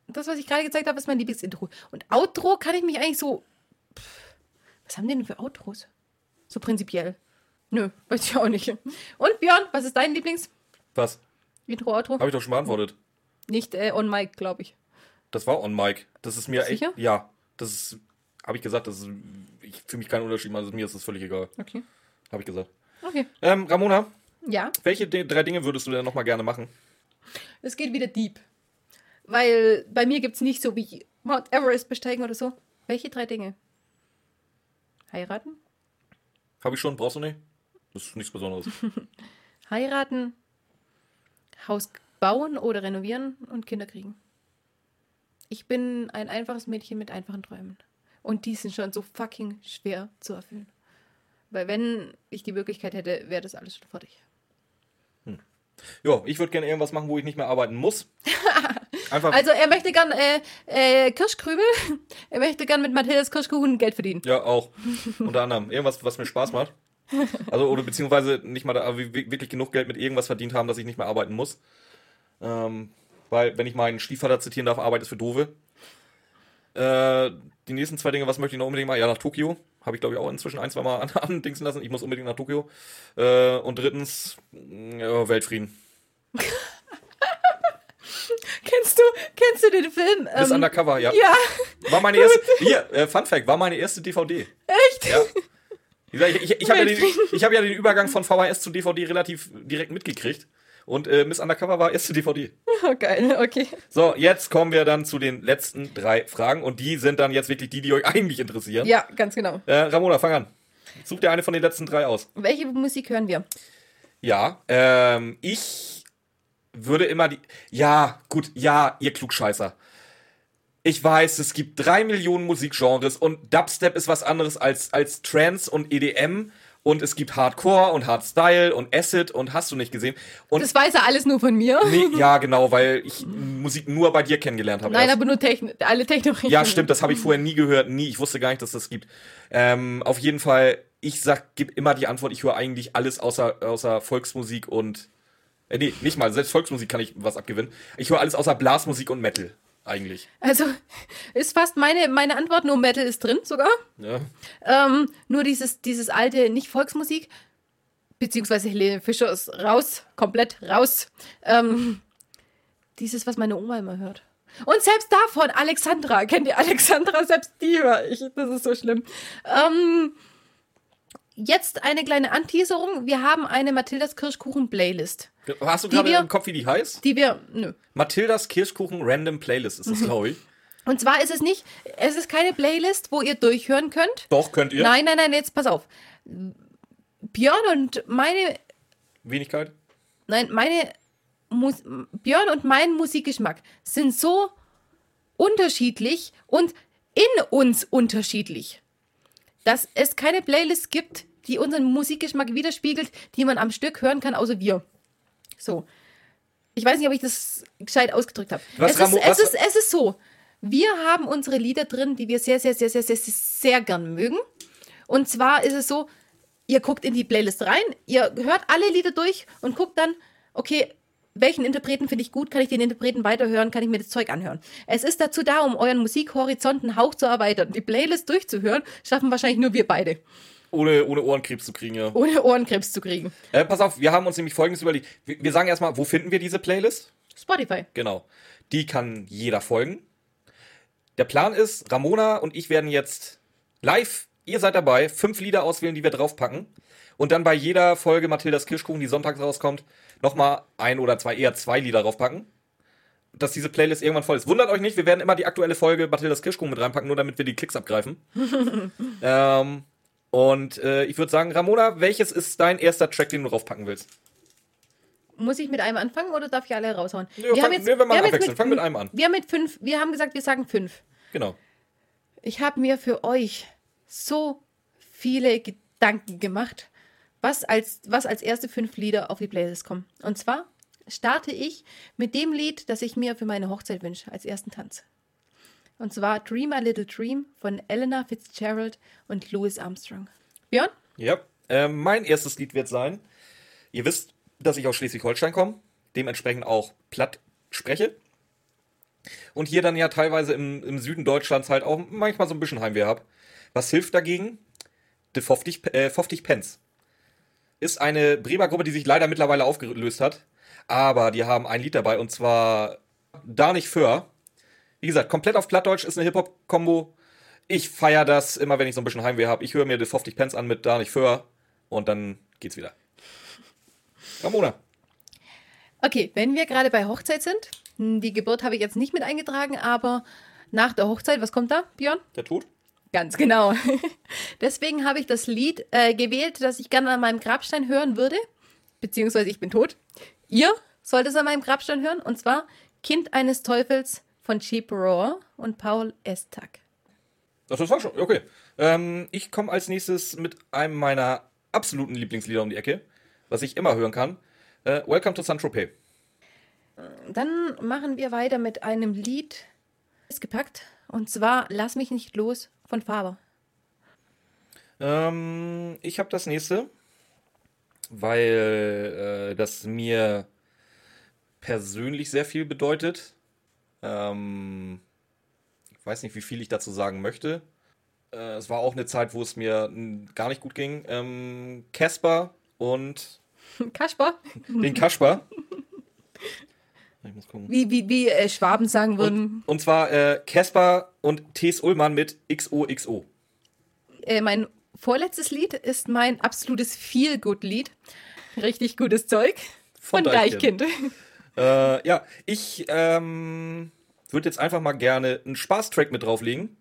das, was ich gerade gezeigt habe, ist mein Lieblingsintro. Und Outro kann ich mich eigentlich so. Was haben die denn für Outros? So prinzipiell. Nö, weiß ich auch nicht. Und Björn, was ist dein Lieblings? Was? Intro, Outro? Habe ich doch schon beantwortet. Nicht äh, on mic, glaube ich. Das war on Mike. Das ist mir echt. Sicher? Ja, das ist. Habe ich gesagt, das ist. Ich fühle mich keinen Unterschied, also mir ist das völlig egal. Okay. Habe ich gesagt. Okay. Ähm, Ramona, Ja, welche drei Dinge würdest du denn nochmal gerne machen? es geht wieder deep. Weil bei mir gibt es nicht so wie Mount Everest besteigen oder so. Welche drei Dinge? Heiraten? Habe ich schon, brauchst du nicht? Das ist nichts Besonderes. Heiraten, Haus bauen oder renovieren und Kinder kriegen. Ich bin ein einfaches Mädchen mit einfachen Träumen. Und die sind schon so fucking schwer zu erfüllen. Weil wenn ich die Möglichkeit hätte, wäre das alles schon fertig. ja, ich würde gerne irgendwas machen, wo ich nicht mehr arbeiten muss. Einfach. Also er möchte gern äh, äh, Kirschkrübel. Er möchte gern mit Mathildas Kirschkuchen Geld verdienen. ja, auch. Unter anderem. Irgendwas, was mir Spaß macht. Also, oder beziehungsweise nicht mal da, wirklich genug Geld mit irgendwas verdient haben, dass ich nicht mehr arbeiten muss. Ähm, weil, wenn ich meinen Stiefvater zitieren darf, Arbeit ist für Dove. Äh, die nächsten zwei Dinge, was möchte ich noch unbedingt mal? Ja, nach Tokio. Habe ich, glaube ich, auch inzwischen ein, zwei Mal an, andingsen lassen. Ich muss unbedingt nach Tokio. Äh, und drittens, ja, Weltfrieden. Kennst du, kennst du den Film? Bis Ähm, Undercover, ja. ja, War meine erste. Hier, äh, Fun Fact, war meine erste DVD. echt? Ja. Ich, ich, ich habe ja, hab ja den Übergang von VHS zu DVD relativ direkt mitgekriegt. Und äh, Miss Undercover war erste DVD. Oh, geil, okay. So, jetzt kommen wir dann zu den letzten drei Fragen. Und die sind dann jetzt wirklich die, die euch eigentlich interessieren. Ja, ganz genau. Äh, Ramona, fang an. Such dir eine von den letzten drei aus. Welche Musik hören wir? Ja, ähm, ich würde immer die. Ja, gut, ja, ihr Klugscheißer. Ich weiß, es gibt drei Millionen Musikgenres und Dubstep ist was anderes als, als Trance und EDM. Und es gibt Hardcore und Hardstyle und Acid und hast du nicht gesehen. Und Das weiß er alles nur von mir. nee, ja, genau, weil ich Musik nur bei dir kennengelernt habe. Nein, erst. aber nur Techn alle Technologien. Ja, stimmt, das habe ich vorher nie gehört, nie. Ich wusste gar nicht, dass das gibt. Ähm, auf jeden Fall, ich sag, gib immer die Antwort, ich höre eigentlich alles außer, außer Volksmusik und. Äh, nee, nicht mal, selbst Volksmusik kann ich was abgewinnen. Ich höre alles außer Blasmusik und Metal, eigentlich. Also ist fast meine, meine Antwort, nur Metal ist drin sogar. Ja. Ähm, nur dieses, dieses alte, nicht Volksmusik, beziehungsweise Helene Fischer ist raus, komplett raus. Ähm, dieses, was meine Oma immer hört. Und selbst davon, Alexandra, kennt ihr Alexandra? Selbst die höre ich. Das ist so schlimm. Ähm, jetzt eine kleine Anteaserung. Wir haben eine Mathildas Kirschkuchen-Playlist, Hast du gerade im Kopf, wie die heißt? die wir, nö. Mathildas Kirschkuchen Random Playlist ist das, glaube ich. Und zwar ist es nicht, es ist keine Playlist, wo ihr durchhören könnt. Doch, könnt ihr. Nein, nein, nein, jetzt pass auf. Björn und meine, Wenigkeit. nein, meine, Mus Björn und mein Musikgeschmack sind so unterschiedlich und in uns unterschiedlich, dass es keine Playlist gibt, die unseren Musikgeschmack widerspiegelt, die man am Stück hören kann, außer wir. So. Ich weiß nicht, ob ich das gescheit ausgedrückt habe. Was, Es ist, Ramo- es, ist, es ist so. Wir haben unsere Lieder drin, die wir sehr, sehr, sehr, sehr, sehr, sehr, sehr gern mögen. Und zwar ist es so, ihr guckt in die Playlist rein, ihr hört alle Lieder durch und guckt dann, okay, welchen Interpreten finde ich gut, kann ich den Interpreten weiterhören, kann ich mir das Zeug anhören. Es ist dazu da, um euren Musikhorizont einen Hauch zu erweitern. Die Playlist durchzuhören, schaffen wahrscheinlich nur wir beide, Ohne, ohne Ohrenkrebs zu kriegen, ja. ohne Ohrenkrebs zu kriegen. Äh, pass auf, wir haben uns nämlich folgendes überlegt. Wir, wir sagen erstmal, wo finden wir diese Playlist? Spotify. Genau. Die kann jeder folgen. Der Plan ist, Ramona und ich werden jetzt live, ihr seid dabei, fünf Lieder auswählen, die wir draufpacken. Und dann bei jeder Folge Mathildas Kirschkuchen, die sonntags rauskommt, nochmal ein oder zwei, eher zwei Lieder draufpacken. Dass diese Playlist irgendwann voll ist. Wundert euch nicht, wir werden immer die aktuelle Folge Mathildas Kirschkuchen mit reinpacken, nur damit wir die Klicks abgreifen. ähm, und äh, ich würde sagen, Ramona, welches ist dein erster Track, den du draufpacken willst? Muss ich mit einem anfangen oder darf ich alle raushauen? Nee, fang- nee, wir machen haben abwechselnd. Fang mit einem an. Wir haben mit fünf, wir haben gesagt, wir sagen fünf. Genau. Ich habe mir für euch so viele Gedanken gemacht, was als, was als erste fünf Lieder auf die Playlist kommen. Und zwar starte ich mit dem Lied, das ich mir für meine Hochzeit wünsche, als ersten Tanz. Und zwar Dream a Little Dream von Eleanor Fitzgerald und Louis Armstrong. Björn? Ja, äh, mein erstes Lied wird sein. Ihr wisst, dass ich aus Schleswig-Holstein komme, dementsprechend auch platt spreche. Und hier dann ja teilweise im, im Süden Deutschlands halt auch manchmal so ein bisschen Heimweh habe. Was hilft dagegen? De Foftig, äh, Foftig Pens. Ist eine Bremer Gruppe, die sich leider mittlerweile aufgelöst hat. Aber die haben ein Lied dabei und zwar Da nicht für. Wie gesagt, komplett auf Plattdeutsch ist eine Hip-Hop-Kombo. Ich feiere das immer, wenn ich so ein bisschen Heimweh habe. Ich höre mir De Foftig Pens an mit Da nicht für und dann geht's wieder. Ramona. Okay, wenn wir gerade bei Hochzeit sind, hm, die Geburt habe ich jetzt nicht mit eingetragen, aber nach der Hochzeit, was kommt da, Björn? Der Tod? Ganz genau. Deswegen habe ich das Lied äh, gewählt, das ich gerne an meinem Grabstein hören würde. Beziehungsweise ich bin tot. Ihr sollt es an meinem Grabstein hören. Und zwar Kind eines Teufels von Cheap Roar und Paul Estag. Ach, das war schon, okay. Ähm, ich komme als nächstes mit einem meiner absoluten Lieblingslieder um die Ecke, was ich immer hören kann. Äh, Welcome to Saint-Tropez. Dann machen wir weiter mit einem Lied, ist gepackt. Und zwar Lass mich nicht los von Faber. Ähm, ich habe das nächste, weil äh, das mir persönlich sehr viel bedeutet. Ähm, ich weiß nicht, wie viel ich dazu sagen möchte. Äh, es war auch eine Zeit, wo es mir gar nicht gut ging. Ähm, Casper und Kasper, den Kasper. Ich muss gucken. wie, wie, wie äh, Schwaben sagen würden. Und zwar äh, Casper und T.S. Ullmann mit XOXO. Äh, mein vorletztes Lied ist mein absolutes Feel-Good-Lied. Richtig gutes Zeug. Von Von Deichkind. Deichkind. Äh, ja, ich ähm, würde jetzt einfach mal gerne einen Spaßtrack mit drauflegen.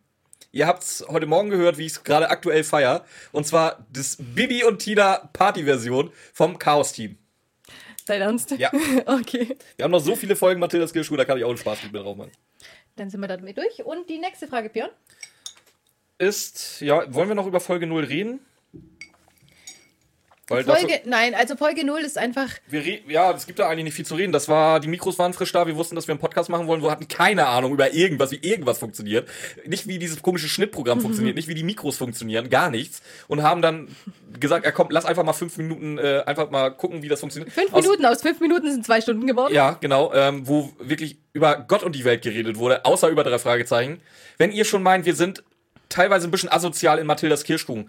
Ihr habt's heute Morgen gehört, wie ich es gerade aktuell feier. Und zwar das Bibi und Tina Party-Version vom Chaos-Team. Dein Ernst? Ja. Okay. Wir haben noch so viele Folgen Mathildas Kirschschuh, da kann ich auch einen Spaß mit drauf machen. Dann sind wir damit durch. Und die nächste Frage, Björn. Ist, ja, wollen wir noch über Folge 0 reden? Weil dafür- Folge, nein, also Folge 0 ist einfach, Wir ja, es gibt da eigentlich nicht viel zu reden. Das war, die Mikros waren frisch da, wir wussten, dass wir einen Podcast machen wollen, wir hatten keine Ahnung über irgendwas, wie irgendwas funktioniert. Nicht wie dieses komische Schnittprogramm funktioniert, nicht wie die Mikros funktionieren, gar nichts. Und haben dann gesagt, ja komm, lass einfach mal fünf Minuten äh, einfach mal gucken, wie das funktioniert. fünf Aus- Minuten, aus fünf Minuten sind zwei Stunden geworden. Ja, genau, ähm, wo wirklich über Gott und die Welt geredet wurde, außer über drei Fragezeichen. Wenn ihr schon meint, wir sind teilweise ein bisschen asozial in Mathildas Kirschkuchen,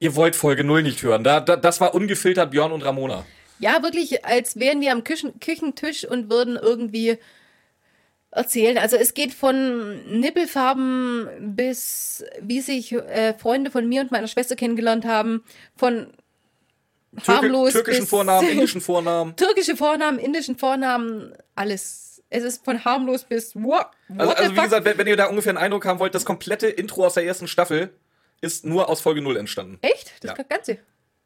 ihr wollt Folge 0 nicht hören. Da, da, das war ungefiltert Björn und Ramona. Ja, wirklich, als wären wir am Küchen Küchentisch und würden irgendwie erzählen. Also es geht von Nippelfarben bis wie sich äh, Freunde von mir und meiner Schwester kennengelernt haben, von Türke, harmlos türkischen bis Vornamen, indischen Vornamen. türkische Vornamen, indischen Vornamen, alles. Es ist von harmlos bis what, what Also, also wie fuck? gesagt, wenn, wenn ihr da ungefähr einen Eindruck haben wollt, das komplette Intro aus der ersten Staffel ist nur aus Folge 0 entstanden. Echt? Das Ja. Ganze.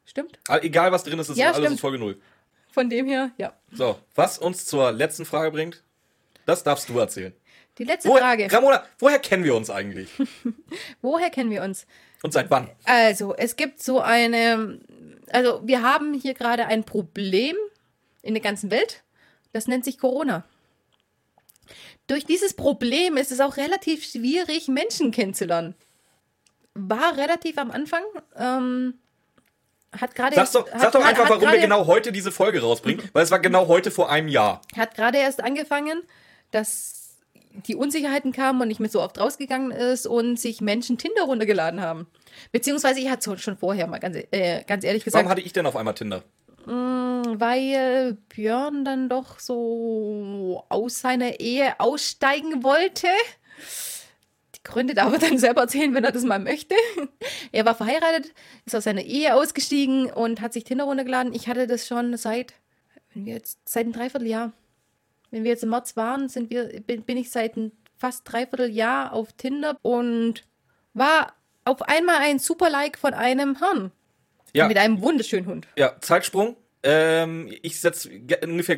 Stimmt. Also Egal was drin ist, ist Ja, alles stimmt. aus Folge 0. Von dem her, ja. So, was uns zur letzten Frage bringt, das darfst du erzählen. Die letzte Woher, Frage. Ramona, woher kennen wir uns eigentlich? Woher kennen wir uns? Und seit wann? Also, es gibt so eine, also wir haben hier gerade ein Problem in der ganzen Welt. Das nennt sich Corona. Durch dieses Problem ist es auch relativ schwierig, Menschen kennenzulernen. War relativ am Anfang. Ähm, hat gerade Sag doch, sag doch grad- einfach, warum wir genau heute diese Folge rausbringen, weil es war genau heute vor einem Jahr. hat gerade erst angefangen, dass die Unsicherheiten kamen und nicht mehr so oft rausgegangen ist und sich Menschen Tinder runtergeladen haben. Beziehungsweise ich hatte es schon vorher mal ganz, äh, ganz ehrlich gesagt. Warum hatte ich denn auf einmal Tinder? weil Björn dann doch so aus seiner Ehe aussteigen wollte. Gründe darf er dann selber erzählen, wenn er das mal möchte. Er war verheiratet, ist aus seiner Ehe ausgestiegen und hat sich Tinder runtergeladen. Ich hatte das schon seit, wenn wir jetzt, seit einem Dreivierteljahr. Wenn wir jetzt im März waren, sind wir, bin, bin ich seit ein fast Dreivierteljahr auf Tinder und war auf einmal ein Super-Like von einem Herrn. Ja, Mit einem wunderschönen Hund. ja Zeitsprung. Ähm, ich setze ungefähr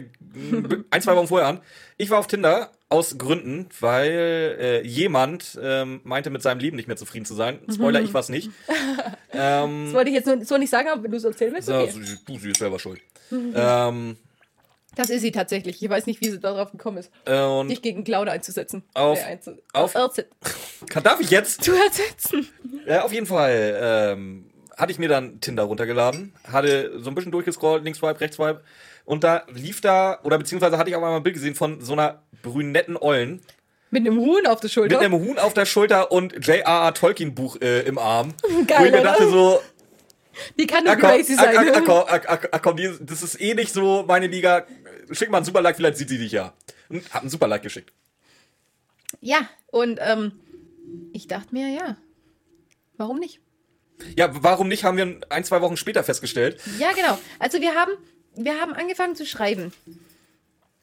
ein, zwei Wochen vorher an. Ich war auf Tinder aus Gründen, weil äh, jemand ähm, meinte, mit seinem Leben nicht mehr zufrieden zu sein. Spoiler, ich war's nicht. ähm, Das wollte ich jetzt nur, so nicht sagen, aber wenn du es erzählen willst, okay. du, sie ist selber schuld. ähm, Das ist sie tatsächlich. Ich weiß nicht, wie sie darauf gekommen ist, und dich gegen Clown einzusetzen. Auf- Äh, einzu auf- kann, darf ich jetzt? zu ersetzen. Ja, auf jeden Fall ähm, hatte ich mir dann Tinder runtergeladen, hatte so ein bisschen durchgescrollt, links swipe, rechts swipe. Und da lief da, oder beziehungsweise hatte ich auch mal ein Bild gesehen von so einer brünetten Ollen Mit einem Huhn auf der Schulter. mit einem Huhn auf der Schulter und J.R.R. Tolkien Buch äh, im Arm. Geil, wo ich mir dachte so, Die kann nur crazy sein. ah, ah, komm, das ist eh nicht so meine Liga. Schick mal einen Super-Like, vielleicht sieht sie dich ja. Und hab einen Super-Like geschickt. Ja, und ähm, ich dachte mir, ja, warum nicht? Ja, warum nicht, haben wir ein, zwei Wochen später festgestellt. Ja, genau. Also wir haben, wir haben angefangen zu schreiben.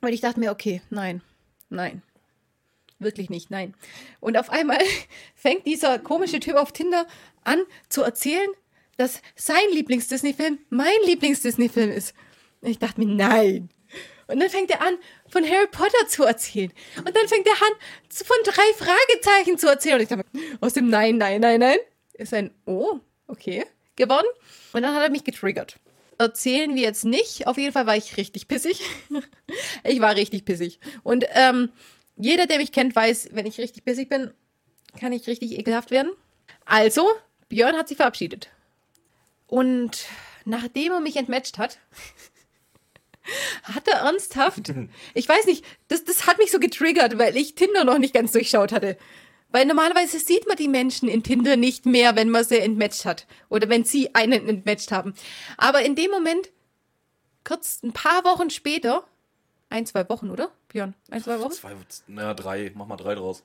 Und ich dachte mir, okay, nein, nein. Wirklich nicht, nein. Und auf einmal fängt dieser komische Typ auf Tinder an zu erzählen, dass sein Lieblings-Disney-Film mein Lieblings-Disney-Film ist. Und ich dachte mir, nein. Und dann fängt er an, von Harry Potter zu erzählen. Und dann fängt er an, von drei Fragezeichen zu erzählen. Und ich dachte mir, aus dem Nein, Nein, Nein, Nein ist ein Oh, okay, geworden. Und dann hat er mich getriggert. Erzählen wir jetzt nicht. Auf jeden Fall war ich richtig pissig. ich war richtig pissig. Und ähm, jeder, der mich kennt, weiß, wenn ich richtig pissig bin, kann ich richtig ekelhaft werden. Also, Björn hat sich verabschiedet. Und nachdem er mich entmatcht hat, hat er ernsthaft, ich weiß nicht, das, das hat mich so getriggert, weil ich Tinder noch nicht ganz durchschaut hatte. Weil normalerweise sieht man die Menschen in Tinder nicht mehr, wenn man sie entmatcht hat. Oder wenn sie einen entmatcht haben. Aber in dem Moment, kurz ein paar Wochen später, ein, zwei Wochen, oder? Björn, ein, zwei Wochen? Zwei, na, drei, mach mal drei draus.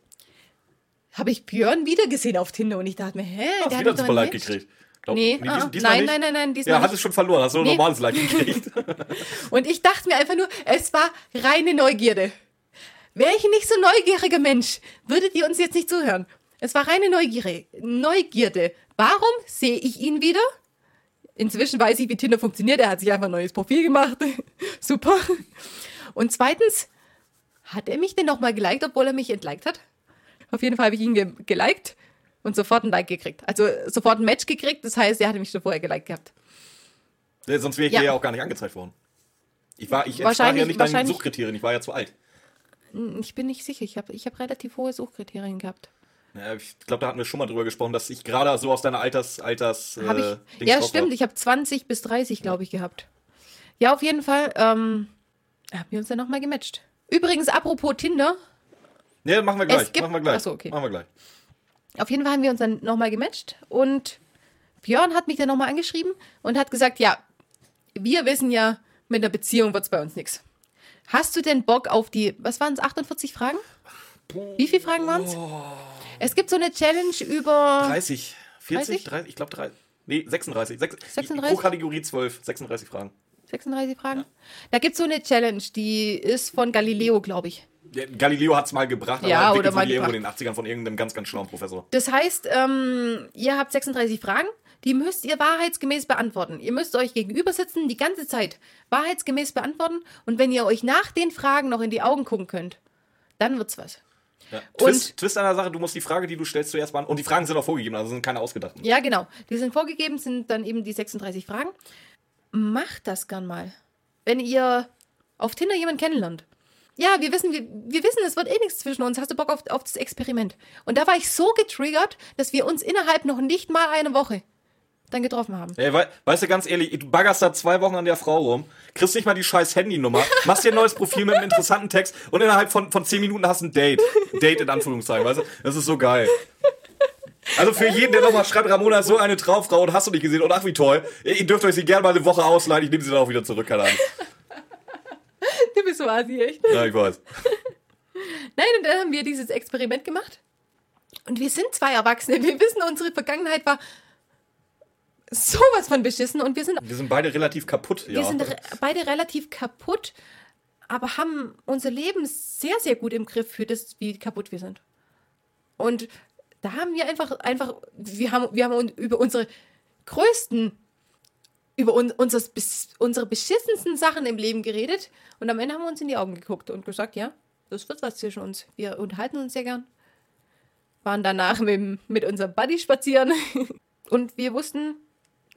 Habe ich Björn wieder gesehen auf Tinder und ich dachte mir, hä? Hast der wieder hat ein Super-Like entmatcht. gekriegt. Glaub, Nee, dies- ah, diesmal nein, nein, nein, nein, diesmal Ja, hast es schon verloren, hast du ein Nee. normales Like gekriegt. Und ich dachte mir einfach nur, es war reine Neugierde. Wäre ich nicht so neugieriger Mensch, würdet ihr uns jetzt nicht zuhören. Es war reine Neugierde. Neugierde. Warum sehe ich ihn wieder? Inzwischen weiß ich, wie Tinder funktioniert. Er hat sich einfach ein neues Profil gemacht. Super. Und zweitens, hat er mich denn nochmal geliked, obwohl er mich entliked hat? Auf jeden Fall habe ich ihn ge geliked und sofort ein Like gekriegt. Also sofort ein Match gekriegt. Das heißt, er hatte mich schon vorher geliked gehabt. Sonst wäre ich Ja. dir ja auch gar nicht angezeigt worden. Ich war, ich entsprach Wahrscheinlich- ja nicht deinen wahrscheinlich- Suchkriterien, ich war ja zu alt. Ich bin nicht sicher. Ich habe ich hab relativ hohe Suchkriterien gehabt. Ja, ich glaube, da hatten wir schon mal drüber gesprochen, dass ich gerade so aus deiner Alters, Alters, Hab äh, ich, ja, stimmt. war. Ich habe 20 bis 30, glaube ich, gehabt. Ja, auf jeden Fall ähm, haben wir uns dann nochmal gematcht. Übrigens, apropos Tinder, Ja, machen wir gleich. Gibt- machen wir gleich. Ach so, okay. Machen wir gleich. auf jeden Fall haben wir uns dann nochmal gematcht und Björn hat mich dann nochmal angeschrieben und hat gesagt, ja, wir wissen ja, mit einer Beziehung wird es bei uns nichts. Hast du denn Bock auf die, was waren es, 48 Fragen? Wie viele Fragen waren es? Es gibt so eine Challenge über 30, 40, 30? 30, ich glaube 3. Nee, 36. Sechs, 36? Pro Kategorie 12, 36 Fragen. 36 Fragen. Da gibt es so eine Challenge, die ist von Galileo, glaube ich. Ja, Galileo hat es mal gebracht, Ja, aber oder entwickelt mal irgendwo in gebracht. den 80ern von irgendeinem ganz, ganz schlauen Professor. Das heißt, ähm, ihr habt 36 Fragen, die müsst ihr wahrheitsgemäß beantworten. Ihr müsst euch gegenüber sitzen, die ganze Zeit wahrheitsgemäß beantworten. Und wenn ihr euch nach den Fragen noch in die Augen gucken könnt, dann wird's was. Ja. Und- Twist, Twist an der Sache, du musst die Frage, die du stellst, zuerst beantworten. Und die Fragen sind auch vorgegeben, also sind keine ausgedachten. Ja, genau. Die sind vorgegeben, sind dann eben die 36 Fragen. Macht das gern mal. Wenn ihr auf Tinder jemanden kennenlernt. Ja, wir wissen, wir, wir wissen, es wird eh nichts zwischen uns. Hast du Bock auf, auf das Experiment? Und da war ich so getriggert, dass wir uns innerhalb noch nicht mal eine Woche dann getroffen haben. Ey, wei weißt du, ganz ehrlich, du baggerst da zwei Wochen an der Frau rum, kriegst nicht mal die scheiß Handynummer, machst dir ein neues Profil mit einem interessanten Text und innerhalb von, von zehn Minuten hast du ein Date. Date in Anführungszeichen, weißt du? Das ist so geil. Also für jeden, der nochmal schreibt, Ramona ist so eine Traumfrau und hast du nicht gesehen und ach wie toll. Ihr dürft euch sie gerne mal eine Woche ausleihen, ich nehme sie dann auch wieder zurück, keine Ahnung. Du bist so asi, echt. Ja, ich weiß. Nein, und dann haben wir dieses Experiment gemacht. Und wir sind zwei Erwachsene. Wir wissen, unsere Vergangenheit war sowas von beschissen und wir sind, Wir sind beide relativ kaputt, ja. wir sind re beide relativ kaputt, aber haben unser Leben sehr, sehr gut im Griff für das, wie kaputt wir sind. Und da haben wir einfach, einfach, wir haben, wir haben über unsere größten über un unseres, bis- unsere beschissensten Sachen im Leben geredet und am Ende haben wir uns in die Augen geguckt und gesagt, ja, das wird was zwischen uns. Wir unterhalten uns sehr gern. Waren danach mit, mit unserem Buddy spazieren und wir wussten,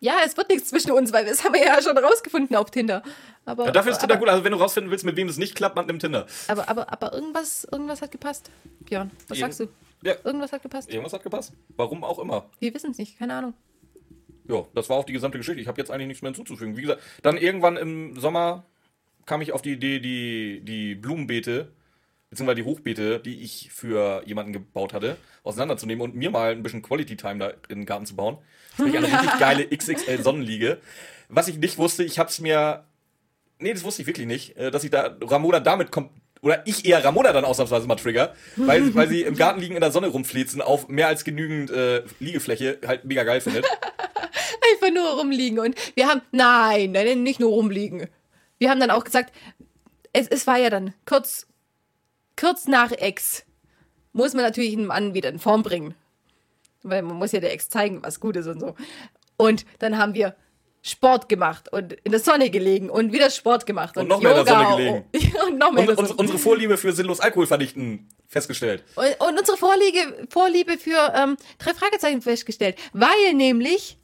ja, es wird nichts zwischen uns, weil das haben wir ja schon rausgefunden auf Tinder. Aber, Ja, dafür ist Tinder gut. Also wenn du rausfinden willst, mit wem es nicht klappt, man nimmt Tinder. aber, aber, aber irgendwas, irgendwas hat gepasst. Björn, was Irgend- sagst du? Ja, Irgendwas hat gepasst. irgendwas hat gepasst. Warum auch immer. Wir wissen es nicht, keine Ahnung. Ja, das war auch die gesamte Geschichte. Ich habe jetzt eigentlich nichts mehr hinzuzufügen. Wie gesagt, dann irgendwann im Sommer kam ich auf die Idee, die, die Blumenbeete, beziehungsweise die Hochbeete, die ich für jemanden gebaut hatte, auseinanderzunehmen und mir mal ein bisschen Quality Time da in den Garten zu bauen. Sprich, eine richtig geile XXL Sonnenliege. Was ich nicht wusste, ich habe es mir. Nee, das wusste ich wirklich nicht, äh, dass ich da Ramona damit kommt. Oder ich eher Ramona dann ausnahmsweise mal trigger, weil, weil sie im Garten liegen in der Sonne rumflitzen auf mehr als genügend äh, Liegefläche halt mega geil findet. Einfach nur rumliegen. Und wir haben, nein, nein, nicht nur rumliegen. Wir haben dann auch gesagt, es, es war ja dann kurz, kurz nach Ex, muss man natürlich einen Mann wieder in Form bringen. Weil man muss ja der Ex zeigen, was gut ist und so. Und dann haben wir Sport gemacht und in der Sonne gelegen und wieder Sport gemacht. Und, Und noch mehr in der Sonne Yoga Und, noch mehr Und uns, unsere Vorliebe für sinnlos Alkohol vernichten festgestellt. Und, und unsere Vorliebe, Vorliebe für ähm, drei Fragezeichen festgestellt. Weil nämlich,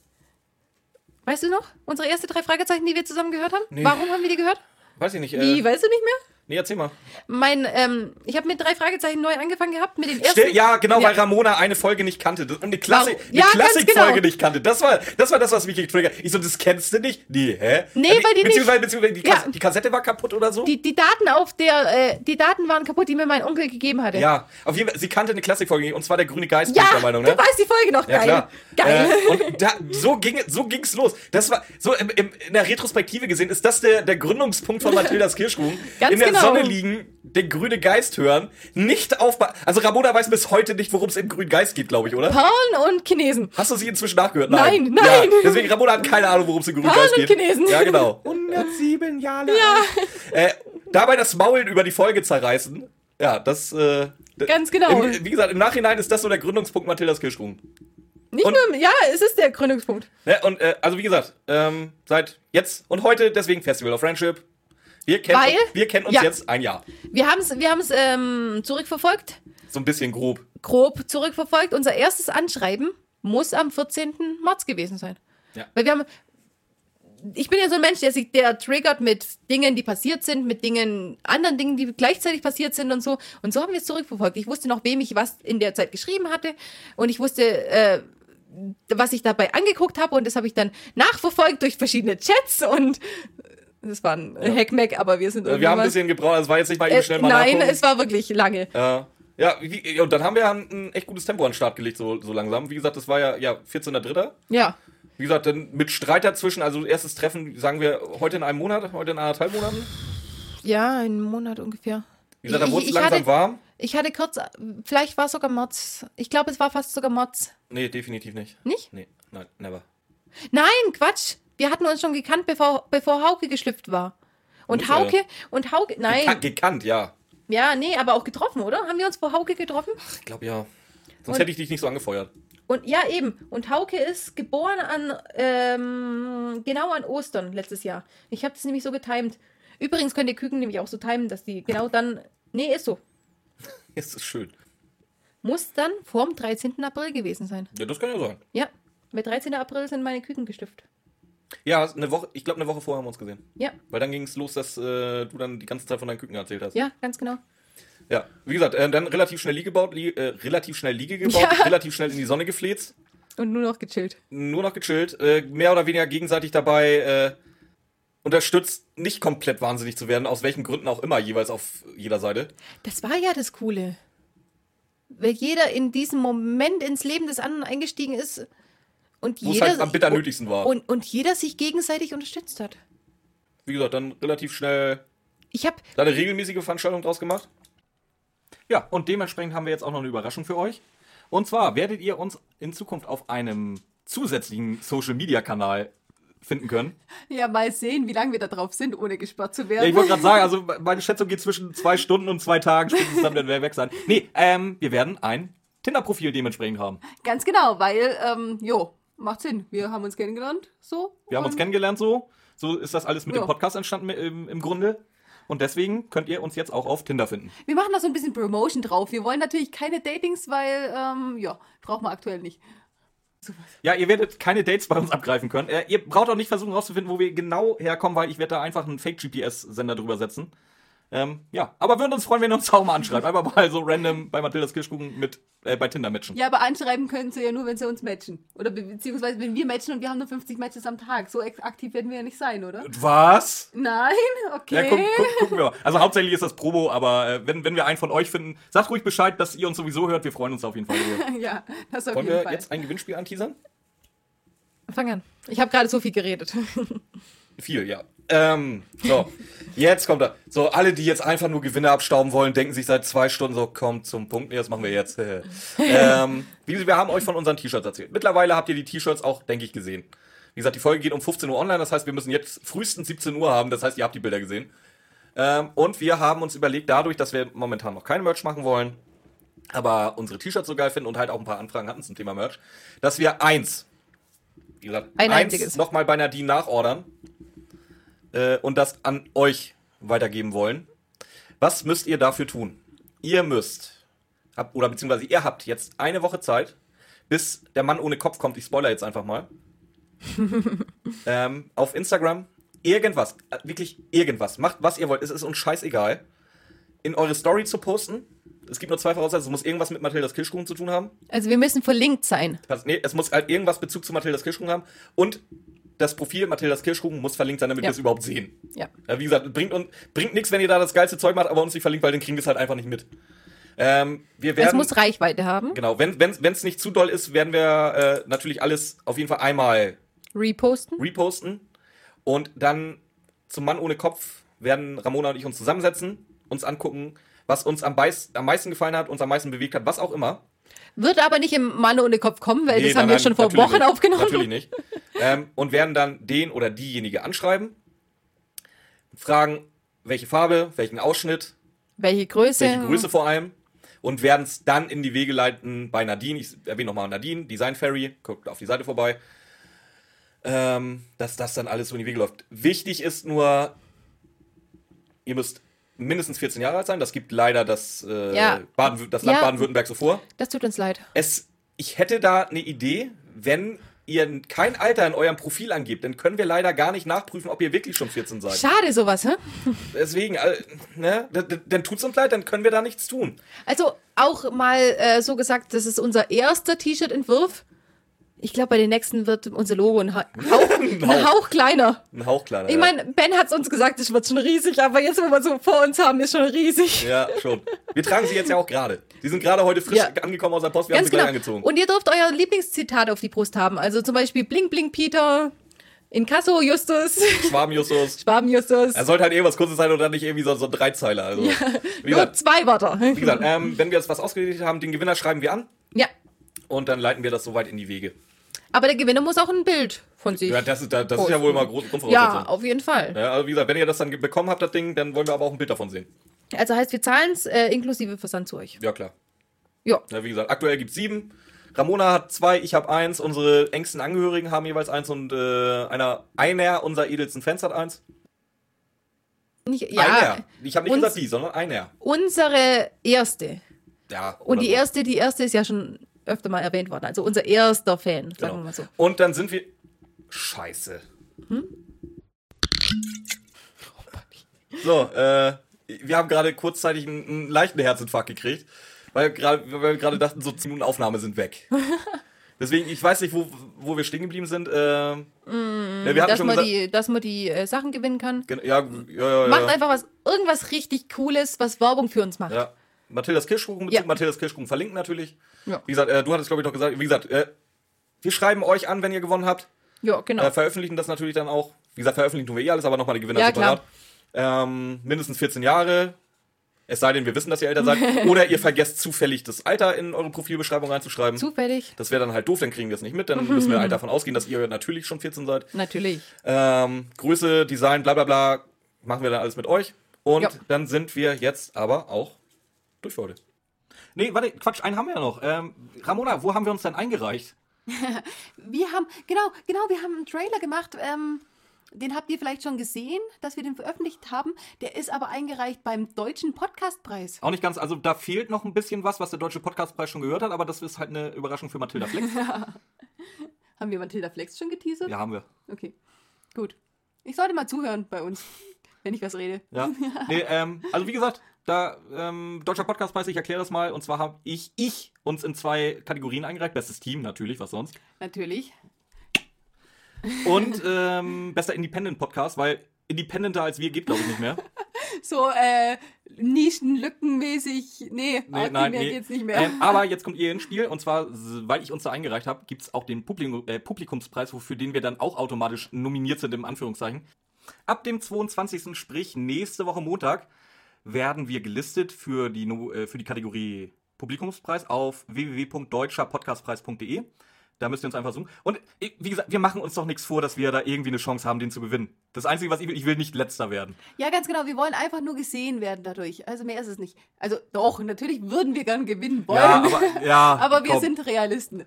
weißt du noch, unsere erste drei Fragezeichen, die wir zusammen gehört haben? Nee. Warum haben wir die gehört? Weiß ich nicht. Äh, Wie, weißt du nicht mehr? Nee, erzähl mal. Mein, ähm, ich habe mit drei Fragezeichen neu angefangen gehabt, mit den ersten. Stell, ja, genau, Ja. weil Ramona eine Folge nicht kannte. Und eine, Klassi Warum? eine Ja, Klassikfolge genau. nicht kannte. Das war, das war das, was mich getriggert. Ich so, das kennst du nicht? Nee, hä? Nee, Ja, weil die beziehungsweise, nicht- Beziehungsweise die, Ja. Kas die Kassette war kaputt oder so? Die, die Daten auf der, äh, die Daten waren kaputt, die mir mein Onkel gegeben hatte. ja, auf jeden Fall, sie kannte eine Klassikfolge nicht, und zwar der grüne Geist, ja der Meinung, du ne? weißt die Folge noch. Ja, Geil. klar. Geil. Äh, und da, so ging so ging's los. Das war so im, im, in der Retrospektive gesehen ist das der, der Gründungspunkt von Mathildas Kirschkuchen. Ganz in der genau. Sonne liegen, den grüne Geist hören, nicht auf. Also Ramona weiß bis heute nicht, worum es im grünen Geist geht, glaube ich, oder? Perlen und Chinesen. Hast du sie inzwischen nachgehört? Nein, Ja, nein. deswegen, Ramona hat keine Ahnung, worum es im grünen Geist und geht. Chinesen. Ja, genau. 107 Jahre ja. Äh, dabei das Maulen über die Folge zerreißen. Ja, das. Äh, Ganz genau. Im, wie gesagt, im Nachhinein ist das so der Gründungspunkt Mathildas Kirschkuchen. Nicht Und- nur, ja, es ist der Gründungspunkt. Ne, und äh, also wie gesagt, ähm, seit jetzt und heute deswegen Festival of Friendship. Wir kennen, Weil- wir kennen uns ja. jetzt ein Jahr. Wir haben es wir haben's, ähm, zurückverfolgt, So ein bisschen grob. grob zurückverfolgt. Unser erstes Anschreiben muss am 14. März gewesen sein. Ja. Weil wir haben. Ich bin ja so ein Mensch, der sich, der triggert mit Dingen, die passiert sind, mit Dingen, anderen Dingen, die gleichzeitig passiert sind und so. Und so haben wir es zurückverfolgt. Ich wusste noch, wem ich was in der Zeit geschrieben hatte. Und ich wusste, äh, was ich dabei angeguckt habe. Und das habe ich dann nachverfolgt durch verschiedene Chats. Und das war ein Hackmack, aber wir sind Äh, Wir haben ein bisschen gebraucht, es war jetzt nicht mal eben äh, schnell mal Nein, nachgucken. es war wirklich lange. Äh, ja, wie, und dann haben wir ein, ein echt gutes Tempo an den Start gelegt, so, so langsam. Wie gesagt, das war ja, ja 14.3. Ja. Wie gesagt, dann mit Streit dazwischen, also erstes Treffen, sagen wir, heute in einem Monat, heute in anderthalb Monaten. Ja, einen Monat ungefähr. Wie gesagt, da Ich- wurde es langsam hatte- warm. Ich hatte kurz, vielleicht war es sogar Mods. Ich glaube, es war fast sogar Mods. Nee, definitiv nicht. Nicht? Nee, nein, never. Nein, Quatsch. Wir hatten uns schon gekannt, bevor, bevor Hauke geschlüpft war. Und Muss. Hauke, und Hauke, nein. Gekannt, gekannt, ja. Ja, nee, aber auch getroffen, oder? Haben wir uns vor Hauke getroffen? Ich glaube ja. Sonst Und- hätte ich dich nicht so angefeuert. Und ja, eben. Und Hauke ist geboren an, ähm, genau an Ostern letztes Jahr. Ich habe das nämlich so getimed. Übrigens könnt ihr Küken nämlich auch so timen, dass die genau dann, nee, ist so. Ist das schön. Muss dann vorm 13. April gewesen sein. Ja, das kann ja sein. Ja, mit 13. April sind meine Küken gestüpft. Ja, eine Woche, ich glaube, eine Woche vorher haben wir uns gesehen. Ja, Weil dann ging es los, dass äh, du dann die ganze Zeit von deinen Küken erzählt hast. ja, ganz genau. Ja, wie gesagt, äh, dann relativ schnell Liege gebaut, li äh, relativ schnell Liege gebaut, Ja. relativ schnell in die Sonne gefläzt, Und nur noch gechillt. nur noch gechillt, äh, mehr oder weniger gegenseitig dabei äh, unterstützt, nicht komplett wahnsinnig zu werden, aus welchen Gründen auch immer, jeweils auf jeder Seite. Das war ja das Coole. Weil jeder in diesem Moment ins Leben des anderen eingestiegen ist und Wo es jeder halt am bitter nötigsten war. und, und jeder sich gegenseitig unterstützt hat. Wie gesagt, dann relativ schnell Ich habe da eine regelmäßige Veranstaltung draus gemacht. Ja, und dementsprechend haben wir jetzt auch noch eine Überraschung für euch. Und zwar werdet ihr uns in Zukunft auf einem zusätzlichen Social-Media-Kanal finden können. ja mal sehen, wie lange wir da drauf sind, ohne gesperrt zu Ja, werden. ich wollte gerade sagen, also meine Schätzung geht zwischen zwei Stunden und zwei Tagen, spätestens dann werden wir weg sein. Nee, ähm, wir werden ein Tinder-Profil dementsprechend haben. Ganz genau, weil, ähm, jo, macht Sinn. Wir haben uns kennengelernt, so. Wir haben uns Und- kennengelernt so. So ist das alles mit Ja. dem Podcast entstanden im, im Grunde. Und deswegen könnt ihr uns jetzt auch auf Tinder finden. Wir machen da so ein bisschen Promotion drauf. Wir wollen natürlich keine Datings, weil, ähm, ja, brauchen wir aktuell nicht. Ja, ihr werdet keine Dates bei uns abgreifen können. Äh, ihr braucht auch nicht versuchen rauszufinden, wo wir genau herkommen, weil ich werde da einfach einen Fake-GPS-Sender drüber setzen. Ähm, ja, aber würden uns freuen, wenn ihr uns auch mal anschreibt. Einfach mal so random bei Mathildas Kirschkuchen mit, äh, bei Tinder matchen. Ja, aber anschreiben können sie ja nur, wenn sie uns matchen. Oder be beziehungsweise, wenn wir matchen und wir haben nur 50 Matches am Tag. So aktiv werden wir ja nicht sein, oder? Was? Nein? Okay. Ja, guck, guck, gucken wir mal. Also hauptsächlich ist das Promo, aber äh, wenn, wenn wir einen von euch finden, sagt ruhig Bescheid, dass ihr uns sowieso hört. Wir freuen uns auf jeden Fall. ja, das auf Wollen jeden wir Fall. jetzt ein Gewinnspiel anteasern? Fang an. Ich habe gerade so viel geredet. Viel, ja. Ähm, so, jetzt kommt er. So, alle, die jetzt einfach nur Gewinne abstauben wollen, denken sich seit zwei Stunden so, kommt zum Punkt. Nee, das machen wir jetzt. ähm, wie wir haben euch von unseren T-Shirts erzählt. Mittlerweile habt ihr die T-Shirts auch, denke ich, gesehen. Wie gesagt, die Folge geht um 15 Uhr online, das heißt, wir müssen jetzt frühestens 17 Uhr haben, das heißt, ihr habt die Bilder gesehen. Ähm, und wir haben uns überlegt, dadurch, dass wir momentan noch kein Merch machen wollen, aber unsere T-Shirts so geil finden und halt auch ein paar Anfragen hatten zum Thema Merch, dass wir eins, wie gesagt, Ein eins einziges. nochmal bei Nadine nachordern äh, und das an euch weitergeben wollen. Was müsst ihr dafür tun? Ihr müsst, habt, oder beziehungsweise ihr habt jetzt eine Woche Zeit, bis der Mann ohne Kopf kommt. Ich spoiler jetzt einfach mal. ähm, auf Instagram irgendwas, äh, wirklich irgendwas. Macht, was ihr wollt. Es ist uns scheißegal. In eure Story zu posten. Es gibt nur zwei Voraussetzungen. Es muss irgendwas mit Mathildas Kirschkuchen zu tun haben. Also wir müssen verlinkt sein. Nee, es muss halt irgendwas Bezug zu Mathildas Kirschkuchen haben. Und das Profil Mathildas Kirschkuchen muss verlinkt sein, damit Ja. wir es überhaupt sehen. Ja. Ja, wie gesagt, bringt, und, bringt nichts, wenn ihr da das geilste Zeug macht, aber uns nicht verlinkt, weil dann kriegen wir es halt einfach nicht mit. Ähm, wir Es werden, muss Reichweite haben. genau, wenn es wenn, nicht zu doll ist, werden wir äh, natürlich alles auf jeden Fall einmal Reposten. reposten. Und dann zum Mann ohne Kopf werden Ramona und ich uns zusammensetzen, uns angucken, was uns am, am meisten gefallen hat, uns am meisten bewegt hat, was auch immer. Wird aber nicht im Mann ohne Kopf kommen, weil Nee, das haben nein, wir nein, schon vor Wochen nicht. aufgenommen. Natürlich nicht. ähm, und werden dann den oder diejenige anschreiben, fragen, welche Farbe, welchen Ausschnitt, Welche Größe? welche Größe vor allem und werden es dann in die Wege leiten bei Nadine. Ich erwähne nochmal Nadine, Design Fairy, guckt auf die Seite vorbei. Ähm, dass das dann alles so in die Wege läuft. Wichtig ist nur, ihr müsst mindestens 14 Jahre alt sein. Das gibt leider das, äh, Ja. Baden, das Land Ja. Baden-Württemberg so vor. Das tut uns leid. Es, ich hätte da eine Idee, wenn ihr kein Alter in eurem Profil angebt, dann können wir leider gar nicht nachprüfen, ob ihr wirklich schon 14 seid. Schade sowas, hä? Deswegen, äh, ne, dann tut's uns leid, dann können wir da nichts tun. Also auch mal äh, so gesagt, das ist unser erster T-Shirt-Entwurf. Ich glaube, bei den nächsten wird unser Logo ein, ha Hauch, ein Hauch. Hauch kleiner. Ein Hauch kleiner. Ich ja. meine, Ben hat es uns gesagt, es wird schon riesig, aber jetzt, wo wir so vor uns haben, ist schon riesig. Ja, schon. Wir tragen sie jetzt ja auch gerade. Die sind gerade heute frisch Ja. angekommen aus der Post, wir Ganz haben sie gleich genau. angezogen. Und ihr dürft euer Lieblingszitat auf die Brust haben. Also zum Beispiel Bling Bling Peter, Inkasso Justus, Schwaben-Justus. Schwaben Justus. Er sollte halt irgendwas Kurzes sein oder nicht irgendwie so, so ein Dreizeiler. Also, wie Nur gesagt, zwei Wörter. wie gesagt ähm, wenn wir jetzt was ausgerichtet haben, den Gewinner schreiben wir an Ja. und dann leiten wir das soweit in die Wege. Aber der Gewinner muss auch ein Bild von sich. Ja, das ist, das ist ja wohl mal große Ja, auf jeden Fall. Ja, also wie gesagt, wenn ihr das dann bekommen habt, das Ding, dann wollen wir aber auch ein Bild davon sehen. Also heißt, wir zahlen es äh, inklusive Versand zu euch. Ja, klar. Ja. Ja, wie gesagt, aktuell gibt's sieben. Ramona hat zwei, ich habe eins, unsere engsten Angehörigen haben jeweils eins und äh, einer, einer unserer edelsten Fans hat eins. Nicht, ja, Einer. Ich habe nicht uns- gesagt die, sondern einer. unsere erste. Ja. Und die erste, die erste ist ja schon öfter mal erwähnt worden. Also unser erster Fan, sagen Genau. wir mal so. Und dann sind wir. Scheiße. Hm? So, äh, wir haben gerade kurzzeitig einen, einen leichten Herzinfarkt gekriegt, weil, weil wir gerade dachten, so 10 Minuten Aufnahme sind weg. Deswegen, ich weiß nicht, wo, wo wir stehen geblieben sind. Äh, ja, wir Dass man, die, dass man die äh, Sachen gewinnen kann. Gen- Ja, ja, ja, Macht einfach was, irgendwas richtig Cooles, was Werbung für uns macht. Ja. Mathildas Kirschkuchen, Ja. Mathildas Kirschkuchen verlinken natürlich. Ja. Wie gesagt, äh, du hattest, glaube ich, noch gesagt, wie gesagt, äh, wir schreiben euch an, wenn ihr gewonnen habt. Ja, genau. Äh, veröffentlichen das natürlich dann auch. Wie gesagt, veröffentlichen tun wir eh alles, aber nochmal die Gewinner Ja, separat. Ähm, mindestens 14 Jahre. Es sei denn, wir wissen, dass ihr älter seid. Oder ihr vergesst zufällig das Alter in eure Profilbeschreibung reinzuschreiben. Zufällig. Das wäre dann halt doof, dann kriegen wir es nicht mit. Dann müssen wir halt davon ausgehen, dass ihr natürlich schon 14 seid. Natürlich. Ähm, Größe, Design, bla bla bla, machen wir dann alles mit euch. Und Ja. dann sind wir jetzt aber auch durch für heute. Nee, warte, Quatsch, einen haben wir ja noch. Ähm, Ramona, wo haben wir uns denn eingereicht? Wir haben, genau, genau, wir haben einen Trailer gemacht. Ähm, den habt ihr vielleicht schon gesehen, dass wir den veröffentlicht haben. Der ist aber eingereicht beim Deutschen Podcastpreis. Auch nicht ganz, also da fehlt noch ein bisschen was, was der Deutsche Podcastpreis schon gehört hat, aber das ist halt eine Überraschung für Mathilda Flex. Haben wir Mathilda Flex schon geteasert? Ja, haben wir. Okay, gut. Ich sollte mal zuhören bei uns, wenn ich was rede. Ja. Nee, ähm, also wie gesagt, da, ähm, Deutscher Podcastpreis, ich erkläre das mal. Und zwar habe ich, ich uns in zwei Kategorien eingereicht. Bestes Team natürlich, was sonst. Natürlich. Und ähm, bester Independent Podcast, weil Independenter als wir geht, glaube ich, nicht mehr. So, äh, Nischenlückenmäßig. Nee, Nee, nein, mehr nee. geht's nicht mehr. Ähm, aber jetzt kommt ihr ins Spiel und zwar, weil ich uns da eingereicht habe, gibt es auch den Publikum, äh, Publikumspreis, wofür den wir dann auch automatisch nominiert sind, im Anführungszeichen. Ab dem 22. sprich nächste Woche Montag werden wir gelistet für die, äh, für die Kategorie Publikumspreis auf www.deutscherpodcastpreis.de. Da müsst ihr uns einfach suchen. Und wie gesagt, wir machen uns doch nichts vor, dass wir da irgendwie eine Chance haben, den zu gewinnen. Das Einzige, was ich will, ich will nicht letzter werden. Ja, ganz genau. Wir wollen einfach nur gesehen werden dadurch. Also mehr ist es nicht. Also doch, natürlich würden wir gern gewinnen wollen. Ja, aber, ja, aber wir komm. sind Realisten.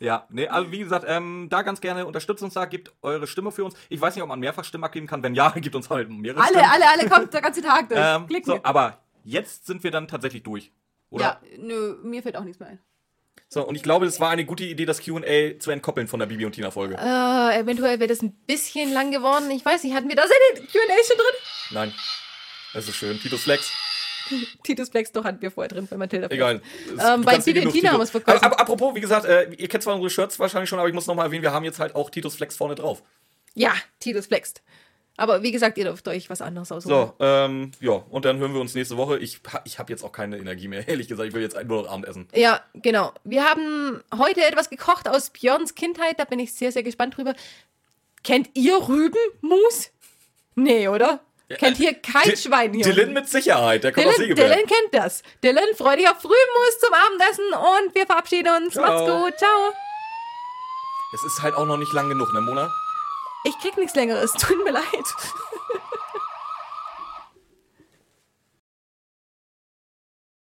Ja, nee, also wie gesagt, ähm, da ganz gerne unterstützt uns da, gebt eure Stimme für uns. Ich weiß nicht, ob man mehrfach Stimmen abgeben kann. Wenn ja, gebt uns halt mehrere Alle, Stimmen. alle, alle, kommt der ganze Tag durch. Ähm, so, aber jetzt sind wir dann tatsächlich durch. Oder? Ja, nö, mir fällt auch nichts mehr ein. So, und ich glaube, es war eine gute Idee, das QA zu entkoppeln von der Bibi und Tina Folge. Äh, eventuell wäre das ein bisschen lang geworden. Ich weiß nicht, hatten wir da seine Q&A schon drin? Nein. Das ist schön. Titus Flex. Titus Flex doch hatten wir vorher drin bei Matilda. Flex. Egal. Ähm, bei Bibi und Tina haben wir es verkauft. Apropos, wie gesagt, äh, ihr kennt zwar unsere Shirts wahrscheinlich schon, aber ich muss nochmal erwähnen, wir haben jetzt halt auch Titus Flex vorne drauf. Ja, Titus Flext. Aber wie gesagt, ihr dürft euch was anderes aussuchen. So, ähm, ja, und dann hören wir uns nächste Woche. Ich, ich habe jetzt auch keine Energie mehr, ehrlich gesagt. Ich will jetzt nur noch Abendessen. Ja, genau. Wir haben heute etwas gekocht aus Björns Kindheit. Da bin ich sehr, sehr gespannt drüber. Kennt ihr Rübenmus? Nee, oder? Kennt hier kein Di- Schwein hier. Dylan mit Sicherheit, der kommt aus Dylan, Segeberg. Dylan kennt das. Dylan, freu dich auf Rübenmus zum Abendessen und wir verabschieden uns. Ciao. Macht's gut. Ciao. Es ist halt auch noch nicht lang genug, ne, Mona? Ich krieg nichts längeres, tut mir leid.